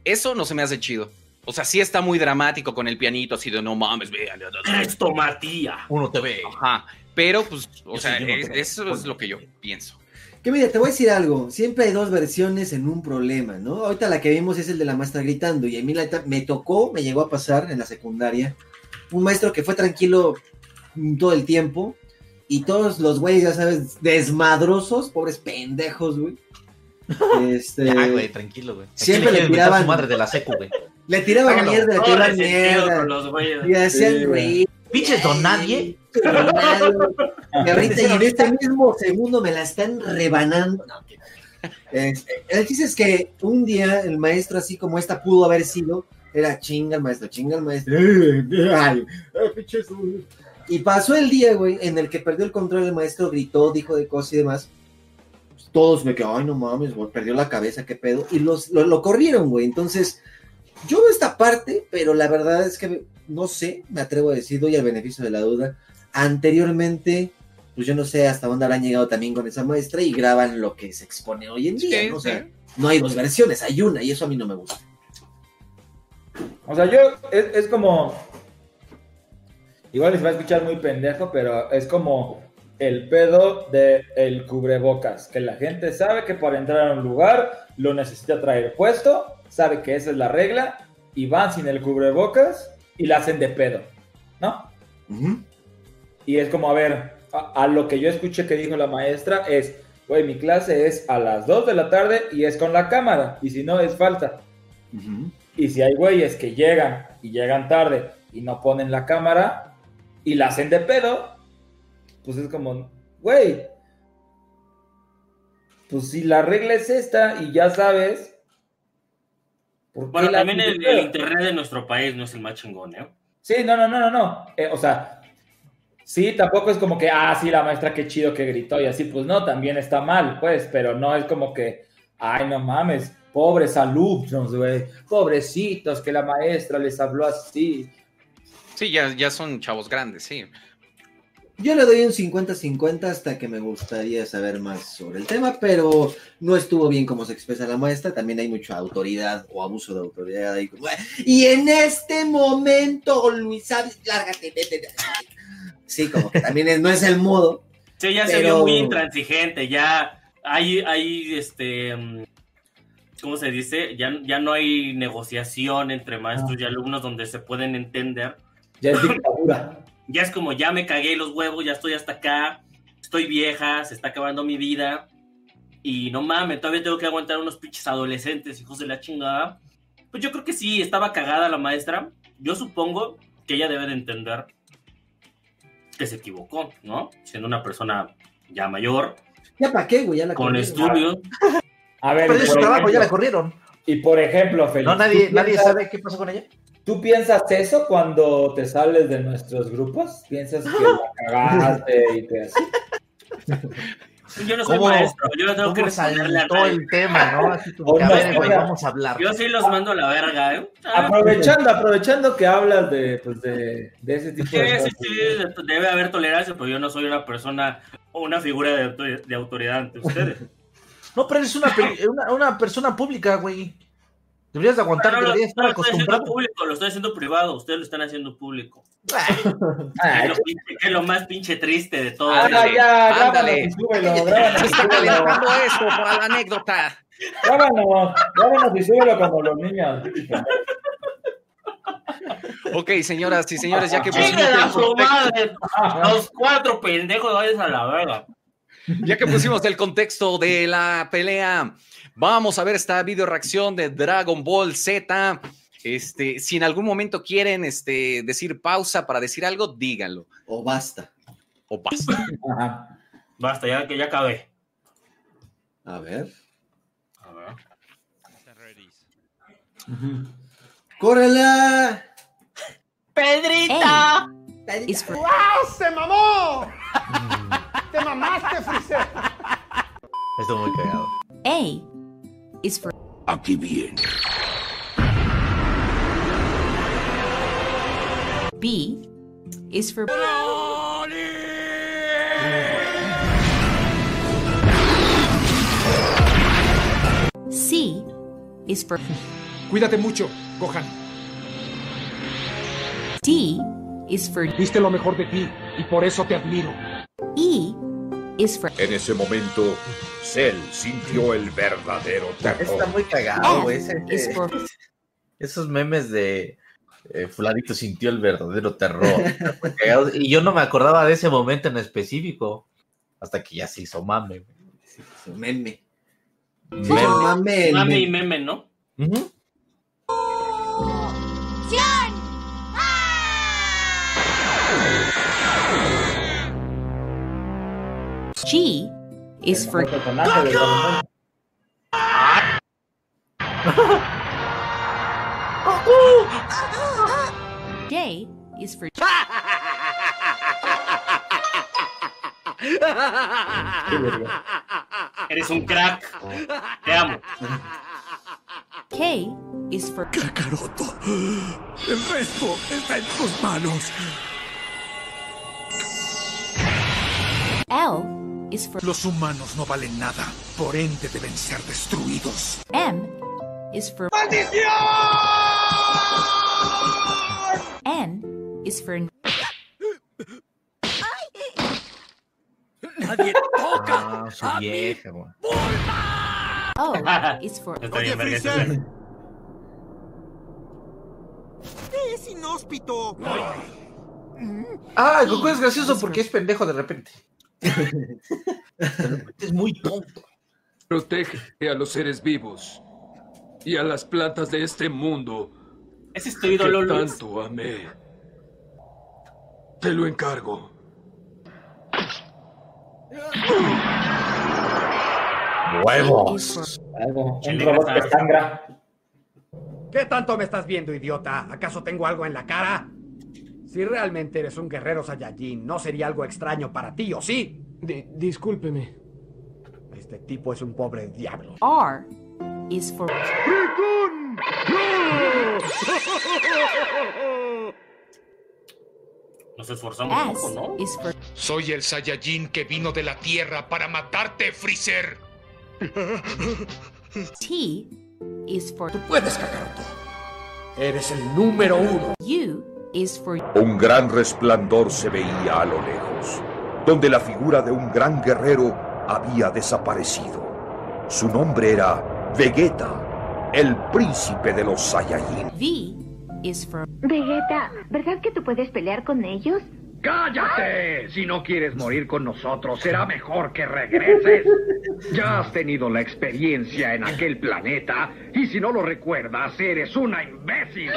Eso no se me hace chido. O sea, sí está muy dramático con el pianito, así de no mames, vean. Esto, Matía. Uno te ve. Ajá. Pero, pues, o Yo sea, sí, no eso es lo que yo pienso. Que mira, te voy a decir algo. Siempre hay dos versiones en un problema, ¿no? Ahorita la que vimos es el de la maestra gritando. Y a mí la neta, me tocó, me llegó a pasar en la secundaria. Un maestro que fue tranquilo todo el tiempo. Y todos los güeyes, ya sabes, desmadrosos, pobres pendejos, güey. <laughs> Este, Ya, güey, tranquilo, güey. ¿A quién Siempre le tiraban- su madre de la secu, güey. Le tiraban Hágalo. mierda, le resentido mierda. con los güeyes. Y hacían Sí, güey. reír. Pinches don nadie. Y ahorita y en este mismo segundo me la están rebanando. No, que- Es- el chiste es que un día el maestro, así como esta pudo haber sido, era chinga el maestro, chinga el maestro. Y pasó el día, güey, en el que perdió el control el maestro, gritó, dijo de cosas y demás. Pues todos me quedaron, ay, no mames, güey, perdió la cabeza, qué pedo. Y los, lo, lo corrieron, güey. Entonces, yo veo esta parte, pero la verdad es que no sé, me atrevo a decir, doy el beneficio de la duda. Anteriormente, pues yo no sé hasta dónde habrán llegado también con esa maestra y graban lo que se expone hoy en día. Sí, ¿no? O sí. sea, no hay dos versiones, hay una y eso a mí no me gusta. O sea, yo, es, es como. Igual les va a escuchar muy pendejo, pero es como el pedo de el cubrebocas. Que la gente sabe que para entrar a un lugar lo necesita traer puesto, sabe que esa es la regla, y van sin el cubrebocas y la hacen de pedo. ¿No? Y es como, a ver, a, a lo que yo escuché que dijo la maestra es, güey, mi clase es a las 2 de la tarde y es con la cámara, y si no es falta. Y si hay güeyes que llegan y llegan tarde y no ponen la cámara y la hacen de pedo, pues es como, güey, pues si la regla es esta y ya sabes. ¿Por qué Bueno, también el, el internet de nuestro país no es el más chingón, ¿eh? Sí, no, no, no, no, no. Eh, o sea, sí, tampoco es como que, ah, sí, la maestra, qué chido que gritó y así, pues no, también está mal, pues, pero no es como que, ay, no mames, pobres alumnos, güey, pobrecitos, que la maestra les habló así. Sí, ya, ya son chavos grandes, sí. Yo le doy un 50-50 hasta que me gustaría saber más sobre el tema, pero no estuvo bien como se expresa la muestra. También hay mucha autoridad o abuso de autoridad. ahí Y en este momento, Luis, lárgate, vete. de aquí". Sí, como que también es- no es el modo. Sí, ya se vio muy intransigente, ya hay, hay este, mm, ¿cómo se dice? Ya, ya no hay negociación entre maestros y alumnos donde se pueden entender. Ya es dictadura. Ya es como, ya me cagué los huevos, ya estoy hasta acá, estoy vieja, se está acabando mi vida. Y no mames, todavía tengo que aguantar unos pinches adolescentes, hijos de la chingada. Pues yo creo que sí, estaba cagada la maestra. Yo supongo que ella debe de entender que se equivocó, ¿no? Siendo una persona ya mayor, ¿Ya para qué, güey? Ya la con corrieron. estudios. A ver, Perdió y su por trabajo, ya la corrieron. Y por ejemplo, Félix. No, nadie, ¿tú nadie sabe qué pasó con ella. ¿Tú piensas eso cuando te sales de nuestros grupos? ¿Piensas que la cagaste y te así? Yo no soy ¿Cómo- maestro, yo no tengo que cómo responderle a nadie. el tema, no? Así que, a no, ver, güey, oiga. vamos a hablar. Yo sí los mando a la verga, ¿eh? Aprovechando, aprovechando que hablas de, pues de, de ese tipo Sí, de sí, cosas. sí, de- debe haber tolerancia, pero yo no soy una persona o una figura de, autor- de autoridad ante ustedes. <laughs> No, pero eres una, una, una persona pública, güey. Deberías de aguantar, No, no, deberías estar no lo estoy haciendo acostumbrado. público, lo estoy haciendo privado, ustedes lo están haciendo público. Es lo, pinche- es lo más pinche triste de todo. Ah, Ándale, ya, grábanos ándale. y súbelo, grábanos Está calentando esto para la anécdota. Grábanos, grábanos y súbelo como los niños. Ok, señoras y señores, ya que pusimos ¡Chinguen a el contexto, madre! Los cuatro pendejos vayan a la verga. ya que pusimos el contexto de la pelea, vamos a ver esta video reacción de Dragon Ball Z. Este, si en algún momento quieren este, decir pausa para decir algo, díganlo. O basta. O basta. Ajá. Basta, ya que ya acabé. A ver. A ver. ¡Córrela! ¡Pedrita! ¡Wow! ¡Se mamó! ¡Te mamaste, Freezer! Esto muy cagado. A is for Aquí viene. B is for C is for Cuídate mucho, Gohan. D is for Diste lo mejor de ti y por eso te admiro. E En ese momento, Cell sintió el verdadero terror. Está muy cagado, güey. Ese- is for Esos memes de eh, Fulanito sintió el verdadero terror. <laughs> Y yo no me acordaba de ese momento en específico. Hasta que ya se hizo mame. güey. Meme. Meme. Mame, y meme. ¿no? Ujú. G is for El personaje de Dragon Ball. J is for Eres un crack. Te amo. K is for Kakaroto, el resto está en tus manos. L is for Los humanos no valen nada, por ende deben ser destruidos. M is for N is for Nadie toca. Ah, su vieja, güey. O <laughs> is for está Freezer. Es inhóspito. Ah, Goku es gracioso porque es pendejo de repente. Es muy tonto. Protege a los seres vivos y a las plantas de este mundo. ¿Ese es tu ídolo, que tanto amé. Te lo encargo. Huevos. Algo, un robot que sangra. ¿Qué tanto me estás viendo, idiota? ¿Acaso tengo algo en la cara? Si realmente eres un guerrero Saiyajin, no sería algo extraño para ti, ¿o sí? discúlpeme. Este tipo es un pobre diablo. R is for Nos esforzamos un poco, ¿no? is for Soy el Saiyajin que vino de la Tierra para matarte, Freezer. T is for Puedes cagar Eres el número uno. U is for Un gran resplandor se veía a lo lejos, donde la figura de un gran guerrero había desaparecido. Su nombre era Vegeta, el príncipe de los Saiyajin. V is for Vegeta, ¿verdad que tú puedes pelear con ellos? ¡Cállate! Si no quieres morir con nosotros, será mejor que regreses. Ya has tenido la experiencia en aquel <laughs> planeta y si no lo recuerdas, eres una imbécil.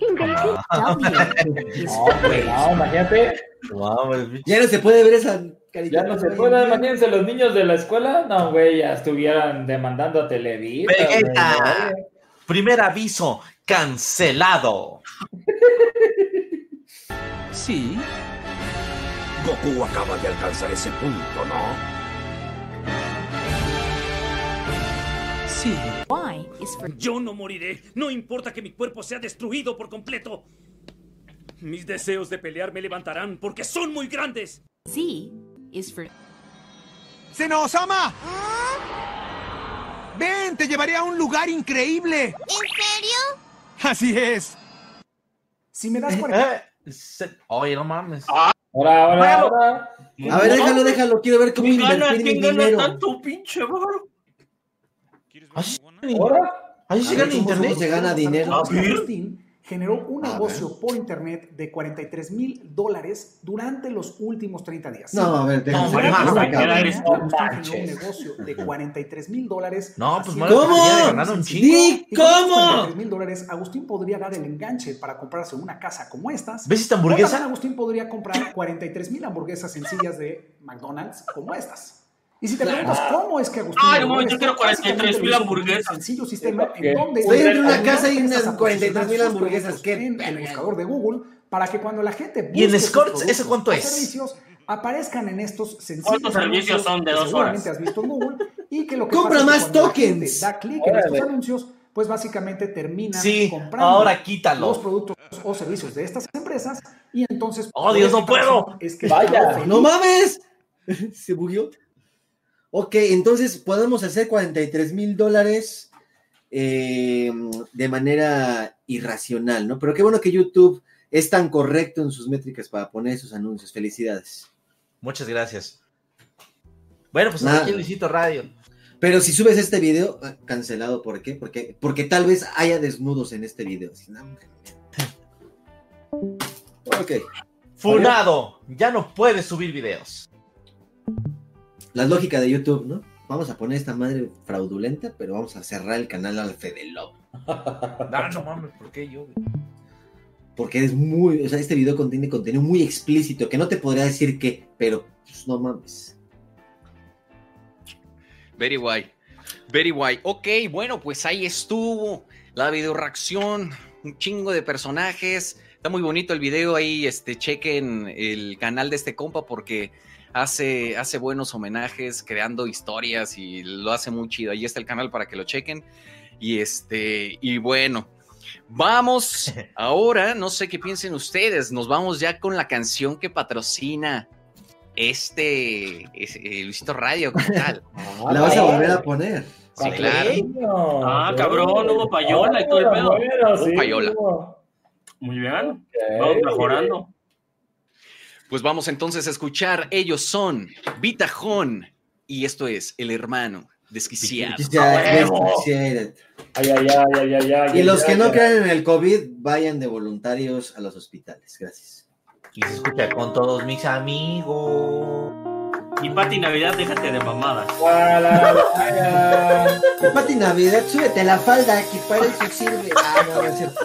No, güey, no, imagínate. Ya no se puede ver esa Ya caricatura. no se puede, imagínense los niños de la escuela. No, güey, ya estuvieran demandando a Televisa. güey, Vegeta. oye. Primer aviso, cancelado. <laughs> Sí. Goku acaba de alcanzar ese punto, ¿no? Sí. Y is for Yo no moriré. No importa que mi cuerpo sea destruido por completo. Mis deseos de pelear me levantarán porque son muy grandes. Z is for ¡Senosama! Ven, te llevaré a un lugar increíble. ¿En serio? Así es. Si me das por Eh, se- Oye, no mames. Ahora, ahora, ahora. A ver, déjalo, déjalo. Quiero ver cómo ¿Quién gana? invertir mi ¿Quién gana dinero. tanto, pinche bárbaro? ¿Ahora? Ahí se gana internet. ¿Cómo se gana dinero? Agustín generó un A negocio por internet de 43 mil dólares durante los últimos 30 días. No, a ver, déjame No, ver. Agustín No, cabrón. generó un negocio de 43 mil dólares. No, pues, haciendo- ¿cómo? un chingo. ¡Di Y con esos cómo! 43 mil dólares, Agustín podría dar el enganche para comprarse una casa como estas. ¿Ves esta hamburguesa? Agustín podría comprar 43 mil hamburguesas sencillas de McDonald's como estas. Y si te preguntas cómo es que Agustín. No, yo quiero 43,000 básicamente lo hizo con hamburguesas. Un sencillo sistema ¿Qué? en donde Estoy entre una casa y unas a 43,000 posicionar sus hamburguesas. ¿Qué en el buscador de Google para que cuando la gente ¿Y en productos ese cuánto es? servicios aparezcan en estos sencillos ¿Cuántos servicios son de que dos seguramente horas? has visto en Google y que lo que Compra que más tokens. da clic en estos anuncios pues básicamente termina Sí, comprando ahora quítalo. los productos o servicios de estas empresas y entonces ¡Oh, Dios, no puedo! es que Vaya. ¡No mames! <laughs> ¿Se bugueó? Ok, entonces podemos hacer 43 mil dólares eh, de manera irracional, ¿no? Pero qué bueno que YouTube es tan correcto en sus métricas para poner esos anuncios. Felicidades. Muchas gracias. Bueno, pues Nada. aquí Luisito Radio. Pero si subes este video, ah, cancelado, ¿por qué? Porque, porque tal vez haya desnudos en este video. Ok. Funado, ya no puedes subir videos. La lógica de YouTube, ¿no? Vamos a poner esta madre fraudulenta, pero vamos a cerrar el canal al Fede Lobo. No, <laughs> no mames, ¿por qué yo? Porque es muy, o sea, este video contiene contenido muy explícito, que no te podría decir qué, pero pues, no mames. Very guay. Very guay. Ok, bueno, pues ahí estuvo la video reacción. Un chingo de personajes. Está muy bonito el video ahí. Este, chequen el canal de este compa porque hace, hace buenos homenajes, creando historias y lo hace muy chido. Ahí está el canal para que lo chequen. Y este, y bueno, vamos <laughs> ahora, no sé qué piensen ustedes, nos vamos ya con la canción que patrocina este es- eh, Luisito Radio como <laughs> tal. La vas a volver a poner. Sí, claro. Ah, cabrón, hubo payola y todo el pedo. Hubo payola. Muy bien. Vamos mejorando. Pues vamos entonces a escuchar. Ellos son Vitajón y esto es El Hermano Desquiciado. Ya, desquiciated. Ay, ay, ay, ay, ay, ay, Y los ay, que no ay. crean en el COVID, vayan de voluntarios a los hospitales. Gracias. Y se escucha con todos mis amigos. Y Pati Navidad, déjate de mamadas. <laughs> Pati Navidad, súbete la falda que para eso sirve. Ah, no, no es cierto.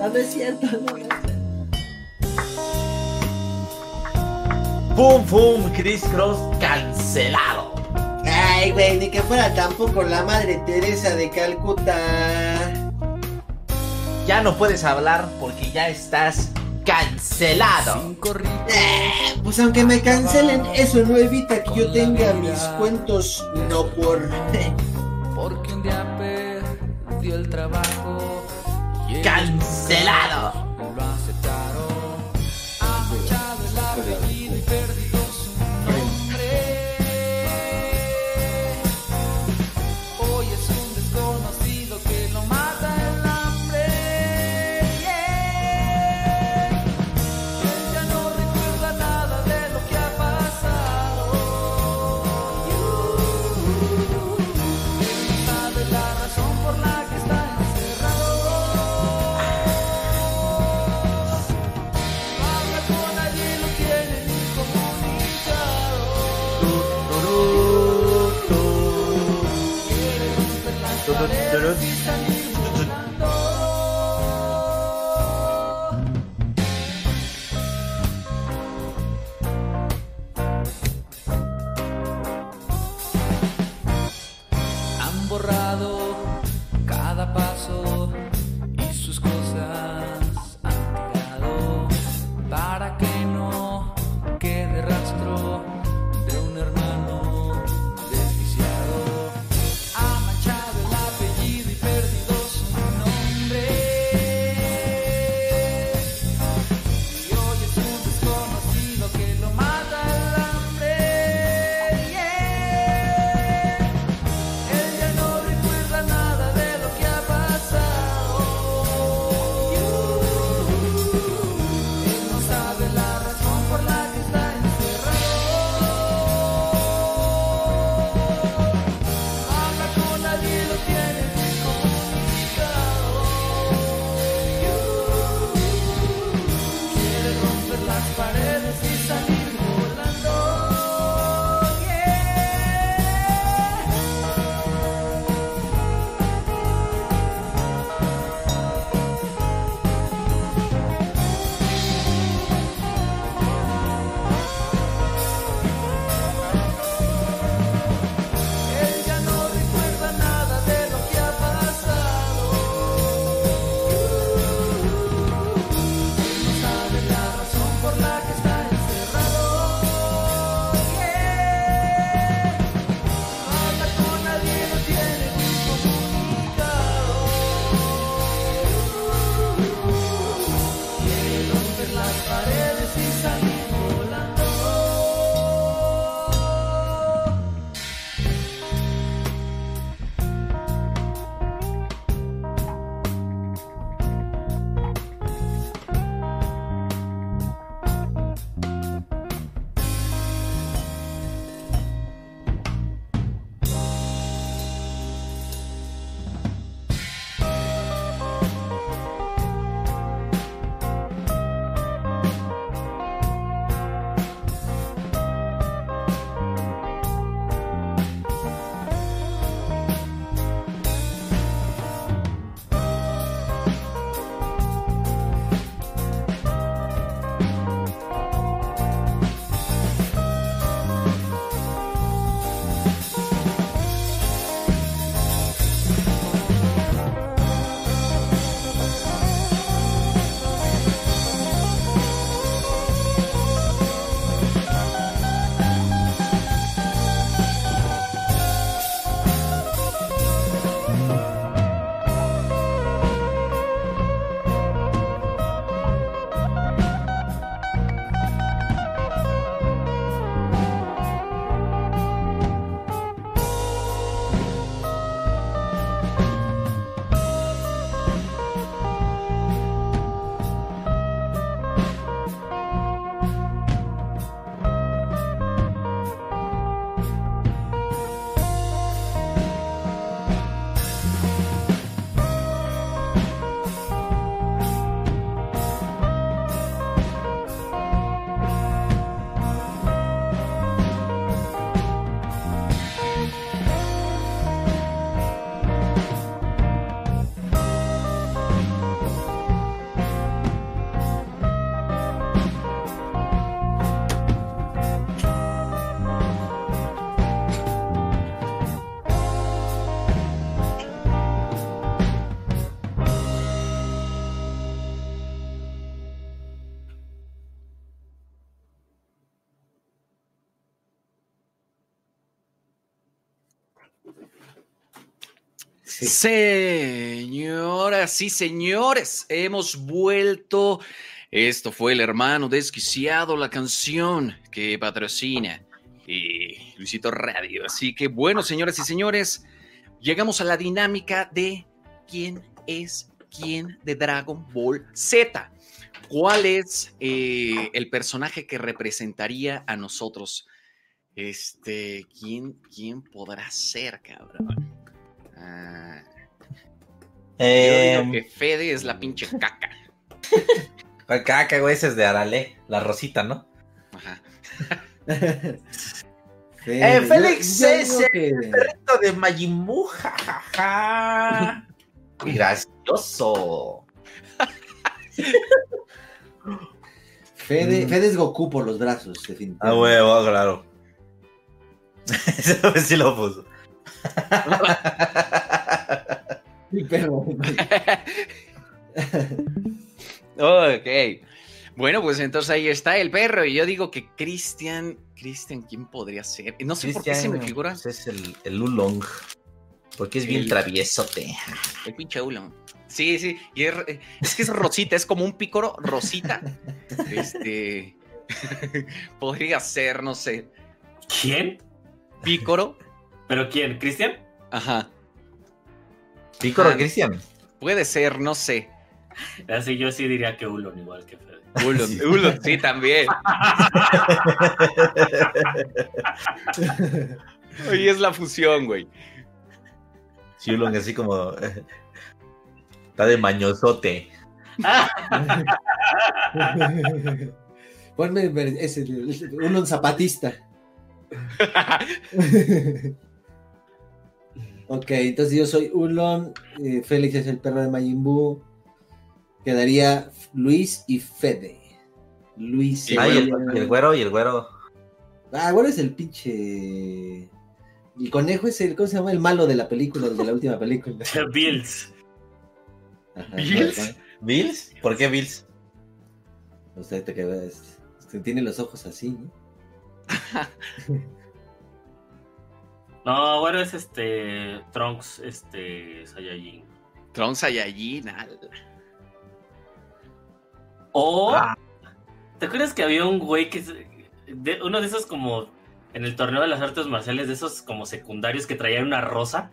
No, <laughs> no es cierto, no, no es cierto. ¡Pum, pum! Chris Cross cancelado. Ay, güey, ni que fuera tampoco la madre Teresa de Calcuta. Ya no puedes hablar porque ya estás cancelado. Eh, pues aunque me cancelen, eso no evita que yo tenga mis cuentos no por. Porque un día perdió el trabajo. Cancelado. Las paredes Señoras y señores, hemos vuelto. Esto fue el hermano desquiciado, la canción que patrocina y Luisito Radio. Así que bueno, señoras y señores, llegamos a la dinámica de quién es quién de Dragon Ball Z. ¿Cuál es eh, el personaje que representaría a nosotros? Este, ¿quién, quién podrá ser, cabrón? Ah, yo Eh, digo que Fede es la pinche caca. la caca, güey, ese es de Arale, la rosita, ¿no? Ajá. <laughs> Eh, Félix yo- yo es el que- perrito de Majin Buu, jajaja. <laughs> Gracioso. <laughs> Fede, Fede es Goku por los brazos, Ah, definitivamente. huevo, claro. Eso sí lo puso. <laughs> Mi perro. <laughs> Ok. Bueno, pues entonces ahí está el perro. Y yo digo que Cristian. Cristian, ¿quién podría ser? No sé por qué se me figura. pues, es el, el Ulong. Porque es bien traviesote. El pinche Ulon. Sí, sí. Y es, es que es rosita, es como un pícoro rosita. <laughs> Este. podría ser, no sé. ¿Quién? Pícoro. ¿Pero quién? ¿Cristian? Ajá. Pícoro Ah, Cristian. Puede ser, no sé. Así yo sí diría que Ulon, igual que Fede. Ulon, Ulon, sí, también. <laughs> Hoy es la fusión, güey. Sí, Ulong así como. eh, Está de mañosote. <laughs> Ponme ese, uno zapatista. <laughs> ok, entonces yo soy Ulon, eh, Félix es el perro de Majin Buu. Quedaría Luis y Fede. Luis Ah, y el, el güero, y el güero. Ah, bueno, es el pinche. El conejo es el, ¿cómo se llama? El malo de la película, el de la última película. <laughs> Bills. Ajá, ¿Bills? ¿Bills? ¿Por qué Bills? Usted te queda, tiene los ojos así, ¿no? <laughs> No, bueno, es este. Trunks, este. Saiyajin. Tron Saiyajin. al- O. Ah. ¿Te acuerdas que había un güey que. se- de- uno de esos como. En el torneo de las artes marciales, de esos como secundarios que traían una rosa.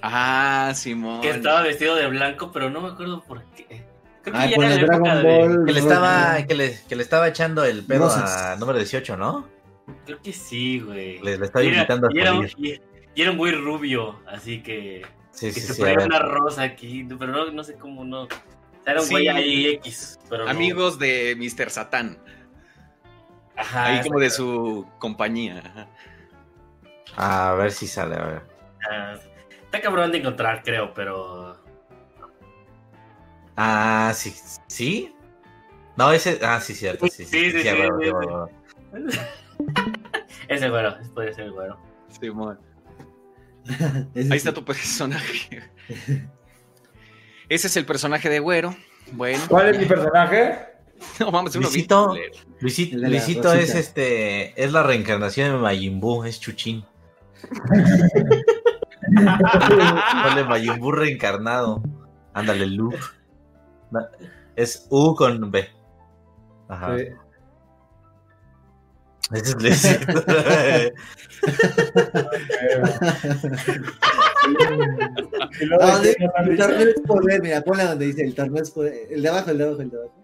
Ah, Simón. Que estaba vestido de blanco, pero no me acuerdo por qué. Creo que Ah, ya por era el la época Dragon de- Ball. Que le estaba, que le, que le estaba echando el pedo Rosas. a número 18, ¿no? Creo que sí, güey. Le, le estaba Y era- invitando a y era, un- salir. y- y era un güey rubio, así que. Sí, que sí, se sí, a traía ver. una rosa aquí, pero no, no sé cómo no. Era un Sí. güey ahí X, pero no. Amigos de Mr. Satán. Ajá, Ahí como de su compañía. ajá. A ver si sale, a ver. Ah, Está cabrón de encontrar, creo, pero. Ah, sí. ¿Sí? No, ese. Ah, sí, cierto. Sí, sí, Sí, sí, sí, sí, <laughs> huevo. Ese güero, podría ser el güero. Simón. <laughs> Ahí sí. está tu personaje. <laughs> Ese es el personaje de Güero. Bueno. ¿Cuál es mi personaje? <laughs> No bien Luisito. Luisito, El Luisito es este. Es la reencarnación de Majin Buu, es Chuchín. Ponle Majin Buu reencarnado. Ándale, Lu. Es U con B. Ajá. Sí. <laughs> el torneo es poder, mira, ponle donde dice el torneo es poder. El de abajo, el de abajo, el de abajo.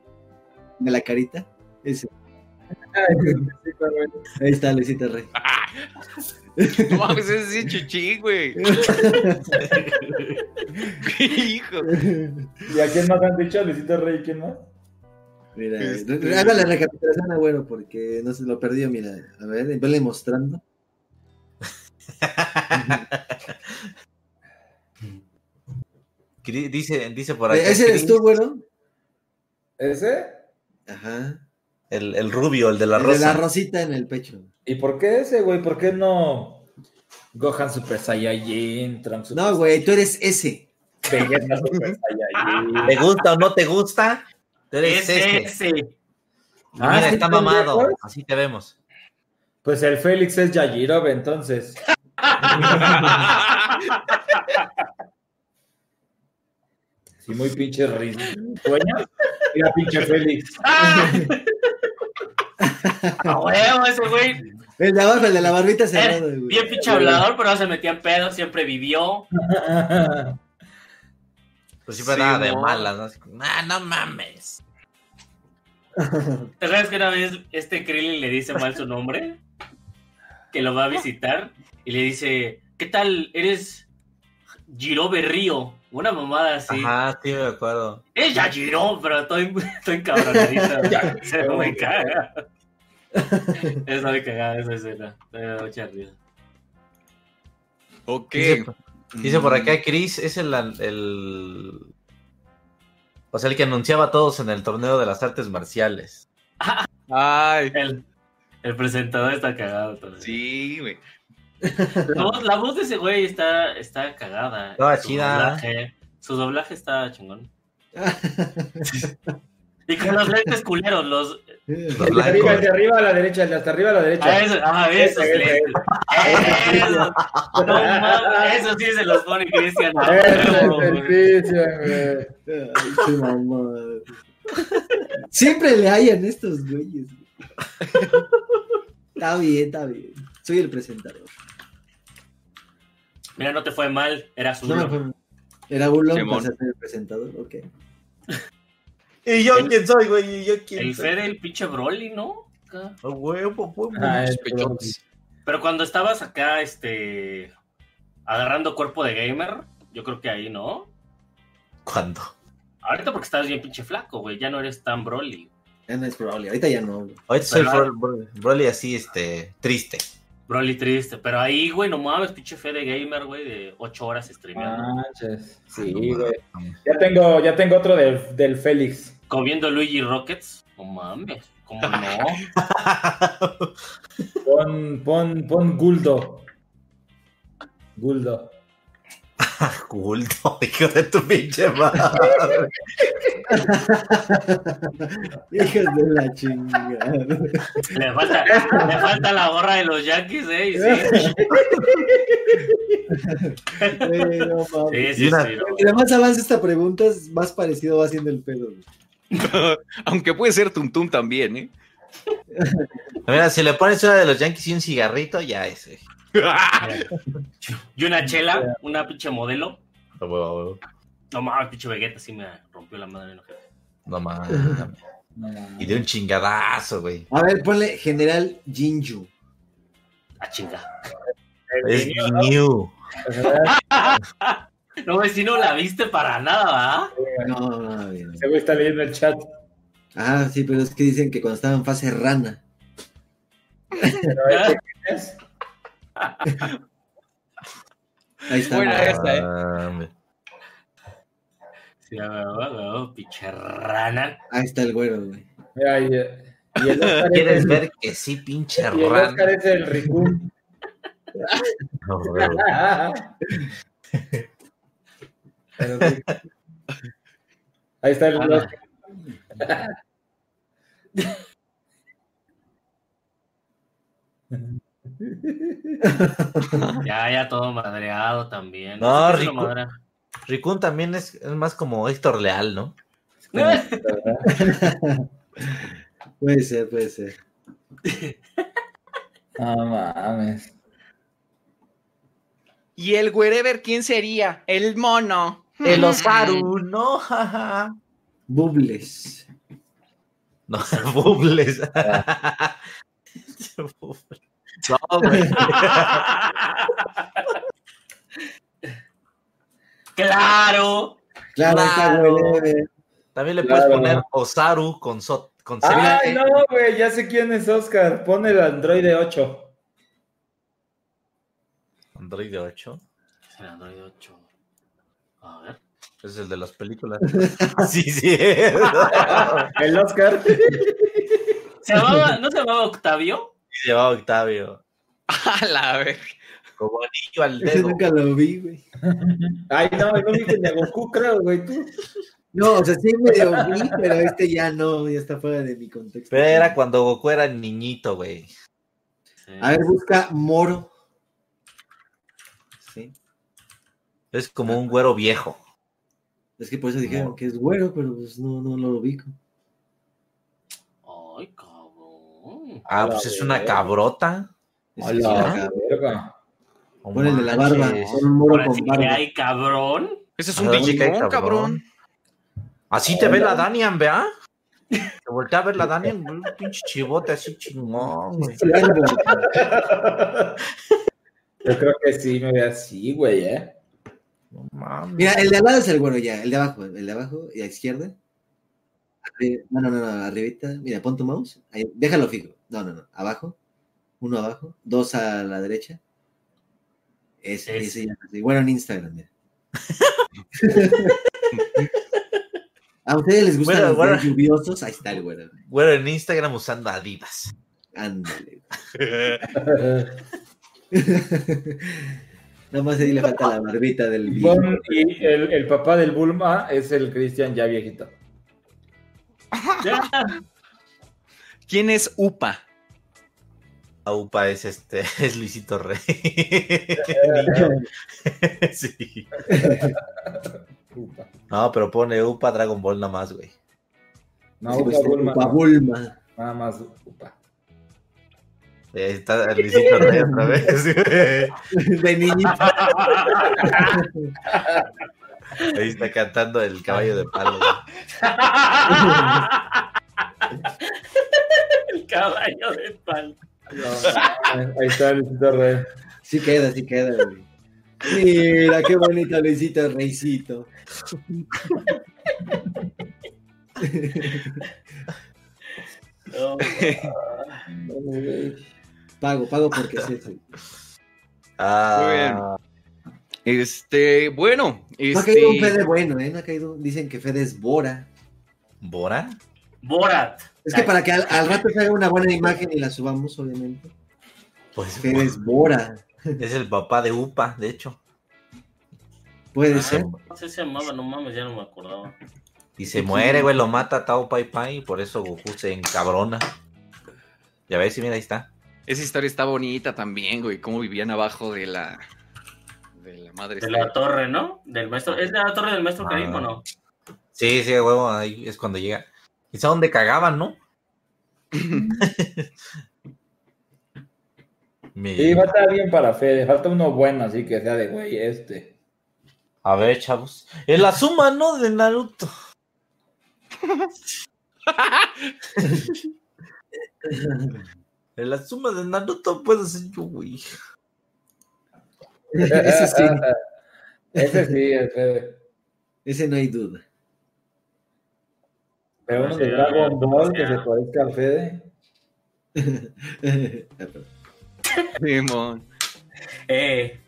De la carita. Ese. Ahí está Luisito Rey. <laughs> No mames, ese es chuchín, güey. <laughs> Hijo. ¿Y a quién más han dicho? Luisito Rey, ¿quién más? Mira, Este- haga la recapitulación, bueno, porque no se lo perdió, mira. A ver, vele mostrando. <laughs> Dice, dice por acá. ¿Ese eres tú, bueno? ¿Ese? Ajá. El, el rubio, el de la El de rosa. la rosita en el pecho. ¿Y por qué ese, güey? ¿Por qué no Gohan Super Saiyajin, Trunks Super No, güey, tú eres ese. Vegeta Super Saiyajin? <laughs> ¿Te gusta o no te gusta? Eres Ese. Ah, Mira, ¿sí, está mamado. Así te vemos. Pues el Félix es Yajirov, entonces. <laughs> Sí, muy pinche risueño. Mira, pinche Félix. <laughs> A huevo, ese güey. El de abajo, el de la barbita Eh, cerrada, bien pinche hablador, pero no se metía en pedo, siempre vivió. <laughs> Pues siempre Sí, nada de malas, ¿no? Así "Ah, no mames. ¿Te acuerdas que una vez este Krillin le dice mal su nombre? Que lo va a <laughs> visitar y le dice, ¿qué tal? Eres Giro Berrío. Una mamada así. Ajá, sí, me acuerdo. Es ya Giro, pero estoy, estoy encabronadito. <laughs> Ya <laughs> Se me caga. Esa me cagada esa escena. Me da mucha risa. Ok. Dice, por Mm. acá Chris, es el, el. O sea, el que anunciaba a todos en el torneo de las artes marciales. Ay. El, el presentador está cagado también. Sí, güey. <laughs> La voz, la voz de ese güey está, está cagada. Estaba su chida. Doblaje, su doblaje está chingón. <laughs> y con los lentes culeros, los. El de arriba, el de arriba a la derecha, el de hasta arriba a la derecha. Ah, eso, ah. Eso, no mames, eso sí se los pone Cristian. ese. huevo, El. Cristian, güey. Siempre le hallan estos güeyes. güey. Está bien, está bien. Soy el presentador. Mira, no te fue mal, era su. No Era burlón Simón. para ser el presentador, ok. ¿Y yo quién soy, güey? ¿Y yo quién El soy? Fede, el pinche Broly, ¿no? Acá. huevo, huevo. Ah, el. Pero cuando estabas acá, este. agarrando cuerpo de gamer, yo creo que ahí, ¿no? ¿Cuándo? Ahorita porque estás bien pinche flaco, güey. Ya no eres tan Broly. Ya no es probable, ahorita ya no. güey. Ahorita soy Broly así, este, triste. Broly triste. Pero ahí, güey, no mames, pinche Fede gamer, güey, de 8 horas streameando. Manches. Sí, güey. Ya tengo, ya tengo otro del, del Félix. Comiendo Luigi Rockets. No mames, ¿cómo no? Pon, pon, pon Guldo. Guldo. <laughs> Culto, <laughs> hijo de tu pinche madre. <laughs> Hijos de la chingada. Le falta, le falta la gorra de los Yankees, ¿eh? Y sí. No. Sí, sí, sí, no. Entre más avanza esta pregunta, es más parecido va siendo el pedo. Aunque puede ser Tuntum también, ¿eh? Mira, si le pones una de los Yankees y un cigarrito, ya ese. Y una chela, una pinche modelo. A huevo. No mames, pinche Vegeta sí me rompió la madre. No, No mames. <laughs> Y de un chingadazo, güey. A ver, ponle General Jinju. A chinga. Es new. <laughs> No, güey, si no la viste para nada, ¿verdad? No, no, bien. Ese güey está leyendo el chat. Ah, sí, pero es que dicen que cuando estaba en fase rana. Pero este, ¿quién es? <laughs> Ahí está. Buena ¿eh? Ah, Sí, a ver, a ver, a ver, pinche rana. Ahí está el güero, güey. Mira, y, y el Oscar ¿Quieres es el, ver que sí, pinche y el rana? Oscar es el Ricún. <laughs> No, huevo. Pero sí. Ahí está el. Oscar. <laughs> <laughs> Ya, ya todo madreado también. No. Rikun también es, es más como Héctor Leal, ¿no? <laughs> Puede ser, puede ser. <laughs> No mames. ¿Y el wherever quién sería? El mono. El Osaru, no, jaja. Bubles. No, Bubles. No, güey. <laughs> ¡Claro! Claro, güey. También le Claro. puedes poner Osaru con, so, con Z. Ay, no, güey, ya sé quién es Oscar. Pon el Android 8. Android 8. Es el Android 8. A ver. Es el de las películas. <laughs> sí, sí. <laughs> El Oscar. ¿Se llamaba, ¿No se llamaba Octavio? Llevaba Octavio. <laughs> A la ver. Como anillo al Ese dedo. nunca lo vi, güey. <laughs> Ay, no, no viste ni a Goku, creo, güey, tú. No, o sea, sí medio vi, pero este ya no, ya está fuera de mi contexto. Pero era cuando Goku era niñito, güey. Sí. A ver, busca Moro. Sí. Es como un güero viejo. Es que por eso dijeron que es güero, pero pues no, no lo ubico. Ay. Ah, pues es una cabrota. A Sí, la. Ese es Ah, un ¿dónde cae, Digimon, cabrón. Así te ve la Danian, ¿vea? Te voltea a ver la Danian, un pinche chivote así chingón, güey. <laughs> Yo creo que sí me ve así, güey, ¿eh? No mames. Mira, el de al lado es el bueno ya, el de abajo, el de abajo y a izquierda. No, no, no, no, arribita. Mira, pon tu mouse. Ahí, déjalo fijo. No, no, no. Abajo. Uno abajo. Dos a la derecha. Ese, Ese. ese ya. sí, Bueno, en Instagram, mira. <laughs> ¿A ustedes les gustan Bueno, los bueno. lluviosos? Ahí está el güero. Güero en Instagram usando Adidas. Ándale. <laughs> Nada más ahí le falta la barbita del y el, el papá del Bulma es el Cristian ya viejito. ¿Quién es Upa? Aupa es este, <laughs> es Luisito Rey. <laughs> sí. No, pero pone Upa Dragon Ball nada más, güey. No, Sí, Upa Bulma. Upa Bulma. Nada más Upa. Eh, Está Luisito Rey otra vez. <laughs> De niñito. Ahí está cantando el caballo de palo. <laughs> El caballo de palo. Ahí está Luisito Rey. Sí queda, sí queda, güey. Mira, qué bonita Luisita Reycito. No, <laughs> Pago, pago porque es eso. Ah, Este, bueno, No ha caído un este. Fede bueno, ¿eh? No ha caído. Dicen que Fede es Bora. ¿Bora? Borat. Es que para que al, al rato se haga una buena imagen y la subamos, obviamente. Pues Fede es Bora. es el papá de Upa, de hecho. Puede ser. No sé si se llamaba, no mames, ya no me acordaba. Y se muere, güey, lo mata Tao Pai Pai y por eso Goku se encabrona. Ya ves, y mira, ahí está. Esa historia está bonita también, güey. Cómo vivían abajo de la. De la madre. De la torre, ¿no? Del maestro. ¿Es de la torre del maestro Karim o no? Sí, sí, huevo, ahí es cuando llega. Quizá donde cagaban, ¿no? <laughs> Mi- Sí, va a estar bien para Fede. Falta uno bueno, así que sea de güey este. A ver, chavos. En la suma, ¿no? De Naruto. <laughs> <laughs> En la suma de Naruto puedo ser yo, güey. <laughs> Ese sí. Ese sí, el Fede. Ese no hay duda. Pero uno de Dragon Ball que se parezca al Fede. <laughs> Simón. Eh.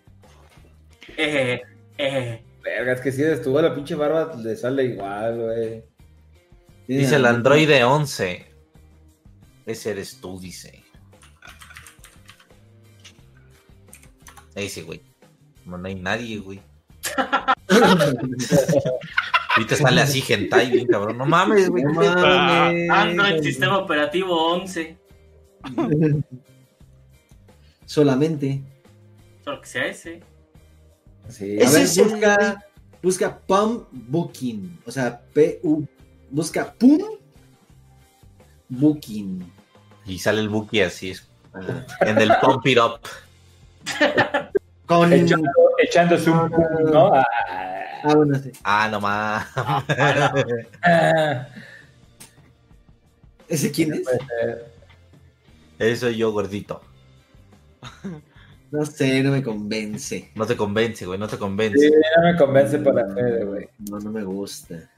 Eh. Eh. Verga, es que si estuvo la pinche barba, le sale igual, güey. Dice el androide 11. Ese eres tú, dice. Ese, güey. No, no hay nadie, güey. <laughs> Ahorita sale así, hentai, bien cabrón. No mames, güey. No mames. Android Sistema Operativo 11. Solamente. Solo que sea ese. Sí. A Ese ver, busca, busca Pum Booking. O sea, P-U. Busca Pum Booking. Y sale el Buki así, es, en el Pump It Up. <laughs> Con. Echando, echándose un pum, ¿no? Ah, Ah, bueno, sí. Ah, no mames. ah. <laughs> ¿Ese quién es? Eso yo, gordito. No sé, no me convence. No te convence, güey, no te Sí, convence. no me convence para Fede, güey. No, no me gusta.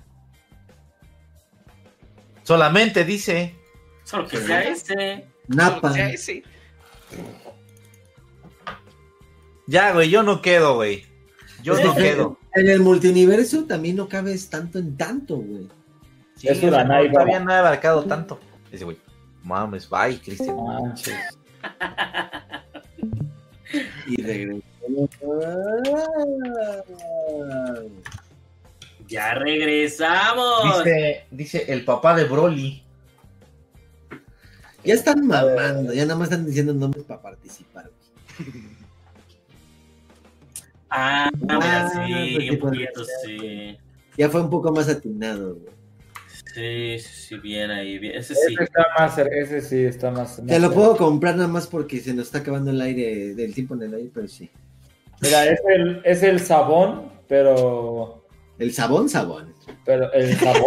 Solamente dice. Solo que sea ese. Napa. Ya, ese. Ya, güey, yo no quedo, güey. Yo no quedo. En el multiverso también no cabes tanto en tanto, güey. Sí, Es o sea, Uranai, no, no he abarcado tanto. Dice, güey, mames, bye, Cristian. Manches. Y regresamos. Ya regresamos. Dice, dice el papá de Broly. Ya están mamando, ya nada más están diciendo nombres para participar. güey. Ah, mira, Ah, sí, sí, un poquito, sí. Ya fue un poco más atinado, güey. Sí, sí, sí, bien ahí, bien. Ese sí. Ese está más, ese sí está más. Te más lo puedo comprar nada más porque se nos está acabando el aire, del tiempo en el aire, pero sí. Mira, es el, es el sabón, pero. El sabón, sabón. Pero el sabón.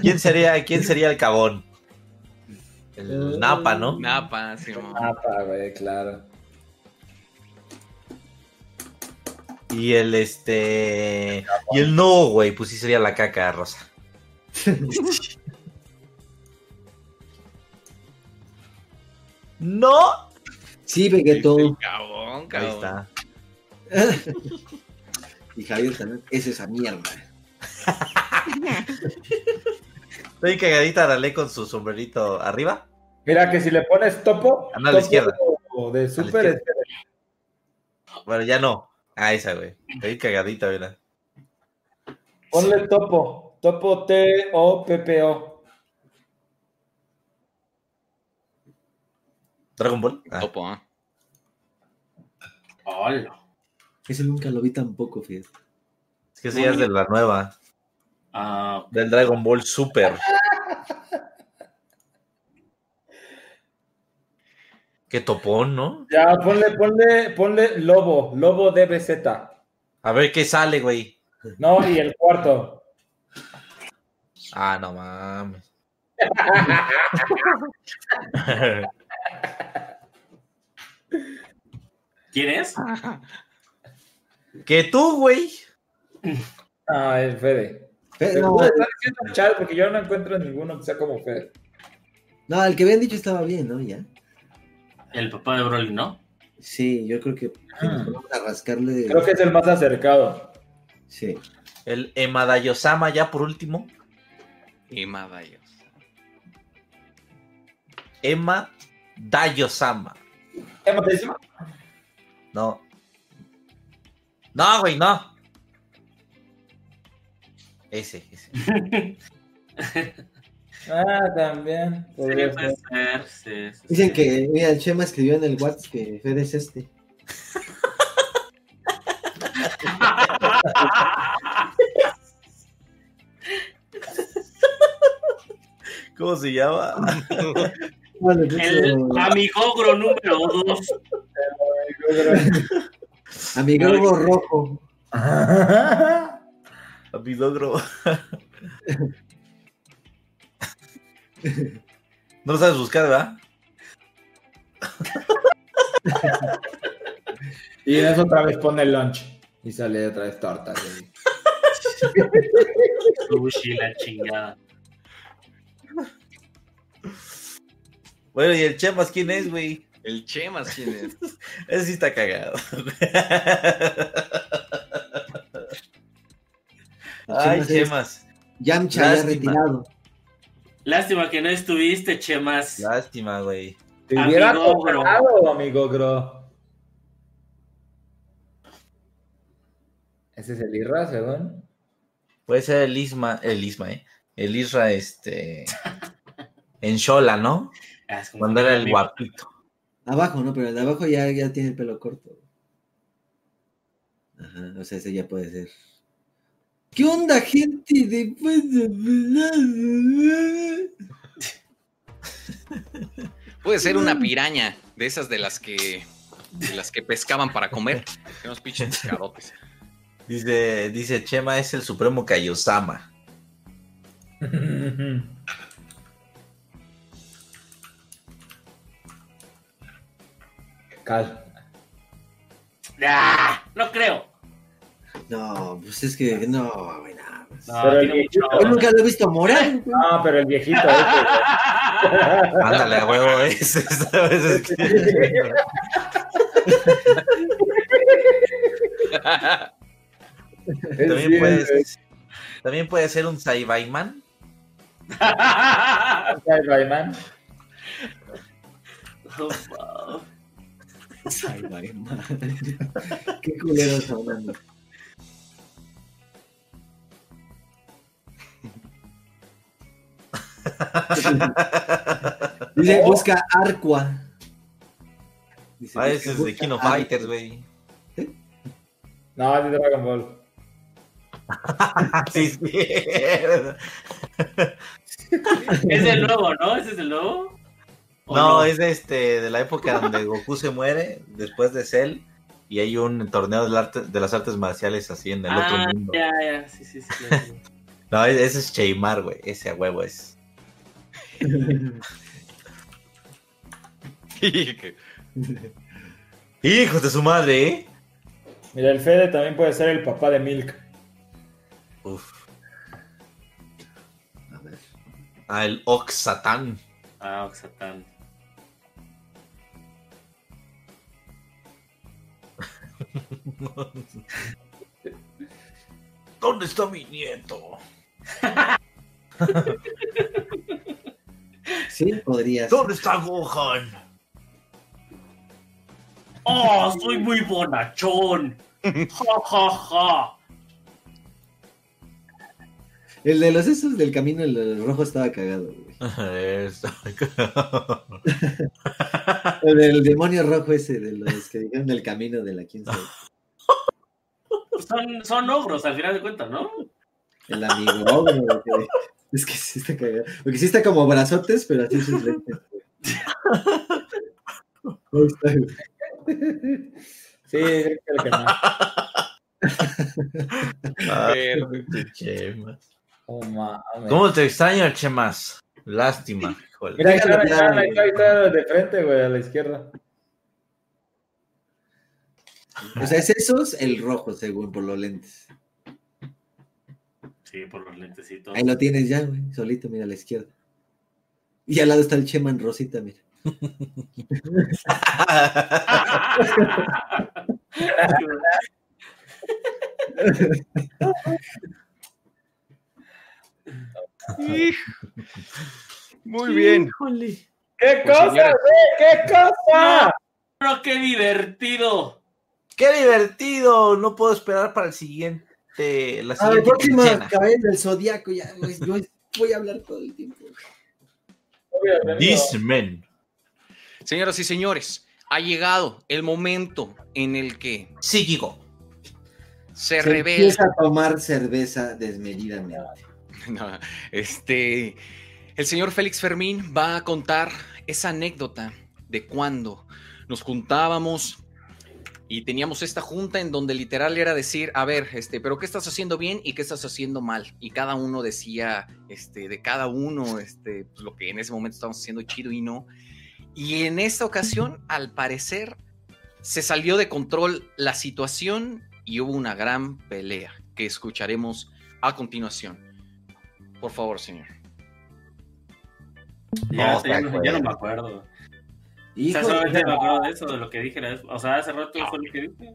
¿Quién sería, quién sería el cabón? El Napa, ¿no? Napa, sí, mo. Napa, güey, claro. Y el este. Y el no, güey, pues sí sería la caca rosa. ¡No! Sí, Vegeto. Cabón, Ahí cabón. está. <laughs> y Javier también. Es esa mierda. <laughs> Estoy cagadita Arale con su sombrerito arriba. Mira que si le pones topo. Anda a la topo izquierda. De super. izquierda. Bueno, ya no. Ah, esa, güey. Estoy cagadita, mira. Ponle topo. Topo T-O-P-P-O. ¿Dragon Ball? Ah. Topo, ¿ah? Hola. Ese nunca lo vi tampoco, fíjate. Es que sí, es de la nueva. Ah, Del Dragon Ball Super. <laughs> Qué topón, ¿no? Ya, ponle, ponle, ponle lobo. Lobo DBZ. A ver qué sale, güey. No, y el cuarto. Ah, no mames. <laughs> ¿Quién es? <laughs> que tú, güey. Ah, el Fede. Pero no, tú estás diciendo el chat porque yo no encuentro ninguno que sea como Fede. No, el que habían dicho estaba bien, ¿no? Ya. El papá de Broly, ¿no? Sí, yo creo que ponemos a rascarle. Creo que es el más acercado. Sí. El Emadayosama, ya por último. Y Madayos. Emma Dayosama. ¿Emma Dayosama? No. No, güey, no. Ese, ese. <laughs> Ah, también. Sí, puede ser. sí, sí, Dicen sí. que, mira, el Chema escribió en el WhatsApp que Fede es este. <laughs> ¿Cómo se llama? <laughs> Bueno, El amigogro número 2. Amigo rojo. Amigogro. No lo sabes buscar, ¿verdad? Y en eso otra vez pone el lunch. Y sale otra vez tortas. güey. Sushi, la chingada. Bueno, ¿y el Chemas quién es, güey? El Chemas, ¿quién es? <laughs> Ese sí está cagado. Ay, Chemas. Yamcha ya retirado. Lástima que no estuviste, Chemas. Lástima, güey. Te hubiera tocado, amigo Gro. Ese es el Irra, según. Puede ser el Isma, el Isma, ¿eh? El Isra, este. <laughs> En Shola, ¿no? Ah, es como Cuando era el amigo. guapito. Abajo, ¿no? Pero el de abajo ya, ya tiene el pelo corto. Ajá, o sea, ese ya puede ser. ¿Qué onda, gente? Después de... Puede ser una piraña, de esas de las que de las que pescaban para comer. Que unos pinches pescadotes. Dice, dice Chema es el supremo Kaiosama. Cal. Ah, no creo. No, pues es que no, güey, pues. No, Pero el viejito. Yo nunca lo he visto morar. No, pero el viejito. ese, <laughs> Ándale, a huevo, <laughs> ese, ¿sabes? Es que- güey. <laughs> También Sí, puede, güey. ser, también puede ser un Saibaiman. Ay, Rayman. Ay, güey, man. Qué culeros hablando. <laughs> Dice, busca Arqua. Dice, Ah, ese es de King of Ah, Fighters, güey. No, es de Dragon Ball. sí, <laughs> sí. Es <laughs> el nuevo, ¿no? ¿Ese es el nuevo? ¿O No, es de este de la época donde Goku se muere después de Cell y hay un torneo del arte- de las artes marciales así en el Ah, otro mundo. ya, ya, sí, sí, sí. ya, ya. No, ese es Cheymar, güey. Ese a huevo es. <laughs> Hijos de su madre, ¿eh? Mira, el Fede también puede ser el papá de Milk. Uf. Ah, el Oxatán. Ah, Oxatán. <laughs> ¿Dónde está mi nieto? <laughs> Sí, podrías. ¿Dónde está Gohan? ¡Oh, soy muy bonachón! ¡Ja, ja, ja! El de los esos del camino, el rojo estaba cagado, güey. <laughs> El del demonio rojo ese, de los que dijeron del camino de la quién sabe. Son, son ogros, al final de cuentas, ¿no? El amigo ogro. Es que sí está cagado. Porque sí está como brazotes, pero así sus lentes. <laughs> Sí, creo que no. Ah, Chemas. Oh, mames. ¿Cómo te extraño, Chemas? Lástima. híjole. Mira, ahí está, ahí está, ahí está, ahí está de frente, güey, a la izquierda. O sea, es esos el rojo, según por los lentes. Sí, por los lentecitos. Ahí lo tienes ya, güey, solito, mira a la izquierda. Y al lado está el Cheman Rosita, mira. <laughs> Muy bien. ¡Qué Pues, cosa, señores. güey! ¡Qué cosa! ¡Pero qué divertido! ¡Qué divertido! No puedo esperar para el siguiente. La A la próxima cabeza del zodiaco, ya, yo voy a hablar todo el tiempo. This men. Señoras y señores, ha llegado el momento en el que Psíquico. se, Se revela. empieza a tomar cerveza desmedidamente. <laughs> No, este, el señor Félix Fermín va a contar esa anécdota de cuando nos juntábamos y teníamos esta junta en donde literal era decir, a ver, este, pero qué estás haciendo bien y qué estás haciendo mal. Y cada uno decía, este, de cada uno, este, pues, lo que en ese momento estábamos haciendo chido y no. Y en esta ocasión, al parecer, se salió de control la situación y hubo una gran pelea que escucharemos a continuación. Por favor, señor. Ya, No, ya se no, ya no me acuerdo. O Hijo sea, de- solamente me acuerdo de eso, de lo que dije. la vez- O sea, hace rato fue lo que dije.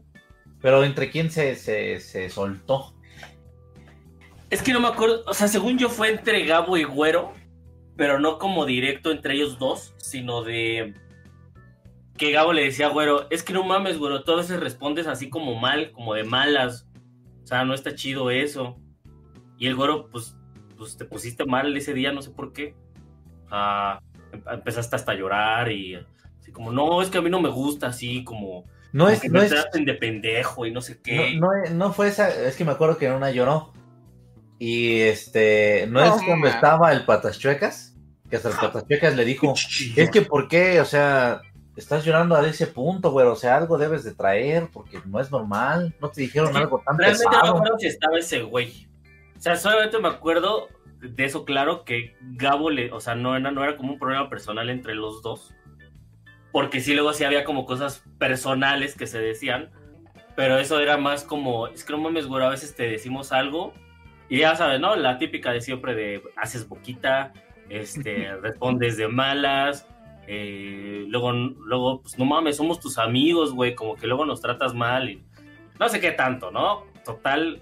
Pero ¿entre quién se, se, se soltó? Es que no me acuerdo. O sea, según yo fue entre Gabo y Güero, pero no como directo entre ellos dos, sino de que Gabo le decía a Güero, es que no mames, Güero, a veces respondes así como mal, como de malas. O sea, no está chido eso. Y el Güero, pues, pues te pusiste mal ese día, no sé por qué. Ah, em- empezaste hasta a llorar y así como, no, es que a mí no me gusta así como... No como es- que no me es- traten de pendejo y no sé qué. No, no, no fue esa, es que me acuerdo que en una lloró. Y este, ¿no es cuando estaba el Patas Chuecas? Que hasta el Patas Chuecas le dijo, es que ¿por qué? O sea, estás llorando a ese punto, güey, o sea, algo debes de traer, porque no es normal, no te dijeron algo tan Realmente no me acuerdo si estaba ese güey. O sea, solamente me acuerdo de eso claro que Gabo le, o sea, no era, no era como un problema personal entre los dos. Porque sí, luego sí había como cosas personales que se decían. Pero eso era más como, es que no mames, güey, a veces te decimos algo. Y ya sabes, ¿no? La típica de siempre de haces boquita, este, <laughs> respondes de malas. eh, luego, luego, pues no mames, somos tus amigos, güey, como que luego nos tratas mal y no sé qué tanto, ¿no? Total,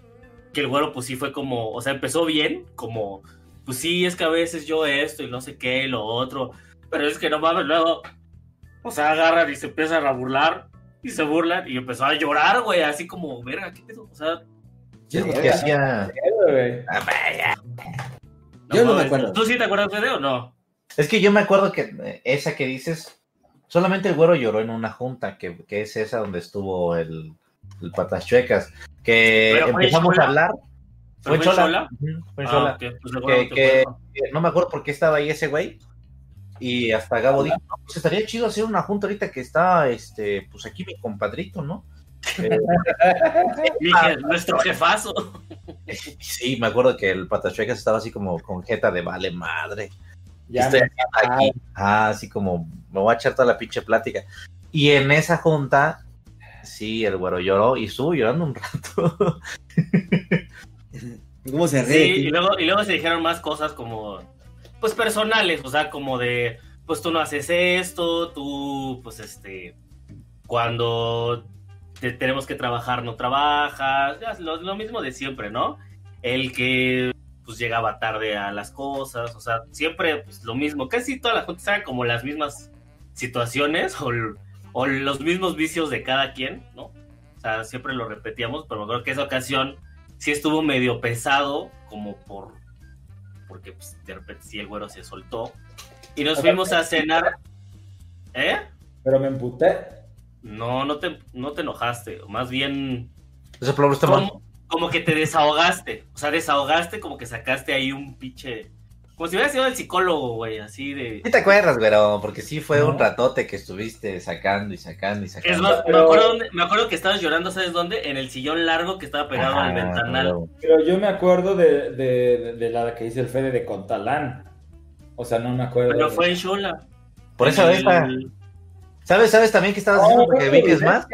que el güero pues sí fue como, o sea, empezó bien, como, pues sí, es que a veces yo esto y no sé qué, lo otro, pero es que no mames, luego, o sea, agarran y se empiezan a burlar y se burlan y empezó a llorar, güey, así como, verga, ¿qué pedo? O sea, Es lo que hacía. Yo no me acuerdo. ¿Tú sí te acuerdas de o no? Es que yo me acuerdo que eh, esa que dices Solamente el güero lloró en una junta, que, que es esa donde estuvo el, el Patas Chuecas. Que ¿Pero fue empezamos a hablar. ¿Fue Fue en Chola. Fue en Ah, ok, pues que, que no me acuerdo por qué estaba ahí ese güey. Y hasta Gabo dijo, no, pues estaría chido hacer una junta ahorita que está, este, pues aquí mi compadrito, ¿no? Eh, <laughs> <laughs> Dije, nuestro jefazo. sí, me acuerdo que el Patachuecas estaba así como con jeta de vale madre. Ya Estoy me aquí. Ah, así como me voy a echar toda la pinche plática. Y en esa junta, sí, el güero lloró y estuvo llorando un rato. <laughs> ¿Cómo se Sí, ríe? y luego, y luego se dijeron más cosas como, pues personales, o sea, como de, pues tú no haces esto, tú, pues este, cuando te- tenemos que trabajar no trabajas, ya, lo, lo mismo de siempre, ¿no? El que pues llegaba tarde a las cosas, o sea, siempre pues lo mismo, casi toda la gente sabe como las mismas situaciones o, los mismos vicios de cada quien, ¿no? O sea, siempre lo repetíamos, pero me acuerdo que esa ocasión sí estuvo medio pesado, como por. Porque pues, de repente sí el güero se soltó. Y nos fuimos a cenar. ¿Eh? Pero me emputé. No, no te, no te enojaste. Más bien. Ese problema está mal. Como, como que te desahogaste. O sea, desahogaste, como que sacaste ahí un pinche. Como si hubiera sido el psicólogo, güey, así de. Sí te acuerdas, güero, porque sí fue un ratote que estuviste sacando y sacando y sacando. Es más, me, acuerdo dónde- me acuerdo que estabas llorando, ¿sabes dónde? En el sillón largo que estaba pegado Ah, al ventanal. Pero yo me acuerdo de, de, de la que hice el Fede de Contalán. O sea, no me acuerdo. Pero de- fue en Shola. Por pa- el- ¿sabes, sabes también qué estabas haciendo porque vi que es más?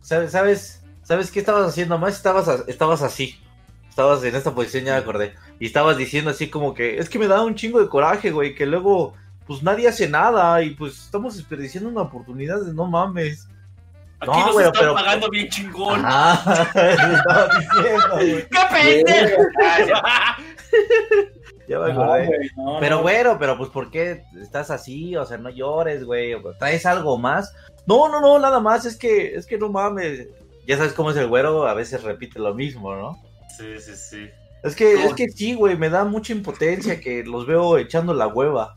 ¿Sabes, sabes, sabes qué estabas haciendo más? Estabas, estabas así. Estabas en esta posición, ya me acordé. Y estabas diciendo así como que, es que me da un chingo de coraje, güey, que luego, pues nadie hace nada y pues estamos desperdiciando una oportunidad de no mames. Aquí No, nos güey, están pero- pagando bien chingón. Ah, <laughs> estaba diciendo, güey. ¡Qué pendejo! <laughs> Ya me No, acordé. güey, no, pero, no. güero, pero pues, ¿por qué estás así? O sea, no llores, güey. ¿Traes algo más? No, no, no, nada más. Es que, es que no mames. Ya sabes cómo es el güero, a veces repite lo mismo, ¿no? Sí, sí, sí. Es que, es que sí, güey, me da mucha impotencia que los veo echando la hueva.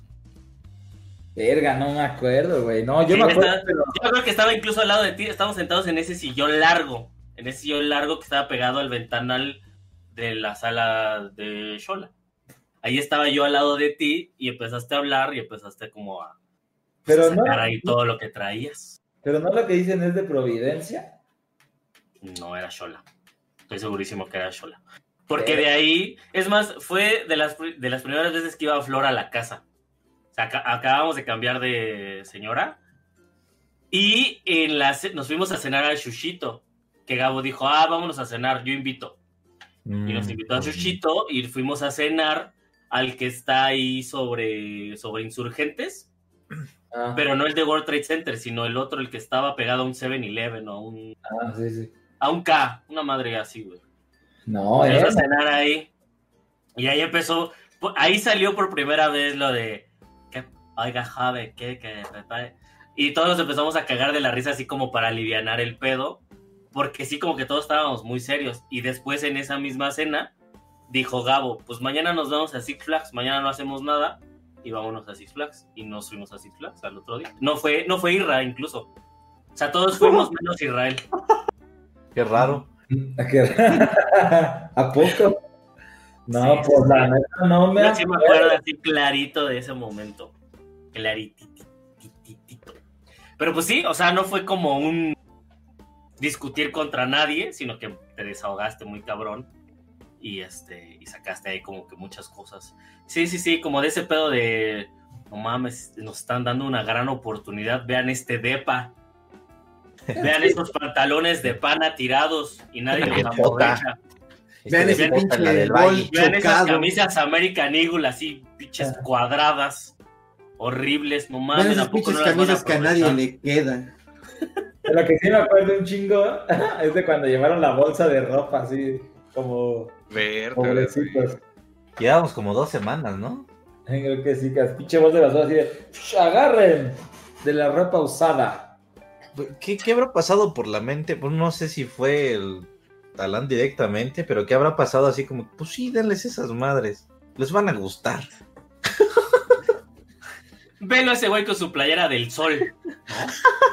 Verga, no me acuerdo, güey. No, yo Sí, me acuerdo, estaba- pero... Yo creo que estaba incluso al lado de ti. Estábamos sentados en ese sillón largo. En ese sillón largo que estaba pegado al ventanal de la sala de Shola. Ahí estaba yo al lado de ti y empezaste a hablar y empezaste como a, pues, Pero a no, sacar ahí todo lo que traías. pero no lo que dicen es de Providencia. No era Shola. Estoy segurísimo que era Shola. Porque de ahí, es más, fue de las, de las primeras veces que iba Flor a la casa. O sea, acabamos de cambiar de señora. Y en la, nos fuimos a cenar al Shushito. Que Gabo dijo, ah, vámonos a cenar, yo invito. Y Mm, nos invitó a Shushito y fuimos a cenar al que está ahí sobre, sobre insurgentes. Ah, Pero no el de World Trade Center, sino el otro, el que estaba pegado a un 7-Eleven o a un, ah, sí, sí. a un K, una madre así, güey. No, eh. a cenar ahí. Y ahí empezó, ahí salió por primera vez lo de, que, oiga, Jave, ¿qué? Que, prepare". y todos nos empezamos a cagar de la risa así como para alivianar el pedo, porque sí como que todos estábamos muy serios. Y después en esa misma cena, dijo Gabo, pues mañana nos vamos a Six Flags, mañana no hacemos nada, y vámonos a Six Flags. Y nos fuimos a Six Flags al otro día. No fue, no fue Israel incluso. O sea, todos fuimos <laughs> menos Israel. Qué raro. <laughs> ¿A, qué- ¿A poco? No, Sí, pues sí, la neta no me Yo sí me acuerdo así clarito de ese momento. Claritititito. Pero pues sí, o sea, no fue como un discutir contra nadie, sino que te desahogaste muy cabrón y este y sacaste ahí como que muchas cosas. Sí, sí, sí, como de ese pedo de no mames, nos están dando una gran oportunidad, vean este depa. <laughs> Vean estos pantalones de pana tirados y nadie los aprovecha. Vean ese Vean pinche la del gol. Vean esas camisas American Eagle así, pinches cuadradas, horribles, no Vean mames, esas ¿a poco pinches no las camisas que a nadie le quedan. <laughs> Lo que sí me acuerdo un chingo <laughs> es de cuando llevaron la bolsa de ropa así como Verte, pobrecitos. Llevamos como dos semanas, ¿no? Creo que sí, que las pinche bolsa de basura así de "Shh, agarren de la ropa usada. ¿Qué, qué habrá pasado por la mente? Pues no sé si fue el talán directamente, pero ¿qué habrá pasado así como, pues sí, denles esas madres, les van a gustar. Velo a ese güey con su playera del sol.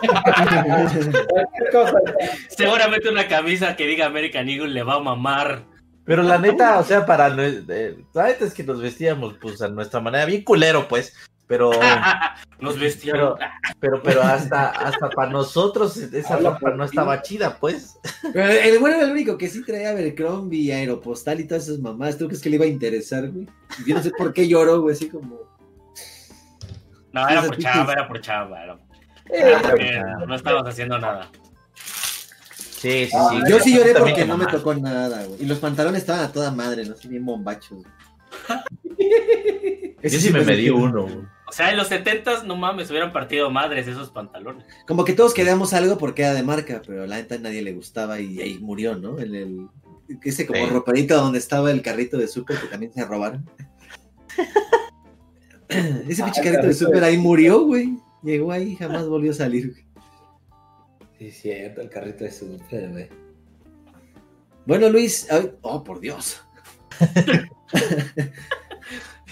<laughs> Seguramente una camisa que diga American Eagle le va a mamar. Pero la neta, o sea, para eh, la neta es que nos vestíamos pues a nuestra manera, bien culero, pues. Pero, <laughs> Nos vestíamos. pero, pero, pero hasta, hasta para nosotros esa ropa no estaba chida, pues. Pero el güey era el único que sí traía Abercrombie, Aeropostal y todas esas mamás. ¿Tú crees que le iba a interesar, güey? Yo no sé por qué lloró, güey, así como. No, era por chamba, era por chamba. Era, Eh, era porque no estábamos haciendo nada. Sí, sí, Ah, sí. yo sí lloré porque que no me tocó nada, güey. Y los pantalones estaban a toda madre, ¿no? Así bien bombachos. güey. Yo Ese sí me medí uno, güey. O sea, en los 70 no mames, hubieran partido madres esos pantalones. Como que todos queríamos algo porque era de marca, pero la neta a nadie le gustaba y ahí murió, ¿no? En el, ese como Sí. roperito donde estaba el carrito de súper que también se robaron. <laughs> ese Ah, pinche carrito de súper ahí murió, güey. Llegó ahí y jamás volvió a salir, güey. Sí, cierto, el carrito de súper, güey. Bueno, Luis, oh, por Dios. <laughs>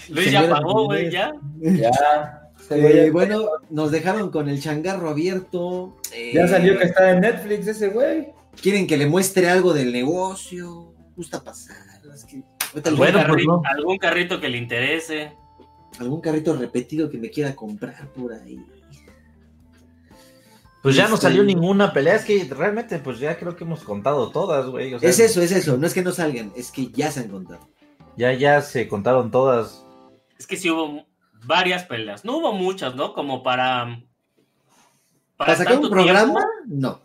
Luis ya pagó, güey, ya. Ya. <laughs> Eh, bueno, nos dejaron con el changarro abierto. eh, Ya salió que está en Netflix ese güey. Quieren que le muestre algo del negocio. Gusta pasar. es que ahorita ¿Algún, le- carri- algún carrito que le interese. algún carrito repetido que me quiera comprar por ahí. Pues ya no Este- salió ninguna pelea, es que realmente pues ya creo que hemos contado todas, güey. o sea, es eso, es eso. No es que no salgan, es que ya se han contado. Ya, ya se contaron todas. Es que sí hubo varias peleas. No hubo muchas, ¿no? Como para. ¿Para sacar un tanto programa? tiempo. No.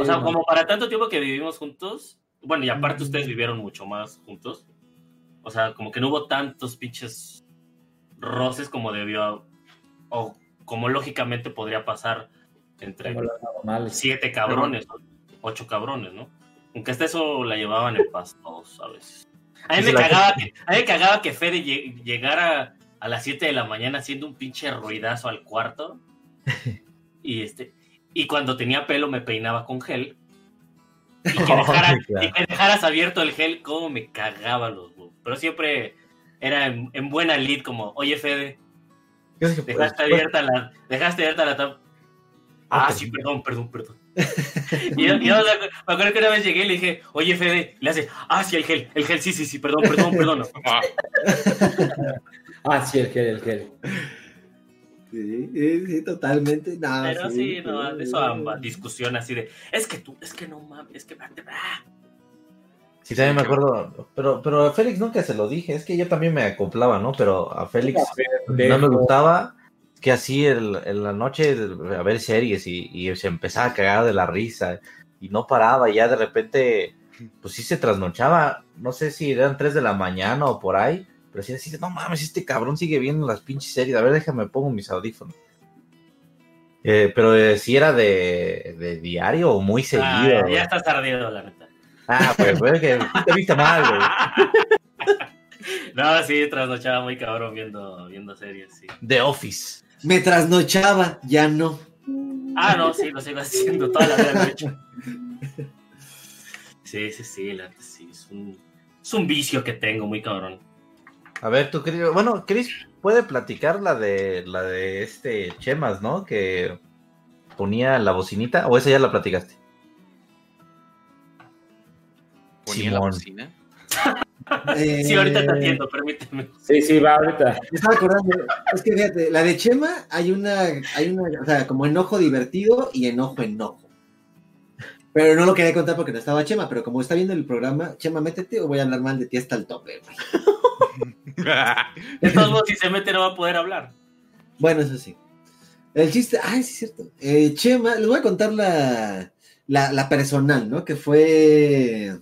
o sea, como para tanto tiempo que vivimos juntos. Bueno, y aparte ustedes vivieron mucho más juntos. O sea, como que no hubo tantos pinches roces como debió. O como lógicamente podría pasar entre siete cabrones, ocho cabrones, ¿no? Aunque hasta eso la llevaban en paz todos a veces. A mí me cagaba que, a mí me cagaba que Fede lle- llegara a las 7 de la mañana haciendo un pinche ruidazo al cuarto. <laughs> Y este y cuando tenía pelo me peinaba con gel. Y que, <laughs> dejara- Ay, claro. y que dejaras abierto el gel, como me cagaba los huevos. Pero siempre era en, en buena lead, como, oye Fede, dejaste Pues, abierta la, dejaste abierta la tapa. Ah, Ok. sí, perdón, perdón, perdón. <laughs> y yo, yo me acu- me acuerdo que una vez llegué y le dije, oye Fede, le hace, ah, sí, el gel, el gel, sí, sí, sí, perdón, perdón, <laughs> perdón. Ah, sí, el gel, el gel. Sí, sí, sí, totalmente. No, Pero sí, no, eso ambas discusión así de, es que tú, es que no mames, es que ah". Sí, también me acuerdo. Pero, pero a Félix nunca se lo dije. Es que yo también me acoplaba, ¿no? Pero a Félix no me gustaba que así el- en la noche a ver series y, y se empezaba a cagar de la risa y no paraba. Y ya de repente, pues sí se trasnochaba. No sé si eran 3 de la mañana o por ahí. Pero sí decía, no mames, este cabrón sigue viendo las pinches series. A ver, déjame pongo mis audífonos. Eh, pero eh, si era de, de diario o muy seguido. Ah, güey. ya estás ardido, la neta. Ah, pues, güey, que <laughs> te viste mal, güey. No, sí, trasnochaba muy cabrón viendo, viendo series, sí. The Office. Me trasnochaba, ya no. Ah, no, sí, lo sigo haciendo toda la vida lo he hecho. Sí, sí, sí, la sí, es un, es un vicio que tengo muy cabrón. A ver, tú, querido. Bueno, Chris puede platicar la de la de este Chemas, ¿no? Que ponía la bocinita, o esa ya la platicaste. Ponía la bocina. Eh, Sí, ahorita te entiendo, permíteme. Sí, sí, va ahorita. Me estaba acordando, es que fíjate, la de Chema hay una, hay una, o sea, como enojo divertido y enojo enojo. Pero no lo quería contar porque no estaba Chema, pero como está viendo el programa, Chema, métete o voy a hablar mal de ti hasta el tope. De todos modos, si se mete no va a poder hablar. Bueno, eso sí. El chiste, ay, sí es cierto. Eh, Chema, les voy a contar la, la, la personal, ¿no? Que fue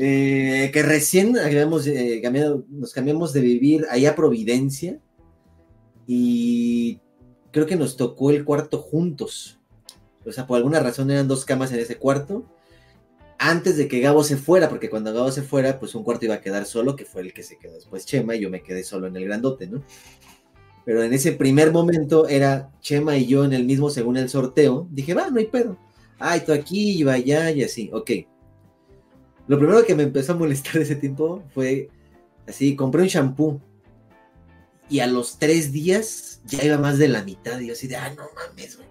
eh, que recién eh, nos cambiamos de vivir ahí a Providencia y creo que nos tocó el cuarto juntos. O sea, por alguna razón eran dos camas en ese cuarto. Antes de que Gabo se fuera, porque cuando Gabo se fuera, pues un cuarto iba a quedar solo, que fue el que se quedó después Chema, y yo me quedé solo en el grandote, ¿no? Pero en ese primer momento era Chema y yo en el mismo según el sorteo. Dije, va, no hay pedo. Ay, tú aquí, yo allá y así. Ok. Lo primero que me empezó a molestar ese tiempo fue así, compré un shampoo. y a los tres días ya iba más de la mitad. Y yo así de, ah, no mames, güey.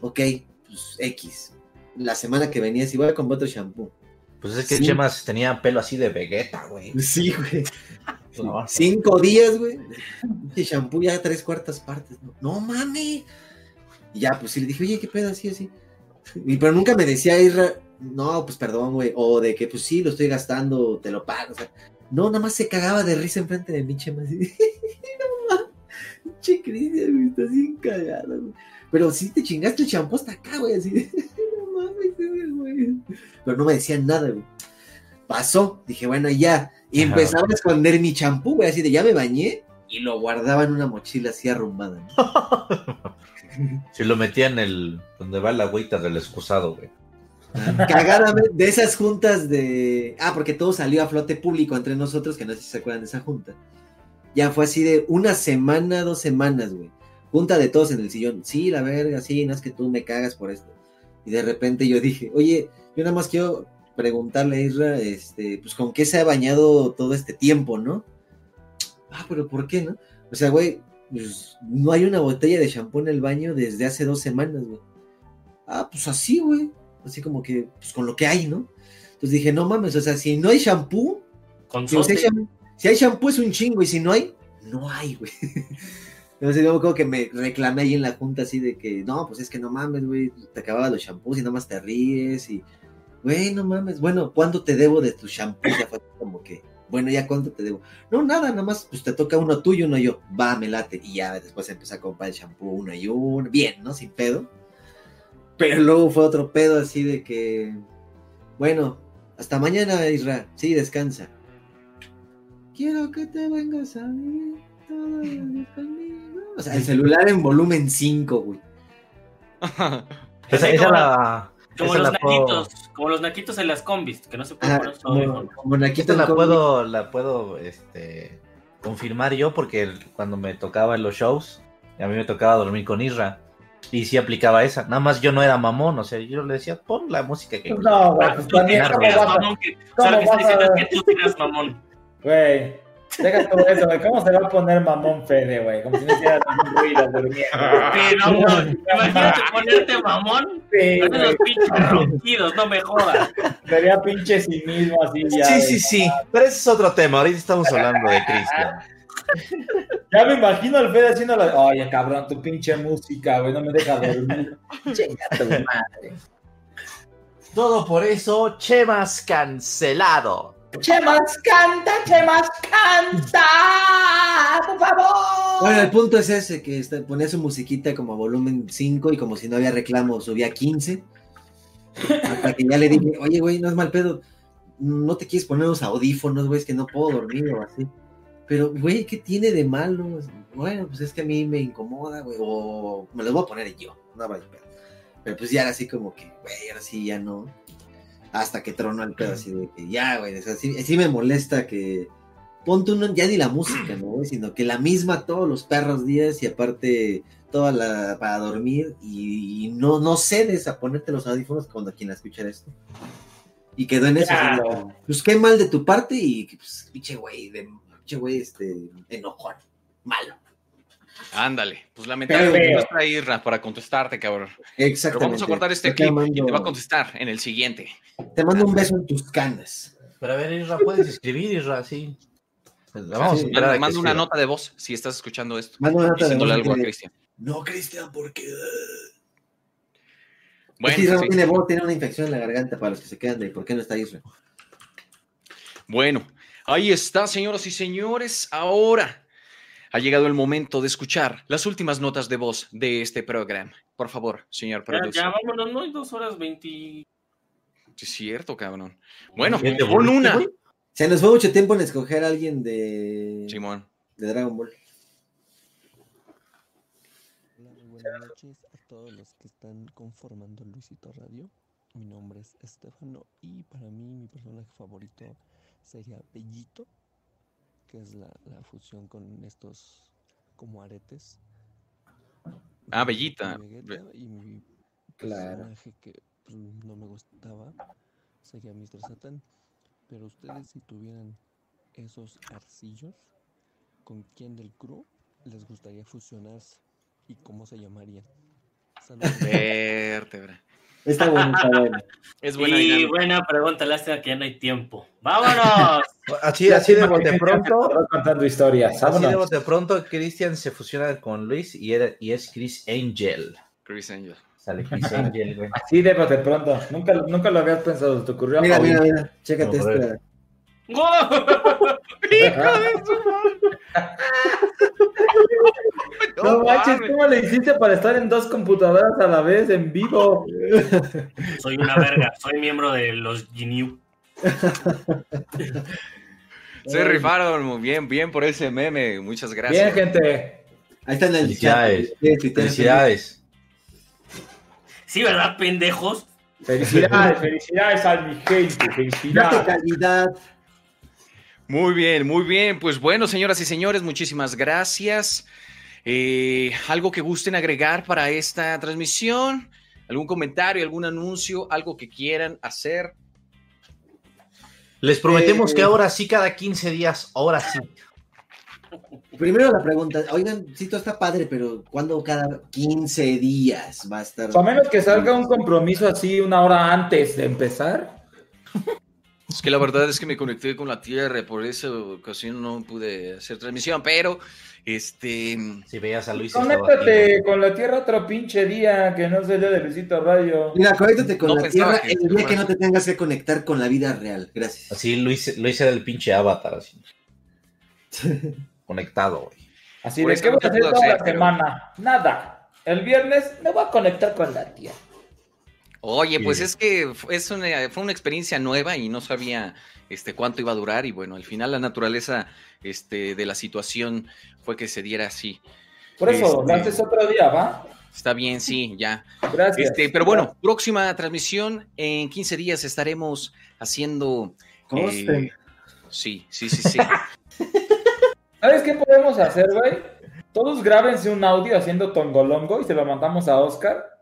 Ok, pues X. La semana que venía, si voy a comprar otro shampoo. Pues es que Sí. Chemas tenía pelo así de Vegeta, güey. Sí, güey. No, Cinco días, güey. Este shampoo ya tres cuartas partes. No, no mames. Y ya, pues sí le dije, oye, ¿qué pedo? Así, así. Y, pero nunca me decía Isra, no, pues perdón, güey. O de que, pues sí, lo estoy gastando, te lo pago. O sea, no, nada más se cagaba de risa enfrente de mi chema. Así, <laughs> no mames. Pinche Cristian, güey, estás bien cagado, güey. Pero sí te chingaste el shampoo hasta acá, güey. Así <laughs> no mames, güey. Pero no me decían nada, güey. Pasó, dije, bueno, ya. Y Ajá. empezaba a esconder mi champú, güey, así de ya me bañé y lo guardaba en una mochila así arrumbada. ¿no? <laughs> Si lo metía en el. donde va la agüita del excusado, güey. <laughs> Cagadamente, de esas juntas de. Ah, porque todo salió a flote público entre nosotros, que no sé si se acuerdan de esa junta. Ya fue así de una semana, dos semanas, güey. Junta de todos en el sillón. Sí, la verga, sí, no es que tú me cagas por esto. Y de repente yo dije, oye, yo nada más quiero preguntarle a Isra, este, pues con qué se ha bañado todo este tiempo, ¿no? Ah, pero ¿por qué, no? O sea, güey, pues, no hay una botella de shampoo en el baño desde hace dos semanas, güey. Ah, pues así, güey. Así como que, pues con lo que hay, ¿no? Entonces dije, no mames, o sea, si no hay shampoo, digo, hay si hay shampoo es un chingo, y si no hay, no hay, güey. <laughs> Entonces yo como que me reclamé ahí en la junta así de que, no, pues es que no mames, güey, te acababa los shampoos y nada más te ríes y, güey, no mames, bueno, ¿cuánto te debo de tu shampoo? Ya fue como que, bueno, ya cuánto te debo. No, nada, nada más, pues te toca uno tuyo, uno yo, va, me late. Y ya después empecé a comprar el shampoo uno y uno, bien, ¿no? Sin pedo. Pero luego fue otro pedo así de que, bueno, hasta mañana, Isra, sí, descansa. Quiero que te vengas a los días conmigo. O sea, el celular en volumen 5, güey. Esa, esa como- la. Como esa los la puedo- naquitos, como los naquitos en las combis, que no se pueden Ah, poner como, como Naquito la combi. puedo, la puedo este, confirmar yo porque cuando me tocaba en los shows, a mí me tocaba dormir con Isra. Y sí aplicaba esa. Nada más yo no era mamón, o sea, yo le decía, pon la música que. No, güey, pues también, Claro, ¿cómo güey. vas a- Mamón, que- ¿Cómo o sea, lo que está diciendo es que tú tiras mamón. Güey, deja todo eso, güey. ¿Cómo se va a poner mamón Fede, güey? Como si no hiciera ningún ruido durmiendo. Sí, no, no, imagínate ponerte mamón. Sí, Con esos pinches ronquidos, no me jodas. Sería pinche cinismo así ya. Sí, sí, sí. Pero ese es otro tema. Ahorita estamos hablando de Cristian. <laughs> Ya me imagino al Fede haciendo la. Oye, cabrón, tu pinche música, güey, no me deja dormir. <laughs> Chinga tu madre. Todo por eso, Chemas cancelado. Chemas, canta, Chemas, canta, por favor. Bueno, el punto es ese, que está- ponía su musiquita como a volumen 5 y como si no había reclamo subía a 15. Hasta que ya le dije, oye, güey, no es mal pedo, no te quieres poner los audífonos, güey, es que no puedo dormir o así. Pero, güey, ¿qué tiene de malo? Bueno, pues es que a mí me incomoda, güey, o me los voy a poner yo, no vaya pedo. Pero pues ya era así como que, güey, ahora sí ya no. Hasta que tronó el pedo así de que ya, güey, o sea, sí, sí me molesta que ponte uno, ya ni la música, ¿no? güey? Sino que la misma todos los perros días y aparte toda la para dormir y, no, no cedes a ponerte los audífonos cuando quien escuchar esto. Y quedó en eso. pues qué mal de tu parte y pues, pinche güey, de pinche güey, este, enojón, malo. Ándale, pues lamentable Pero- que no está Irra para contestarte, cabrón. Exactamente. Pero vamos a cortar este clip y te va a contestar en el siguiente. Te mando un beso en tus canas. Pero a ver, Isra, puedes escribir, Isra, sí. Pues la vamos Sí, a manda una nota de voz si estás escuchando esto. Manda una nota de voz algo a Cristian. No, Cristian, porque. Bueno, sí. tiene voz, tiene una infección en la garganta para los que se quedan de por qué no está Isra. Bueno, ahí está, señoras y señores. Ahora ha llegado el momento de escuchar las últimas notas de voz de este programa. Por favor, señor Ya, productor. ya vámonos, no hay dos horas veinti. Sí, es cierto, cabrón. Bueno, ¿Ya volviste, una. Se nos fue mucho tiempo en escoger a alguien de. Simón. De Dragon Ball. Hola, buenas noches a todos los que están conformando Luisito Radio. Mi nombre es Estefano y para mí mi personaje favorito sería Bellito, que es la, la fusión con estos como aretes. Ah, Bellita. Y mi Claro. personaje que pues, no me gustaba sería Mr. Satan. Pero ustedes si tuvieran esos arcillos, ¿con quién del crew les gustaría fusionarse y cómo se llamarían. <laughs> Vértebra. Está bueno, está bueno. <laughs> Es buena y dinámica. buena pregunta, lástima que ya no hay tiempo. ¡Vámonos! <laughs> Así, así de bote pronto. contando historias. Así de bote pronto, Christian se fusiona con Luis y, era- y es Chris Angel. Chris Angel. Sale Chris <laughs> Angel, güey. Así de bote pronto. Nunca, nunca lo habías pensado. ¿Te ocurrió? Mira, mira, mira. Chécate No, esta. <laughs> No manches, ¿cómo le hiciste para estar en dos computadoras a la vez en vivo? <laughs> Soy una verga, soy miembro de los GNU. Se rifaron muy bien, bien por ese meme. Muchas gracias. Bien, gente. Ahí está en el Felicidades. Felicidades. Sí, ¿verdad, pendejos? Felicidades, felicidades a mi gente. Felicidades. calidad. Muy bien, muy bien. Pues bueno, señoras y señores, muchísimas gracias. Eh, ¿Algo que gusten agregar para esta transmisión? ¿Algún comentario, algún anuncio, algo que quieran hacer? Les prometemos Eh, que ahora sí, cada 15 días, ahora sí. Primero la pregunta, oigan, sí, todo está padre, pero ¿cuándo cada 15 días va a estar? A menos que salga un compromiso así una hora antes de empezar. Es que la verdad es que me conecté con la Tierra, por esa ocasión no pude hacer transmisión, pero este Si veías a Luis. aquí, Conéctate con la Tierra otro pinche día que no el día de Luisito Radio. Mira, conéctate con No la Tierra que- el día que no te tengas que conectar con la vida real. Gracias. Así Luis, Luis era el pinche avatar, así. <laughs> Conectado, güey. Así Por de qué voy a hacer toda la pero- semana. Nada. El viernes me voy a conectar con la Tierra. Oye, pues es que es una, fue una experiencia nueva y no sabía este, cuánto iba a durar y bueno, al final la naturaleza este, de la situación fue que se diera así. Por eso, Este, haces otro día, ¿va? Está bien, sí, ya. Gracias. Este, pero bueno, próxima transmisión, en 15 días estaremos haciendo... Eh, sí, sí, sí, sí. <laughs> ¿Sabes qué podemos hacer, güey? Todos grábense un audio haciendo tongolongo y se lo mandamos a Oscar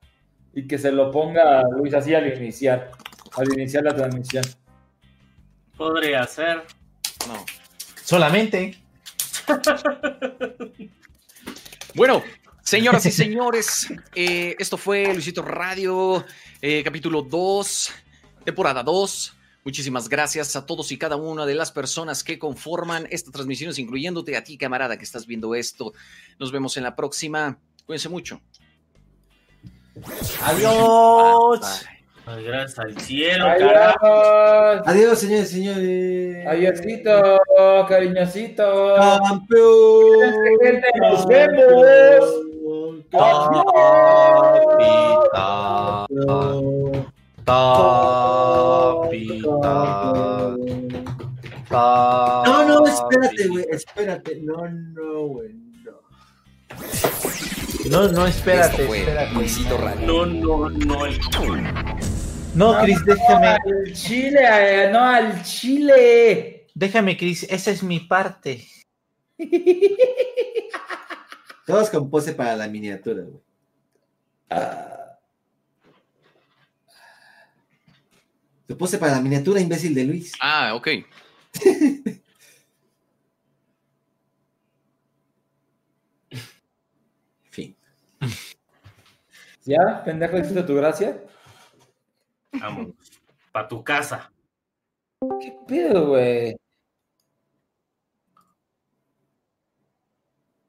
y que se lo ponga a Luis así al iniciar, al iniciar la transmisión. Podría ser. No. Solamente. <laughs> Bueno, señoras y señores, eh, esto fue Luisito Radio, eh, capítulo 2, temporada 2. Muchísimas gracias a todos y cada una de las personas que conforman esta transmisión, incluyéndote a ti, camarada, que estás viendo esto. Nos vemos en la próxima. Cuídense mucho. Adiós. Ay, gracias al cielo, carajo. Adiós. Adiós, señores y señores. Adiósito, cariñosito. Campeón. Gente, nos vemos. Tapita. Tapita. No, no, espérate, güey. Espérate. No, no, güey. No. No, espérate, espérate. Luisito Radio. No, no, no. el- No, Chris, déjame. Al Chile, eh, no al Chile. Déjame, Chris, esa es mi parte. <laughs> Todos con pose para la miniatura, güey. Tu pose para la miniatura, imbécil de Luis. Ah, ok. <laughs> ¿Ya, pendejo, hiciste tu gracia? Vamos. Pa' tu casa. ¿Qué pedo, güey?